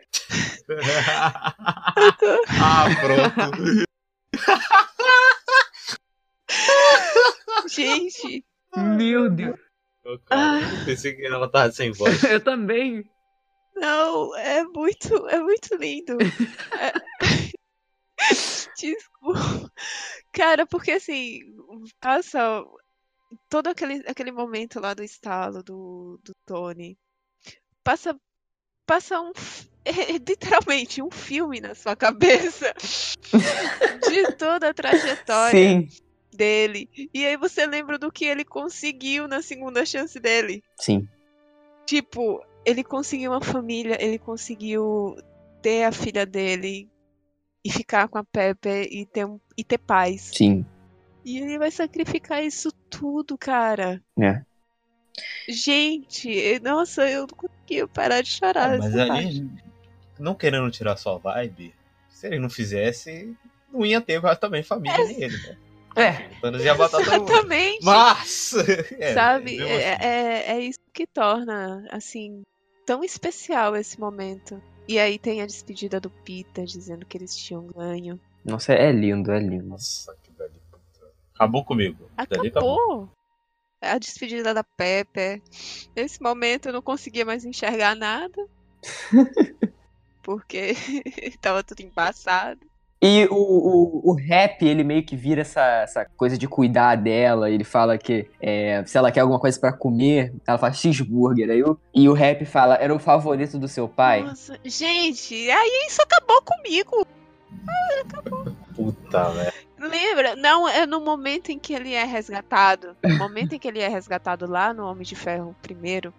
[LAUGHS] ah, pronto. Gente. Meu Deus. Eu Pensei que ela tava sem voz. [LAUGHS] Eu também. Não, é muito, é muito lindo. [LAUGHS] É- Desculpa. Cara, porque assim, passa todo aquele, aquele momento lá do estalo do, do Tony. Passa, passa um, [LAUGHS] é, literalmente um filme na sua cabeça [LAUGHS] de toda a trajetória Sim. dele. E aí você lembra do que ele conseguiu na segunda chance dele. Sim. Tipo, ele conseguiu uma família, ele conseguiu ter a filha dele e ficar com a Pepe e ter, um- e ter paz. Sim. E ele vai sacrificar isso tudo, cara. É. Gente, nossa, eu não conseguia parar de chorar. Ah, mas ali, não querendo tirar sua vibe, se ele não fizesse, não ia ter mais também família nele, né? É. Thanos ia matar. Exatamente. Mas! [LAUGHS] é, Sabe? É, assim. é, é isso que torna, assim, tão especial esse momento. E aí tem a despedida do Peter dizendo que eles tinham ganho. Nossa, é lindo, é lindo. Nossa, que dali, puta. Acabou comigo. Dali Acabou. A despedida da Pepe. Nesse momento eu não conseguia mais enxergar nada. [LAUGHS] Porque [LAUGHS] tava tudo embaçado. E o, o, o rap, ele meio que vira essa, essa coisa de cuidar dela. Ele fala que é, se ela quer alguma coisa pra comer, ela fala cheeseburger. Aí o, e o rap fala, era o favorito do seu pai. Nossa, gente, aí isso acabou comigo. Puta, velho. Lembra? Não, é no momento em que ele é resgatado. No momento em que ele é resgatado lá no Homem de Ferro primeiro.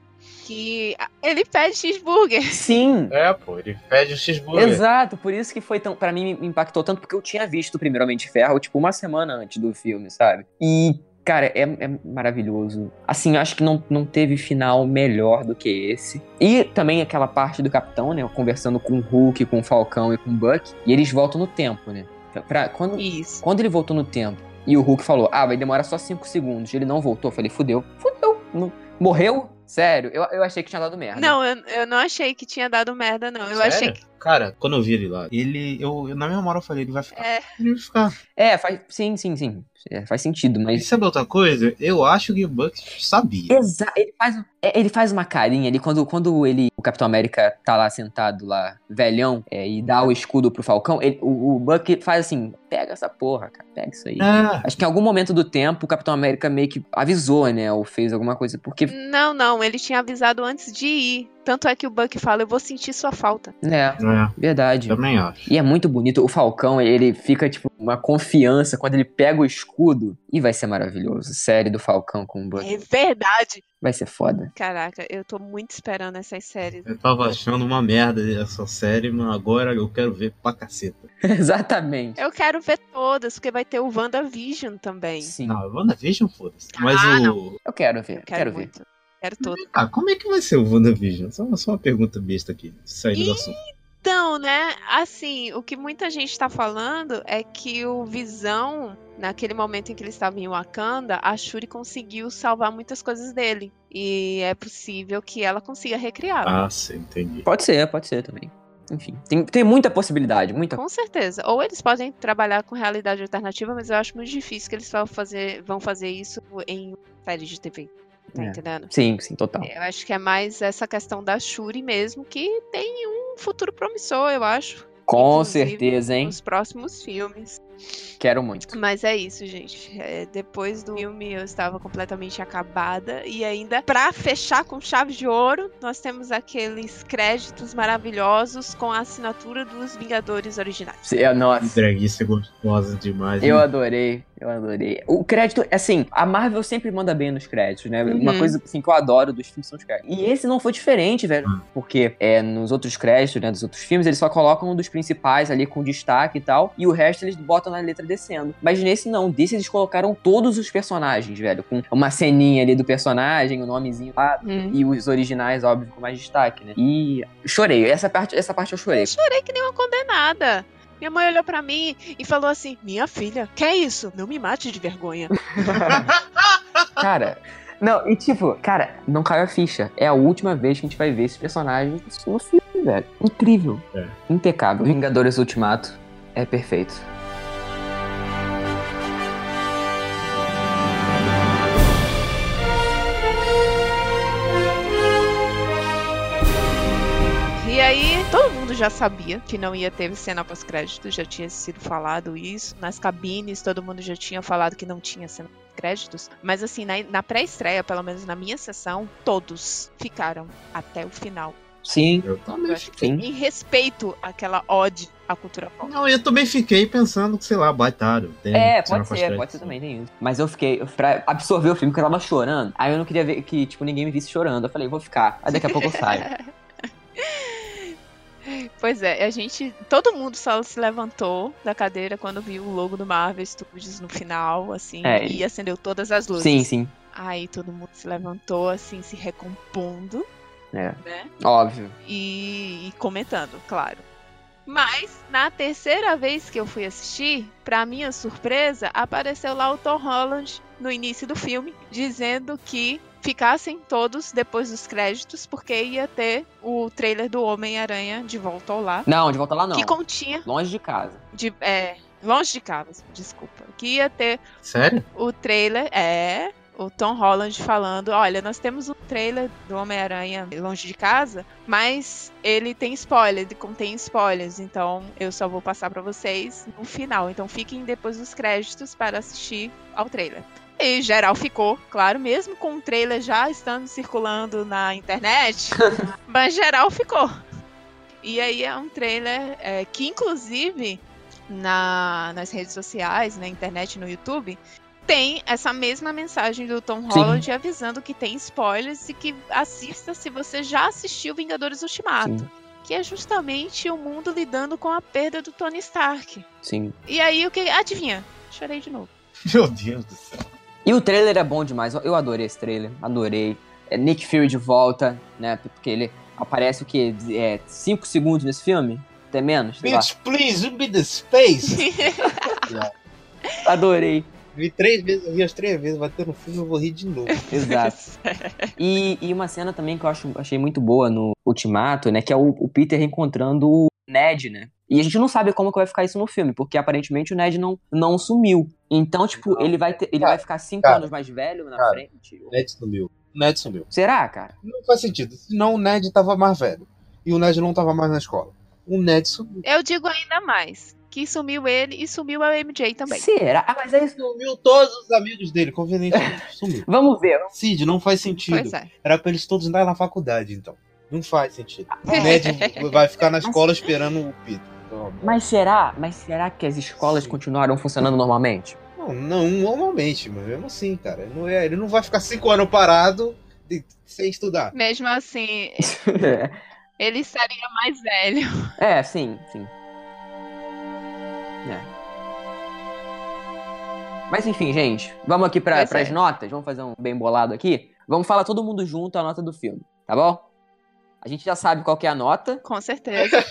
Que ele pede cheeseburger. Sim! É, pô, ele pede o cheeseburger. Exato, por isso que foi tão. Pra mim, me impactou tanto, porque eu tinha visto o primeiro Homem de Ferro, tipo, uma semana antes do filme, sabe? E, cara, é, é maravilhoso. Assim, eu acho que não, não teve final melhor do que esse. E também aquela parte do Capitão, né? Conversando com o Hulk, com o Falcão e com o Buck. E eles voltam no tempo, né? Pra, quando, Isso. quando ele voltou no tempo e o Hulk falou, ah, vai demorar só 5 segundos. Ele não voltou. Eu falei, fudeu. Fudeu. Não- Morreu? Sério, eu, eu achei que tinha dado merda. Não, eu, eu não achei que tinha dado merda, não. Eu Sério? achei que. Cara, quando eu vi ele lá, ele. Eu, eu- na minha hora eu falei, ele vai ficar. É, Ele vai ficar. É, faz. Sim, sim, sim. É, faz sentido, E mas. sabe outra coisa? Eu acho que o Buck sabia. Exa ele faz, é, ele faz uma carinha ali quando, quando ele, o Capitão América tá lá sentado lá, velhão, é, e dá o escudo pro Falcão, ele- o, o Buck faz assim, pega essa porra, cara, pega isso aí. É. Acho que em algum momento do tempo o Capitão América meio que avisou, né, ou fez alguma coisa, porque, não, não. Ele tinha avisado antes de ir. Tanto é que o Buck fala: Eu vou sentir sua falta. né, É, verdade. também acho. E é muito bonito. O Falcão, ele fica, tipo, uma confiança quando ele pega o escudo. E vai ser maravilhoso. Série do Falcão com o Buck. É verdade. Vai ser foda. Caraca, eu tô muito esperando essas séries. Eu tava achando uma merda essa série, mas agora eu quero ver pra caceta. [LAUGHS] Exatamente. Eu quero ver todas, porque vai ter o WandaVision também. Sim. Não, WandaVision, foda-se. Mas Ah, o. Eu quero ver, Eu quero, ver. muito. Quero todas. Ah, como é que vai ser o WandaVision? Só, só uma pergunta besta aqui, saindo do assunto. Então, né, assim, o que muita gente tá falando é que o Visão, naquele momento em que ele estava em Wakanda, a Shuri conseguiu salvar muitas coisas dele. E é possível que ela consiga recriá-lo. Ah, sim, entendi. Pode ser, pode ser também. Enfim, tem, tem muita possibilidade, muita. Com certeza. Ou eles podem trabalhar com realidade alternativa, mas eu acho muito difícil que eles vão fazer, vão fazer isso em série de TV. Tá É. entendendo? Sim, sim, total. Eu acho que é mais essa questão da Shuri mesmo, que tem um futuro promissor, eu acho. Com certeza, hein? Nos próximos filmes. Quero muito. Mas é isso, gente. É, depois do filme eu estava completamente acabada. E ainda, pra fechar com chave de ouro, nós temos aqueles créditos maravilhosos com a assinatura dos Vingadores originais. É, Nossa. Entreguiça gostosa demais. Eu adorei, eu adorei. O crédito, assim, a Marvel sempre manda bem nos créditos, né? Uma Uhum. coisa assim, que eu adoro dos filmes são os créditos. E esse não foi diferente, velho. Hum. Porque é, nos outros créditos, né, dos outros filmes, eles só colocam um dos principais ali com destaque e tal. E o resto eles botam na letra descendo. Mas nesse não, desse eles colocaram todos os personagens, velho. Com uma ceninha ali do personagem, o nomezinho lá. Hum. E os originais, óbvio, com mais destaque, né? E chorei. Essa parte, essa parte eu chorei. Eu chorei que nem uma condenada. Minha mãe olhou pra mim e falou assim: Minha filha, que é isso? Não me mate de vergonha. [LAUGHS] Cara, não, e tipo, cara, não caiu a ficha. É a última vez que a gente vai ver esse personagem no filme, velho. Incrível. É. Impecável. Vingadores Ultimato é perfeito. Já sabia que não ia ter cena pós-crédito, já tinha sido falado isso. Nas cabines, todo mundo já tinha falado que não tinha cena pós-créditos. Mas assim, na, na pré-estreia, pelo menos na minha sessão, todos ficaram até o final. Sim. Eu também Eu que Sim. em respeito àquela ode à cultura pop. Não, eu também fiquei pensando que, sei lá, baitaram. Tem É, pode ser, pode ser também, tem isso. Mas eu fiquei, eu- pra absorver o filme, porque eu tava chorando. Aí eu não queria ver que, tipo, ninguém me visse chorando. Eu falei, vou ficar. Aí daqui a pouco eu saio. [LAUGHS] Pois é, a gente. Todo mundo só se levantou da cadeira quando viu o logo do Marvel Studios no final, assim, É. e acendeu todas as luzes. Sim, sim. Aí todo mundo se levantou, assim, se recompondo, É. né? Óbvio. E, e comentando, claro. Mas, na terceira vez que eu fui assistir, pra minha surpresa, apareceu lá o Tom Holland no início do filme, dizendo que ficassem todos depois dos créditos, porque ia ter o trailer do Homem-Aranha de volta ao lar. Não, de volta lá não. Que continha Longe de casa. de é, longe de casa, desculpa. Que ia ter Sério? o trailer é o Tom Holland falando, olha, nós temos um trailer do Homem-Aranha longe de casa, mas ele tem spoiler, ele contém spoilers, então eu só vou passar pra vocês no final. Então fiquem depois dos créditos para assistir ao trailer. E geral ficou, claro, mesmo com o trailer já estando circulando na internet, [LAUGHS] mas geral ficou. E aí é um trailer é, que, inclusive, na, nas redes sociais, na internet, no YouTube, tem essa mesma mensagem do Tom Sim. Holland avisando que tem spoilers e que assista se você já assistiu Vingadores Ultimato. Sim. Que é justamente o mundo lidando com a perda do Tony Stark. Sim. E aí o que. Adivinha? Chorei de novo. Meu Deus do céu. E o trailer é bom demais. Eu- adorei esse trailer. Adorei. É Nick Fury de volta, né? Porque ele aparece o quê? 5 segundos nesse filme? Até menos. Bitch, please, be the space. [LAUGHS] Adorei. Vi três vezes, eu vi as três vezes, vai ter no filme, eu vou rir de novo. [LAUGHS] Exato. E, e uma cena também que eu acho, achei muito boa no Ultimato, né? Que é o, o Peter reencontrando o Ned, né? E a gente não sabe como que vai ficar isso no filme, porque aparentemente o Ned não, não sumiu. Então, tipo, ele vai ter, ele Cara, vai ficar cinco cara, anos mais velho na cara. frente. O Ned sumiu. O Ned sumiu. Será, cara? Não faz sentido. Senão o Ned tava mais velho. E o Ned não tava mais na escola. O Ned sumiu. Eu digo ainda mais. Que sumiu ele e sumiu a MJ também. Será? Ah, mas é isso. Sumiu todos os amigos dele, convenientemente. [LAUGHS] Sumiu. Vamos ver. Cid, não faz sentido. Pois é. Era pra eles todos andarem na faculdade, então. Não faz sentido. [LAUGHS] O Ned vai ficar na escola esperando o Peter. Mas será? Mas será que as escolas Sim. continuaram funcionando normalmente? Não, não, normalmente, mas mesmo assim, cara. Ele não, é, ele não vai ficar cinco anos parado de- sem estudar. Mesmo assim, [LAUGHS] ele estaria mais velho. é, sim, sim. É. Mas enfim, gente, vamos aqui para é. as notas, vamos fazer um bem bolado aqui. Vamos falar todo mundo junto a nota do filme, tá bom? A gente já sabe qual que é a nota, Com certeza.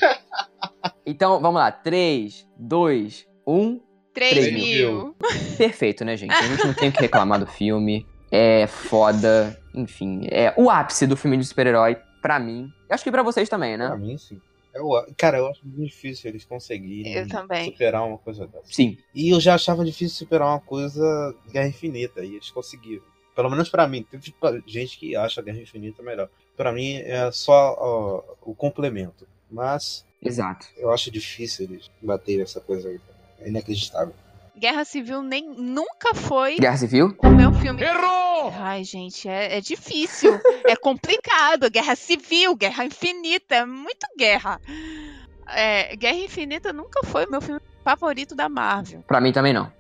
[LAUGHS] então vamos lá. 3, 2, 1. 3 Três mil. Perfeito, né, gente? A gente não tem o que reclamar do filme. É foda. Enfim, é o ápice do filme de super-herói, pra mim. Eu acho que pra vocês também, Pra né? mim, sim. Eu, cara, eu acho muito difícil eles conseguirem Eu também. superar uma coisa dessa. Sim. E eu já achava difícil superar uma coisa Guerra Infinita, e eles conseguiram. Pelo menos pra mim. Tem tipo, gente que acha Guerra Infinita melhor. Pra mim é só ó, o complemento. Mas Exato. eu acho difícil eles baterem essa coisa aí. É inacreditável. Guerra Civil nem, nunca foi Guerra Civil? o meu filme. Errou! Ai, gente, é, é difícil. é complicado. Guerra Civil, Guerra Infinita, é muito guerra. É, Guerra Infinita nunca foi o meu filme favorito da Marvel. Pra mim também não.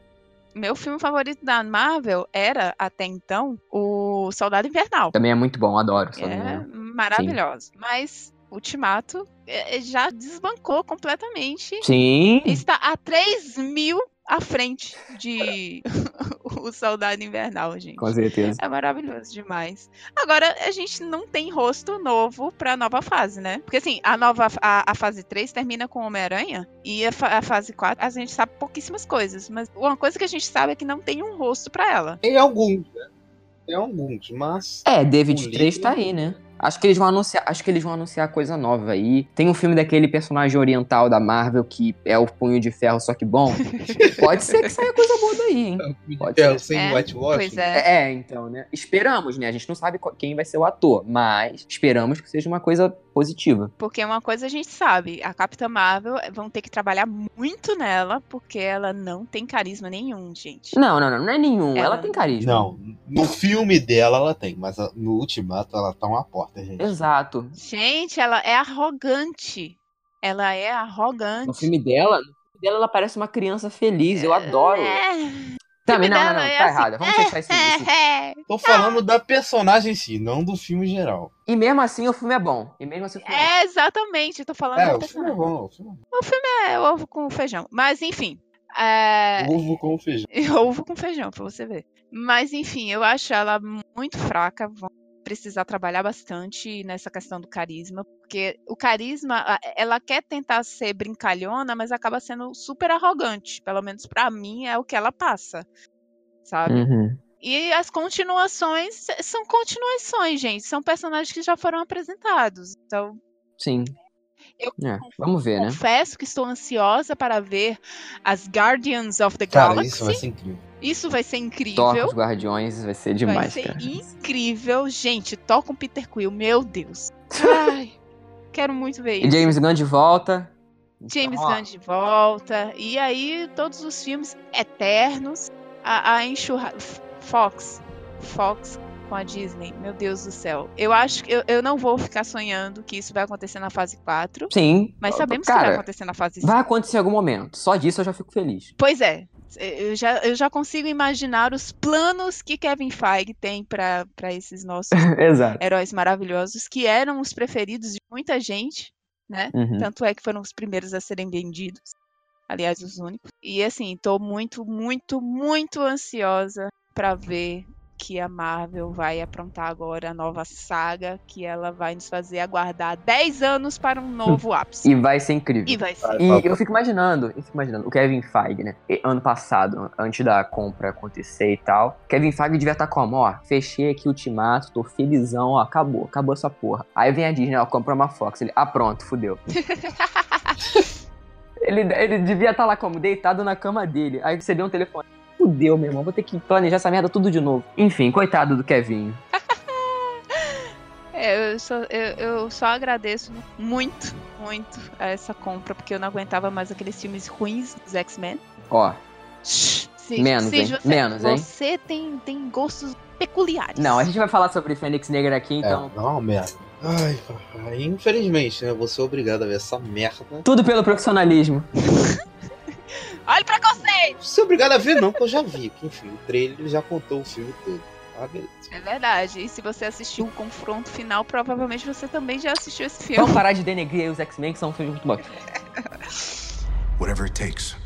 Meu filme favorito da Marvel era, até então, o Soldado Invernal. Também é muito bom, adoro. Só É não- maravilhoso. Mas Ultimato é, já desbancou completamente. Sim. Está a 3 mil à frente de [LAUGHS] o Soldado Invernal, gente. Com certeza. É maravilhoso demais. Agora, a gente não tem rosto novo pra nova fase, né? Porque assim, a nova a, a fase 3 termina com Homem-Aranha e a, a fase 4 a gente sabe pouquíssimas coisas, mas uma coisa que a gente sabe é que não tem um rosto pra ela. Tem alguns, né? Tem alguns, mas. É, David O 3 tá livro- aí, né? Acho que eles vão anunciar, acho que eles vão anunciar coisa nova aí. Tem um filme daquele personagem oriental da Marvel que é o Punho de Ferro, só que bom. [LAUGHS] Pode ser que saia coisa boa daí, hein? Pode É, ser. sem É, whitewash. Pois é. É, então, né? Esperamos, né? A gente não sabe quem vai ser o ator, mas esperamos que seja uma coisa positiva. Porque uma coisa a gente sabe, a Capitã Marvel vão ter que trabalhar muito nela, porque ela não tem carisma nenhum, gente. Não, não, não, não é nenhum. Ela, Ela- tem carisma. Não, no filme dela ela tem, mas no Ultimato ela tá uma porta, gente. Exato. Gente, ela é arrogante. Ela é No arrogante. filme dela, no filme dela ela parece uma criança feliz. Eu adoro. É. Também não, não, não, é tá assim, errado. Vamos fechar esse. É, Tô falando da personagem em si, não do filme em geral. E mesmo assim o filme é bom. E mesmo assim o filme é bom. é, exatamente. Tô falando É, da o filme é personagem. bom. O filme é É, ovo com feijão. Mas enfim. É... Ovo com feijão. [LAUGHS] Ovo com feijão, pra você ver. Mas enfim, eu acho ela muito fraca. Vão precisar trabalhar bastante nessa questão do carisma. Porque o carisma, ela quer tentar ser brincalhona, mas acaba sendo super arrogante. Pelo menos pra mim é o que ela passa. Sabe? Uhum. E as continuações são continuações, gente. São personagens que já foram apresentados. Então, Sim. Eu- É, vamos ver, né? confesso que estou ansiosa para ver as Guardians of the Cara, Galaxy. isso vai ser incrível. Isso vai ser Thor incrível. os Guardiões vai ser Vai demais, ser cara. incrível. Gente, Thor com Peter Quill, meu Deus. [LAUGHS] Ai, quero muito ver E isso. James Gunn de volta. James Então, Gunn de volta. E aí, todos os filmes eternos. A, a enxurra... Fox. Fox com a Disney. Meu Deus do céu. Eu acho que eu, eu não vou ficar sonhando que isso vai acontecer na fase 4. Sim. Mas sabemos que vai cara, acontecer na fase 5. vai acontecer em algum momento. Só disso eu já fico feliz. Pois é. Eu já, eu já consigo imaginar os planos que Kevin Feige tem para esses nossos [LAUGHS] heróis maravilhosos, que eram os preferidos de muita gente, né? Uhum. Tanto é que foram os primeiros a serem vendidos. Aliás, os únicos. E assim, tô muito, muito, muito ansiosa para ver que a Marvel vai aprontar agora a nova saga, que ela vai nos fazer aguardar 10 anos para um novo ápice. E vai ser incrível. E vai ser. E eu fico imaginando, eu fico imaginando, o Kevin Feige, né? Ano passado, antes da compra acontecer e tal, Kevin Feige devia estar como, ó, fechei aqui o ultimato, tô felizão, ó, acabou, acabou essa porra. Aí vem a Disney, ó, compra uma Fox. Ele, ah, pronto, fudeu. [LAUGHS] ele, ele devia estar lá como, deitado na cama dele. Aí você deu um telefone. Fudeu, meu irmão, vou ter que planejar essa merda tudo de novo. Enfim, coitado do Kevin. [LAUGHS] É, eu só, eu, eu só agradeço muito, muito a essa compra, porque eu não aguentava mais aqueles filmes ruins dos X-Men. Ó, Shhh, Menos, hein? Você, Menos, hein? Você tem, tem gostos peculiares. não, a gente vai falar sobre Fênix Negra aqui, então. É, uma merda. Ai, papai, infelizmente, né? Vou ser obrigado a ver essa merda. Tudo pelo profissionalismo. [LAUGHS] Olha pra você! Vou ser obrigado a ver, não, porque eu já vi. que, Enfim, o trailer já contou o filme todo. Ah, beleza. É verdade. E se você assistiu o confronto final, provavelmente você também já assistiu esse filme. Vamos parar de denegrir os X-Men, que são filmes muito bons. Whatever it takes.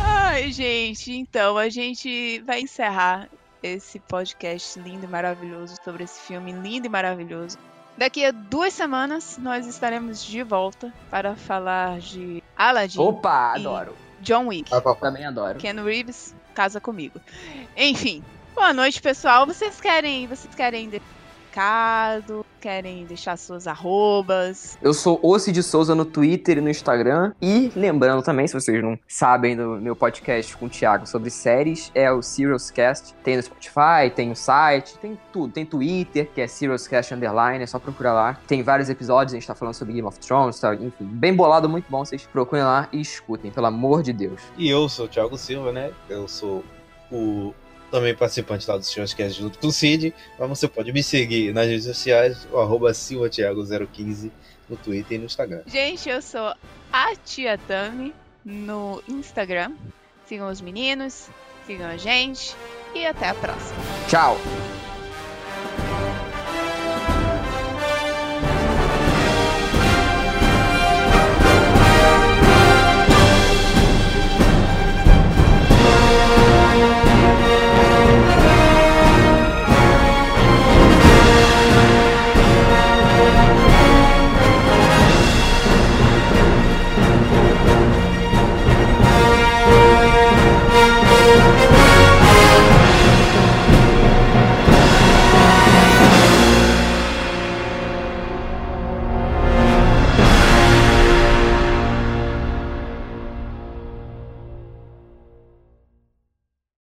Ai, gente, então a gente vai encerrar esse podcast lindo e maravilhoso sobre esse filme lindo e maravilhoso. Daqui a duas semanas nós estaremos de volta para falar de Aladdin, Opa, E- adoro. John Wick, papai. Também adoro. Ken Reeves, casa comigo. Enfim, boa noite, pessoal. Vocês querem, vocês querem recado? Querem deixar suas arrobas? Eu sou Ossi de Souza no Twitter e no Instagram. E lembrando também, se vocês não sabem do meu podcast com o Thiago sobre séries, é o Serious Cast. Tem no Spotify, tem no site, tem tudo. Tem Twitter, que é Serious Cast Underline, é só procurar lá. Tem vários episódios, a gente tá falando sobre Game of Thrones, tá? enfim, bem bolado, muito bom. Vocês procurem lá e escutem, pelo amor de Deus. E eu sou o Thiago Silva, né? Eu sou o também participante lá do Senhorcast junto com o Cid. Mas você pode me seguir nas redes sociais, o arroba silvatiago015 no Twitter e no Instagram. Gente, eu sou a Tia Tami no Instagram. Sigam os meninos, sigam a gente e até a próxima. Tchau!